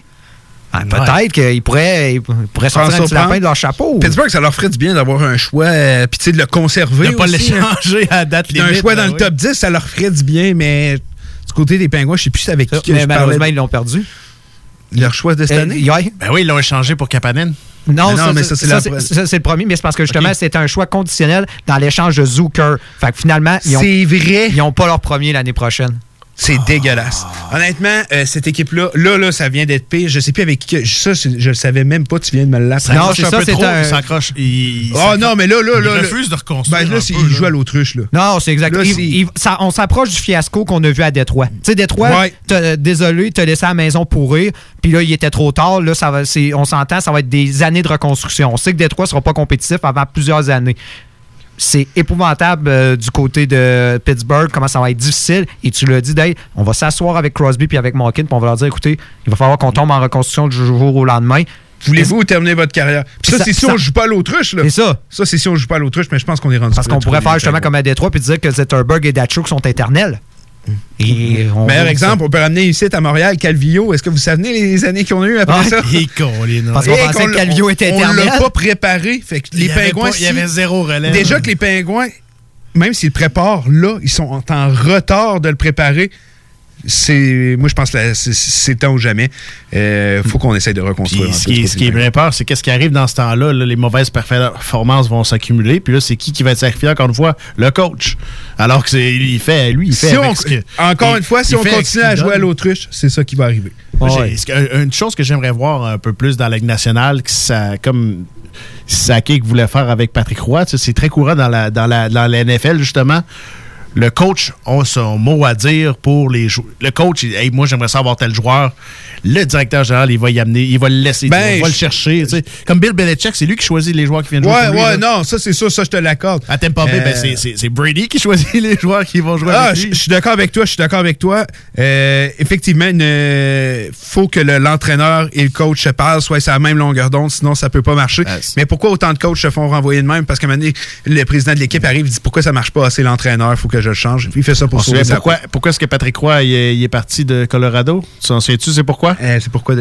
ben, peut-être qu'ils pourraient, ils pourraient sortir un petit lapin de leur chapeau. Pittsburgh, ça leur ferait du bien d'avoir un choix, euh, puis tu sais, de le conserver. De pas aussi, hein. l'échanger à date Un choix dans ben le oui. top 10, ça leur ferait du bien, mais du côté des Pingouins, je sais plus avec qui que mais je malheureusement, parlais. ils l'ont perdu. Leur choix de cette Euh, année? Ben oui, ils l'ont échangé pour Kapanen. Non, Mais non, ça, mais ça, ça, c'est ça, la ça, le premier, mais c'est parce que justement, c'était un choix conditionnel dans l'échange de Zucker. Fait que finalement, ils ont, C'est vrai. ils ont pas leur premier l'année prochaine. C'est dégueulasse. Honnêtement, euh, cette équipe-là, là, là, ça vient d'être pire. Je sais plus avec qui. Ça, je le savais même pas. Tu viens de me l'apprendre. Non, c'est ça, c'est un- Il s'accroche. Il, Oh non, mais là, là, il là. là- refuse de reconstruire. Ben là, un c'est- peu, il là. joue à l'autruche, là. Non, c'est exact. Là, Il- c'est- il- ça- on s'approche du fiasco qu'on a vu à Détroit. Tu sais, Détroit, Ouais. t'as- désolé, t'as laissé à la maison pourrir, puis là, il était trop tard. Là, ça va, on s'entend, ça va être des années de reconstruction. On sait que Détroit sera pas compétitif avant plusieurs années. C'est épouvantable euh, du côté de Pittsburgh, comment ça va être difficile. Et tu l'as dit, Dave, on va s'asseoir avec Crosby puis avec Malkin, puis on va leur dire, écoutez, il va falloir qu'on tombe en reconstruction du jour au lendemain. Voulez-vous terminer votre carrière? Puis ça, Ça- c'est si ça- on joue pas à l'autruche, là. C'est ça. Ça, c'est si on joue pas à l'autruche, mais je pense qu'on est rendu Parce qu'on pourrait faire justement comme à Détroit puis dire que Zetterberg et Datchuk sont éternels. Et on Meilleur exemple, on peut ramener ici à Montréal Calvillo. Est-ce que vous savez les années qu'on a eues après Ah, ça? Et Parce qu'on Et pensait que était on- éternel. On l'a pas préparé. Fait que Il les y avait pingouins. pas- il y avait zéro relève. Déjà que les pingouins, même s'ils le préparent là, ils sont en retard de le préparer. C'est, moi, je pense que c'est- temps ou jamais. Il faut qu'on essaye de reconstruire. Puis ce qui, ce est- qui bien peur, c'est qu'est-ce qui arrive dans ce temps-là. là, les mauvaises performances vont s'accumuler. Puis là, c'est qui qui va être sacrifié encore une fois? Le coach. Alors que c'est il fait, lui, il fait. Si avec on- ce que- encore il- une fois, si on continue à jouer à l'autruche, c'est ça qui va arriver. Une chose que j'aimerais voir un peu plus dans la Ligue nationale, que ça, comme Sakic voulait faire avec Patrick Roy, c'est très courant dans la, dans, la, dans la NFL, justement. Le coach a son mot à dire pour les joueurs. Le coach, il- hey, moi, j'aimerais savoir tel joueur. Le directeur général, il va y amener, il va le laisser, Ben, il va le chercher. tu sais. Comme Bill Belichick, c'est lui qui choisit les joueurs qui viennent jouer. Ouais, non, ça c'est sûr, ça je te l'accorde. À Tampa Bay, Euh, ben, c'est- c'est c'est Brady qui choisit les joueurs qui vont jouer Ah, avec je lui. je suis d'accord avec toi, je suis d'accord avec toi. Euh, effectivement, il faut que le- l'entraîneur et le coach se parlent, soit sur la même longueur d'onde, sinon ça peut pas marcher. Mais pourquoi autant de coachs se font renvoyer de même? Parce qu'à un moment donné, le président de l'équipe arrive et dit pourquoi ça marche pas? Assez l'entraîneur, il faut que je le change. Il fait ça pour sauver sa pourquoi, pourquoi est-ce que Patrick Roy il est, il est parti de Colorado? Tu t'en souviens-tu, c'est pourquoi? Euh, c'est pourquoi.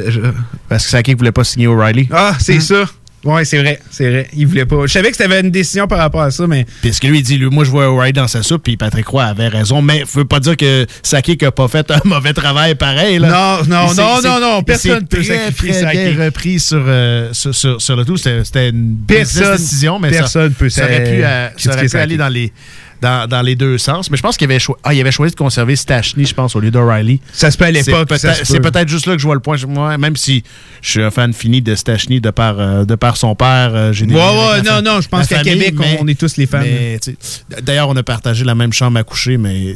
Parce que Sakic voulait pas signer O'Reilly. Ah, c'est ça. Ouais, c'est vrai, c'est vrai. Il voulait pas. Je savais que c'était une décision par rapport à ça, mais. Parce que lui, il dit, lui, moi, je vois O'Reilly dans sa soupe, puis Patrick Roy avait raison. Mais ça veut pas dire que Sakic a pas fait un mauvais travail pareil. Là. Non, non, non, non, non, personne s'est peut sacrifier Sakic. bien repris sur, euh, sur, sur- sur le tout. C'était une Personne- décision, mais ça- personne peut ça, aurait pu, euh, ça aurait pu aller dans les, dans, dans les deux sens. Mais je pense qu'il avait, choi- ah, il avait choisi de conserver Stachny, je pense, au lieu d'O'Reilly. Ça se peut à l'époque, C'est peut-être- peut. juste là que je vois le point. Moi, même si je suis un fan fini de Stachny de par, euh, de par son père, euh, j'ai Ouais, ouais, non, non, je pense qu'à Québec, mais- on est tous les fans. D'ailleurs, on a partagé la même chambre à coucher, mais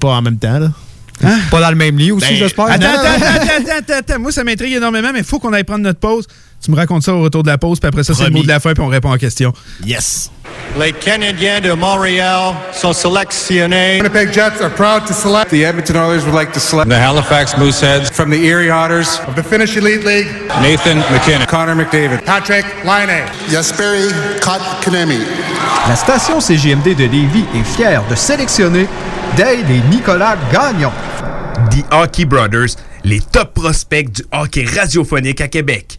pas en même temps. Là. Pas dans le même lit aussi, Ben, j'espère. Attends, attends, attends, attends, attends, attends. Moi, ça m'intrigue énormément, mais il faut qu'on aille prendre notre pause. Tu me racontes ça au retour de la pause, puis après ça, c'est le mot de la fin, puis on répond aux questions. Yes. Les Canadiens de Montréal sont sélectionnés. Winnipeg Jets are proud to select. The Edmonton Oilers would like to select. The Halifax Mooseheads. From the Erie Otters. Of the Finnish Elite League. Nathan McKinnon. Connor McDavid. Patrick Laine. Jesperi Kotkaniemi. La station CGMD de Lévis est fière de sélectionner Dale et Nicolas Gagnon. The Hockey Brothers, les top prospects du hockey radiophonique à Québec.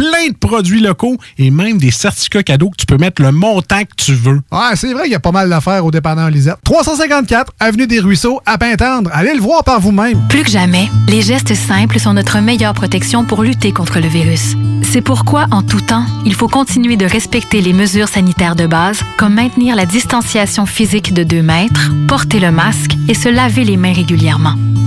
plein de produits locaux et même des certificats cadeaux que tu peux mettre le montant que tu veux. Ouais, c'est vrai qu'il y a pas mal d'affaires au dépanneur Lisette. 354 Avenue des Ruisseaux, à Pintendre. Allez le voir par vous-même. Plus que jamais, les gestes simples sont notre meilleure protection pour lutter contre le virus. C'est pourquoi, en tout temps, il faut continuer de respecter les mesures sanitaires de base, comme maintenir la distanciation physique de 2 mètres, porter le masque et se laver les mains régulièrement.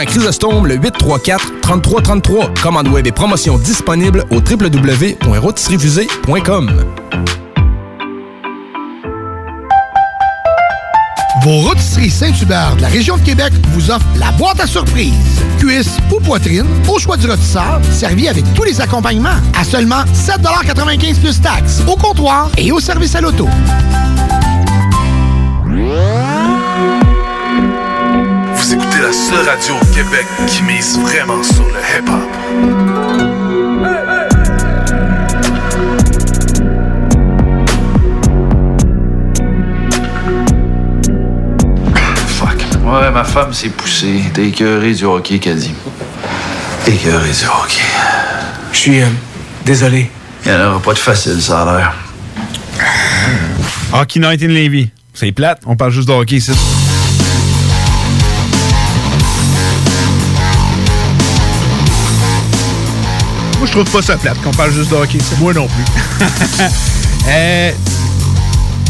Saint-Jean-Chrysostome, le 834 3333. Commande web et promotion disponible au www.rôtisseriefusée.com. Vos rôtisseries Saint-Hubert de la région de Québec vous offrent la boîte à surprise. Cuisse ou poitrine, au choix du rôtisseur, servi avec tous les accompagnements. À seulement 7,95 plus taxes, au comptoir et au service à l'auto. Écoutez la seule radio au Québec qui mise vraiment sur le hip-hop. Fuck. Ouais, ma femme s'est poussée. T'es écœuré du hockey, dit. Écœuré du hockey. Je suis euh, désolé. Il n'y en aura pas de facile, ça a l'air. Hockey Night in Levy. C'est plate, on parle juste de hockey ici. Moi, je trouve pas ça plate qu'on parle juste de hockey. Moi non plus. euh,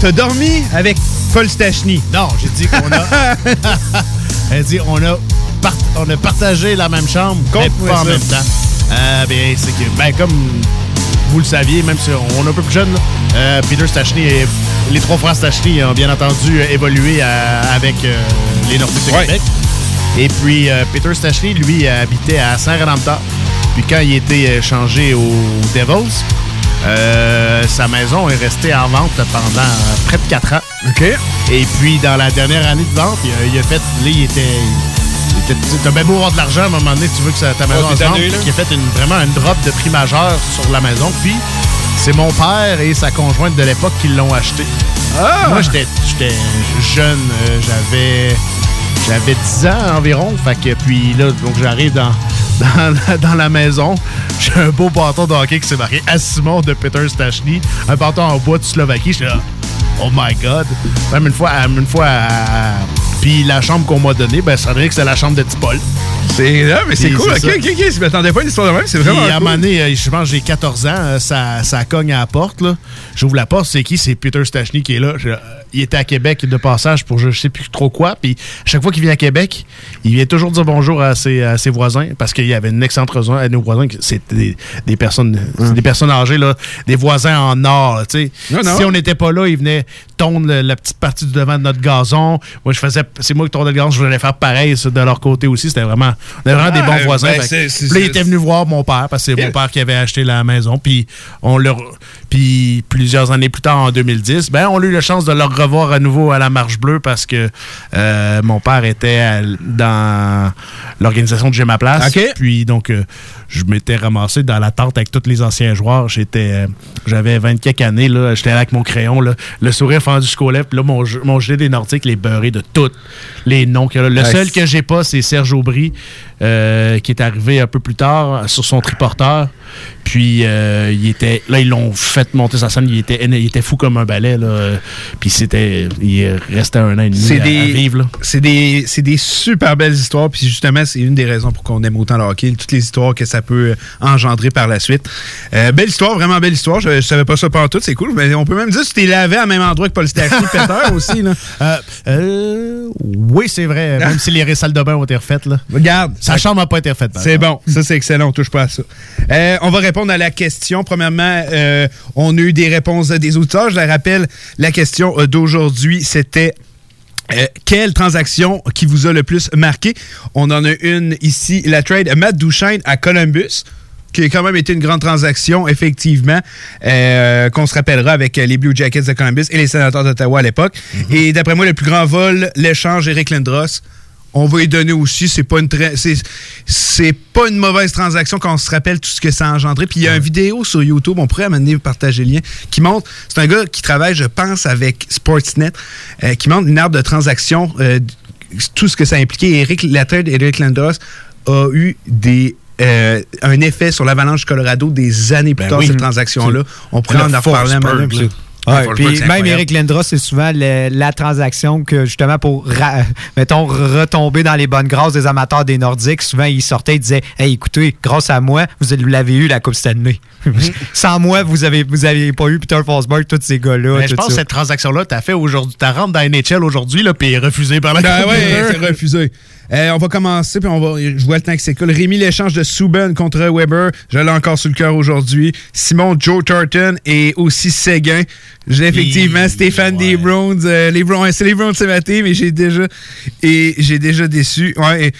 T'as dormi avec Paul Stachny? Non, j'ai dit qu'on a. Elle dit on a, part- on a partagé la même chambre, mais pas en même temps. Euh, bien, c'est que, ben, comme vous le saviez, même si on est un peu plus jeune, là, euh, Peter Stachny et les trois frères Stachny ont bien entendu euh, évolué à- avec euh, les Nordiques de Québec. Et puis, euh, Peter Stachny, lui, habitait à Saint-Rédempteur. Puis quand il était euh, changé aux Devils, euh, sa maison est restée en vente pendant euh, près de 4 ans. OK. Et puis, dans la dernière année de vente, il a, il a fait. Là, il était. T'as bien beau avoir de l'argent, à un moment donné, tu veux que ça- ta maison Oh, se vende. Il a fait une- vraiment une drop de prix majeur sur la maison. Puis, c'est mon père et sa conjointe de l'époque qui l'ont acheté. Moi, j'étais j'étais jeune. euh, J'avais. J'avais 10 ans environ. Fait que, puis là, donc j'arrive dans, dans, la- dans la maison. J'ai un beau bâton de hockey qui s'est marqué à Simon de Peter Stachny. Un bâton en bois de Slovaquie. J'étais là, oh my god. Même une fois, une fois à- Puis la chambre qu'on m'a donnée, ben, ça dirait que c'est la chambre de petit Paul. C'est là, mais c'est cool. Ok, ok, ok. Je m'attendais pas à une histoire de même. C'est vraiment. Puis à un cool. moment donné, euh, je pense que j'ai 14 ans, euh, ça, ça cogne à la porte. là. J'ouvre la porte, c'est qui? C'est Peter Stachny qui est là. Je- euh, il était à Québec de passage pour je sais plus trop quoi. Puis chaque fois qu'il vient à Québec, il vient toujours dire bonjour à ses, à ses voisins parce qu'il y avait une excellente raison à nos voisins. C'était des, des personnes c'est des personnes âgées, là, des voisins en or. sais. Si on n'était pas là, ils venaient tondre le- la petite partie du devant de notre gazon. Moi, je faisais, c'est moi qui tondais le gazon, je voulais faire pareil ça, de leur côté aussi. C'était vraiment, on vraiment des bons voisins. ben, Fait c'est- c'est- Puis là, il c'est- était venu voir mon père parce que c'est mon père qui avait acheté la maison. Puis on leur, puis plusieurs années plus tard, en 2010, ben on a eu la chance de le revoir à nouveau à la Marche Bleue parce que euh, mon père était à- dans l'organisation de J'ai ma place. Puis donc euh, je m'étais ramassé dans la tente avec tous les anciens joueurs. J'étais, euh, j'avais 20 quelques années là. J'étais là avec mon crayon là, le sourire fendu jusqu'aux lèvres. Puis là mon, mon gilet des Nordiques, les beurrés de tous les noms. là. Le seul que j'ai pas, c'est Serge Aubry, euh, qui est arrivé un peu plus tard sur son triporteur. Puis euh, il était, là, ils l'ont fait monter sa scène. Il était, il était fou comme un balai. Là. Puis c'était, il restait un an et demi C'est à, des, à vivre. C'est des, c'est des super belles histoires. Puis justement, c'est une des raisons pour qu'on aime autant le hockey. Toutes les histoires que ça peut engendrer par la suite. Euh, belle histoire, vraiment belle histoire. Je, je savais pas ça pas tout, c'est cool. Mais on peut même dire que tu t'es lavé à même endroit que Paul Stachny Peter aussi. Là. Euh, euh, oui, c'est vrai. Même si les salles de bain ont été refaites. Là. Regarde. Sa chambre n'a pas été refaite. C'est bon, ça c'est excellent, on touche pas à ça. Euh, on va répondre à la question. Premièrement, euh, on a eu des réponses des auditeurs. Je la rappelle, la question euh, d'aujourd'hui, c'était euh, quelle transaction qui vous a le plus marqué? On en a une ici, la trade Matt Duchesne à Columbus qui a quand même été une grande transaction, effectivement, euh, qu'on se rappellera avec les Blue Jackets de Columbus et les Sénateurs d'Ottawa à l'époque. Et d'après moi, le plus grand vol, l'échange Eric Lindros. On va y donner aussi. C'est pas une très- c'est c'est pas une mauvaise transaction quand on se rappelle tout ce que ça a engendré. Puis il y a une vidéo sur YouTube, on pourrait amener partager le lien, qui montre. C'est un gars qui travaille, je pense, avec Sportsnet, euh, qui montre une arbre de transaction. euh, tout ce que ça impliquait. Eric, la traite d'Eric Lindros a eu des euh, un effet sur l'Avalanche du Colorado des années plus Ben tard, oui. cette transaction-là. On pourrait Le en reparler un. Ouais, puis même. Eric Lindros, c'est souvent le- la transaction que justement pour, ra- mettons, retomber dans les bonnes grâces des amateurs des Nordiques, souvent ils sortaient et disaient Hey, écoutez, grâce à moi, vous l'avez eu la Coupe Stanley. Sans moi, vous avez, vous avez pas eu Peter Forsberg, tous ces gars-là. Mais je pense que cette transaction-là, t'as fait aujourd'hui. T'as rentré dans NHL aujourd'hui, puis refusée par la Ben Coupe ouais, c'est refusé. Euh, on va commencer, puis on va. Je vois le temps que c'est cool. Rémi l'échange de Subban contre Weber. Je l'ai encore sur le cœur aujourd'hui. Simon Joe Turton et aussi Séguin. J'ai effectivement Stéphane des Browns. euh, les Browns, c'est les Browns ce matin, mais j'ai déjà et j'ai déjà déçu. Ouais, et,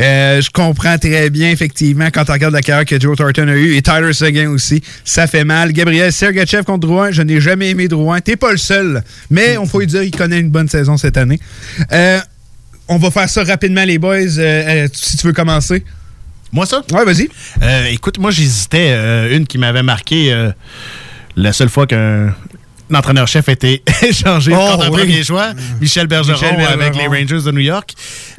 euh, je comprends très bien effectivement quand on regarde la carrière que Joe Turton a eu et Tyler Seguin aussi. Ça fait mal. Gabriel Sergachev contre Drouin. Je n'ai jamais aimé Drouin. T'es pas le seul, mais on faut lui dire qu'il connaît une bonne saison cette année. Euh, on va faire ça rapidement, les boys. Euh, euh, si tu veux commencer. Moi, ça? Ouais, vas-y. Euh, écoute, moi, j'hésitais. euh, une qui m'avait marqué la seule fois qu'un un entraîneur-chef a été échangé Oh, contre un oui. premier choix, Michel Bergeron, Michel Bergeron. avec les Rangers de New York.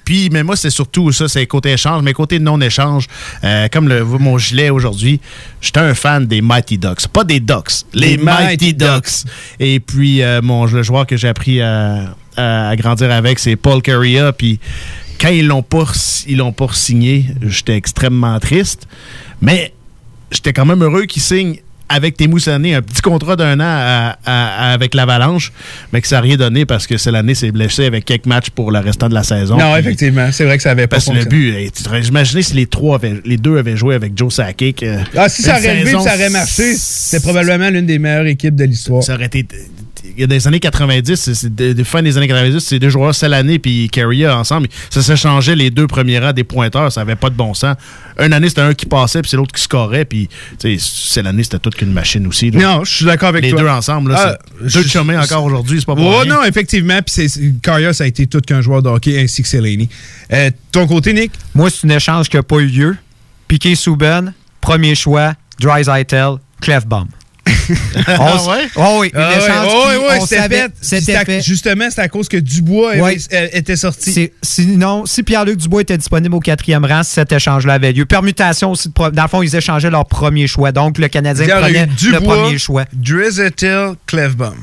Puis, mais moi, c'est surtout ça, c'est côté échange, mais côté non-échange, euh, comme le, mon gilet aujourd'hui, j'étais un fan des Mighty Ducks. Pas des Ducks, les, Les Mighty Mighty Ducks. Et puis, euh, mon, le joueur que j'ai appris à, à- à grandir avec, c'est Paul Carrier. Puis, quand ils l'ont pas, ils l'ont pas signé, j'étais extrêmement triste. Mais j'étais quand même heureux qu'il signe avec tes Moussonné un petit contrat d'un an à- à- avec l'Avalanche, mais que ça n'a rien donné parce que c'est l'année s'est blessé avec quelques matchs pour le restant de la saison. Non, effectivement. C'est vrai que ça avait pas Parce le but, hey, te- imaginez si les trois avaient- les deux avaient joué avec Joe Sakic. euh, Ah, si ça aurait saison, ça aurait marché, c'est probablement l'une des meilleures équipes de l'histoire. Ça aurait été. Il y a des années 90, c'est- c'est de, de fin des années 90, c'est deux joueurs Salané puis Carrier ensemble. Ça s'échangeait les deux premiers rangs des pointeurs, ça avait pas de bon sens. Une année, c'était un qui passait, puis c'est l'autre qui scorait, puis Salané, c'était toute qu'une machine aussi. là. Non, je suis d'accord avec les toi. deux ensemble, là, Ah, c'est deux je- chemins encore aujourd'hui, c'est pas pour Oh rien. non, effectivement. Puis Carrier, ça a été tout qu'un joueur de hockey ainsi que Seleni. Euh, ton côté, Nick? Moi, c'est un échange qui n'a pas eu lieu. Piqué Souben, premier choix, Dreisaitl, Clefbaum. Ah ouais? Oh oui, un Ah ouais, oh qui, ouais, ouais, on c'était fait. Justement, c'est à cause que Dubois Ouais. euh, était sorti. Sinon, si Pierre-Luc Dubois était disponible au quatrième rang, cet échange-là avait lieu. Permutation aussi. De dans le fond, ils échangeaient leur premier choix. Donc, le Canadien prenait eu le Dubois, premier choix. Drizzettel, Clefbaum.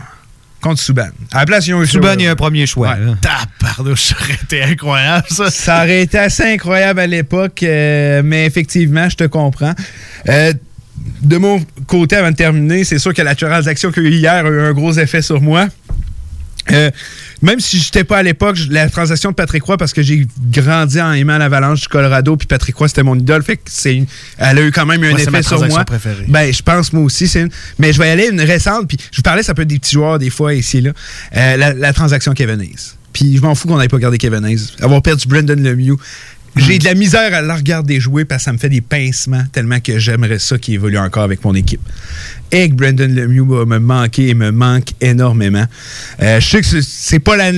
Contre Subban. À la place, ils ont eu Subban, il y a un premier choix. là. Tabarnouche, ça aurait été incroyable, ça. Ça aurait été assez incroyable à l'époque, euh, mais effectivement, je te comprends. Euh, de mon côté, avant de terminer, c'est sûr que la transaction qu'il y a eu hier a eu un gros effet sur moi. Euh, même si je n'étais pas à l'époque, la transaction de Patrick Roy, parce que j'ai grandi en aimant l'Avalanche du Colorado, puis Patrick Roy, c'était mon idole, fait que c'est elle a eu quand même un Moi, c'est effet ma sur transaction moi. préférée. Ben, je pense moi aussi. c'est une- Mais je vais y aller une récente, puis je vous parlais, ça peut être des petits joueurs des fois ici là. Euh, la, la transaction Kevin Hayes. Puis je m'en fous qu'on n'ait pas gardé Kevin Hayes. Avoir perdu Brendan Lemieux. J'ai de la misère à la regarder jouer parce que ça me fait des pincements tellement que j'aimerais ça qu'il évolue encore avec mon équipe. Et que Brendan Lemieux va me manquer et me manque énormément. Euh, je sais que c'est- pas la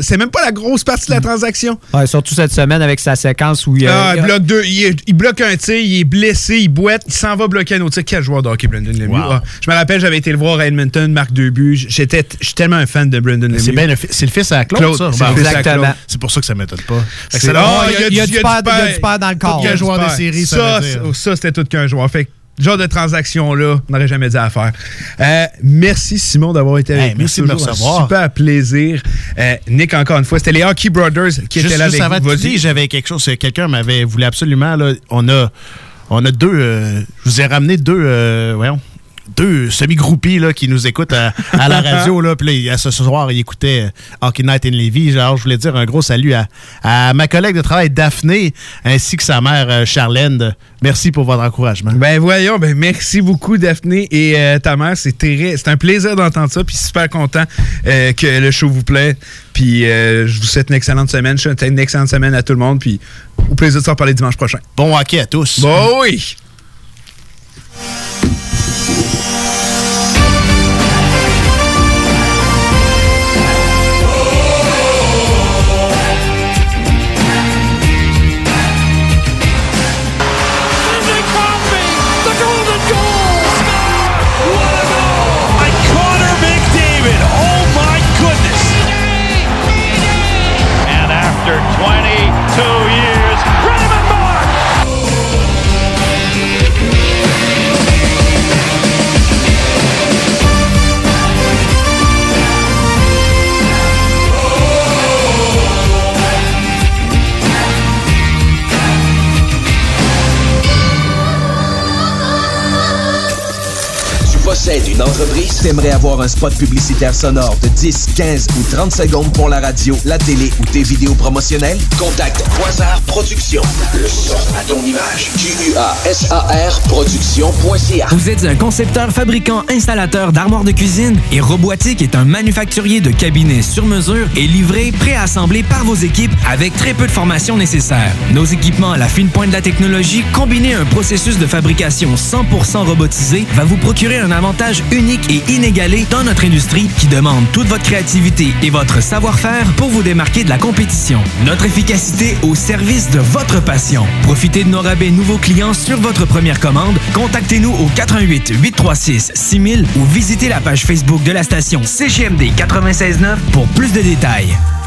c'est même pas la grosse partie de la transaction. Ouais, surtout cette semaine avec sa séquence où il y a. Ah, il, bloque deux, il, bloque un tir, il est blessé, il boite, il s'en va bloquer un autre tir. Quel joueur de hockey, Brendan Lemieux? Wow. Ah, je me rappelle, j'avais été le voir à Edmonton, marque deux buts. J'étais, je suis tellement un fan de Brendan Lemieux. C'est bien le le fils à Claude, Claude, ça. Exactement. C'est pour ça que ça m'étonne pas. Ah, il y a- du père- il y a du père dans le corps. Tout qu'un joueur de série, ça, ça, c'était tout qu'un joueur. Fait que, genre de transaction-là, on n'aurait jamais dû à faire. Euh, merci, Simon, d'avoir été avec Hey, nous. merci de me un recevoir. Super plaiser. Euh, Nick, encore une fois, c'était les Hockey Brothers qui Juste, étaient là juste avec avant vous. j'avais quelque chose. c'est- Quelqu'un m'avait voulu absolument. Là, on a, on a deux. euh, je vous ai ramené deux. euh, voyons, deux semi-groupies là, qui nous écoutent à, à la radio. Là, puis là, ce soir, ils écoutaient euh, Hockey Night in Levy. Genre, je voulais dire un gros salut à, à ma collègue de travail Daphné ainsi que sa mère euh, Charlène. Merci pour votre encouragement. Ben voyons, ben merci beaucoup Daphné et euh, ta mère, c'est c'est un plaisir d'entendre ça, puis super content euh, que le show vous plaît, puis euh, je vous souhaite une excellente semaine, je souhaite une excellente semaine à tout le monde, puis au plaisir de s'en parler dimanche prochain. Bon hockey à tous. Bon oui. Possèdes une entreprise? T'aimerais avoir un spot publicitaire sonore de 10, 15 ou 30 secondes pour la radio, la télé ou tes vidéos promotionnelles? Contacte Quasar Productions. Le son à ton image. Q-U-A-S-A-R Productions.ca. Vous êtes un concepteur, fabricant, installateur d'armoires de cuisine et Robotique est un manufacturier de cabinets sur mesure et livré, préassemblé par vos équipes avec très peu de formation nécessaire. Nos équipements à la fine pointe de la technologie, combinés à un processus de fabrication 100% robotisé, va vous procurer un avantage unique et inégalé dans notre industrie qui demande toute votre créativité et votre savoir-faire pour vous démarquer de la compétition. Notre efficacité au service de votre passion. Profitez de nos rabais nouveaux clients sur votre première commande. Contactez-nous au 88 836 6000 ou visitez la page Facebook de la station CGMD 969 pour plus de détails.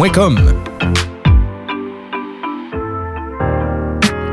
au.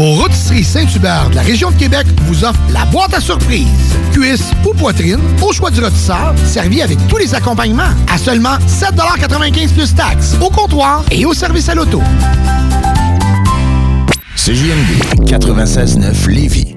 Vos rôtisseries Saint-Hubert de la région de Québec vous offrent la boîte à surprise. Cuisse ou poitrine, au choix du rôtisseur, servi avec tous les accompagnements à seulement 7,95 plus taxes, au comptoir et au service à l'auto. CJMD 96.9 Lévis.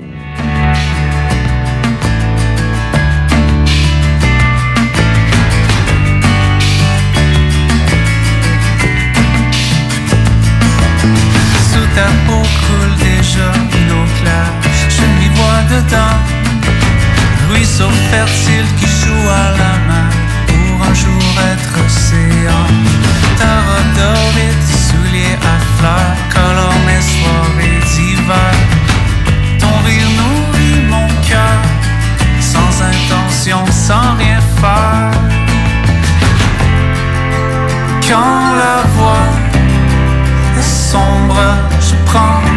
Sous ta peau coule déjà une eau claire. Je m'y vois dedans. Ruisseau fertile qui joue à la main pour un jour être océan. Ta robe tes souliers à fleurs, colore mes soirées d'hiver. Ton rire nourrit mon cœur, sans intention, sans rien faire. Quand la voix est sombre, je prends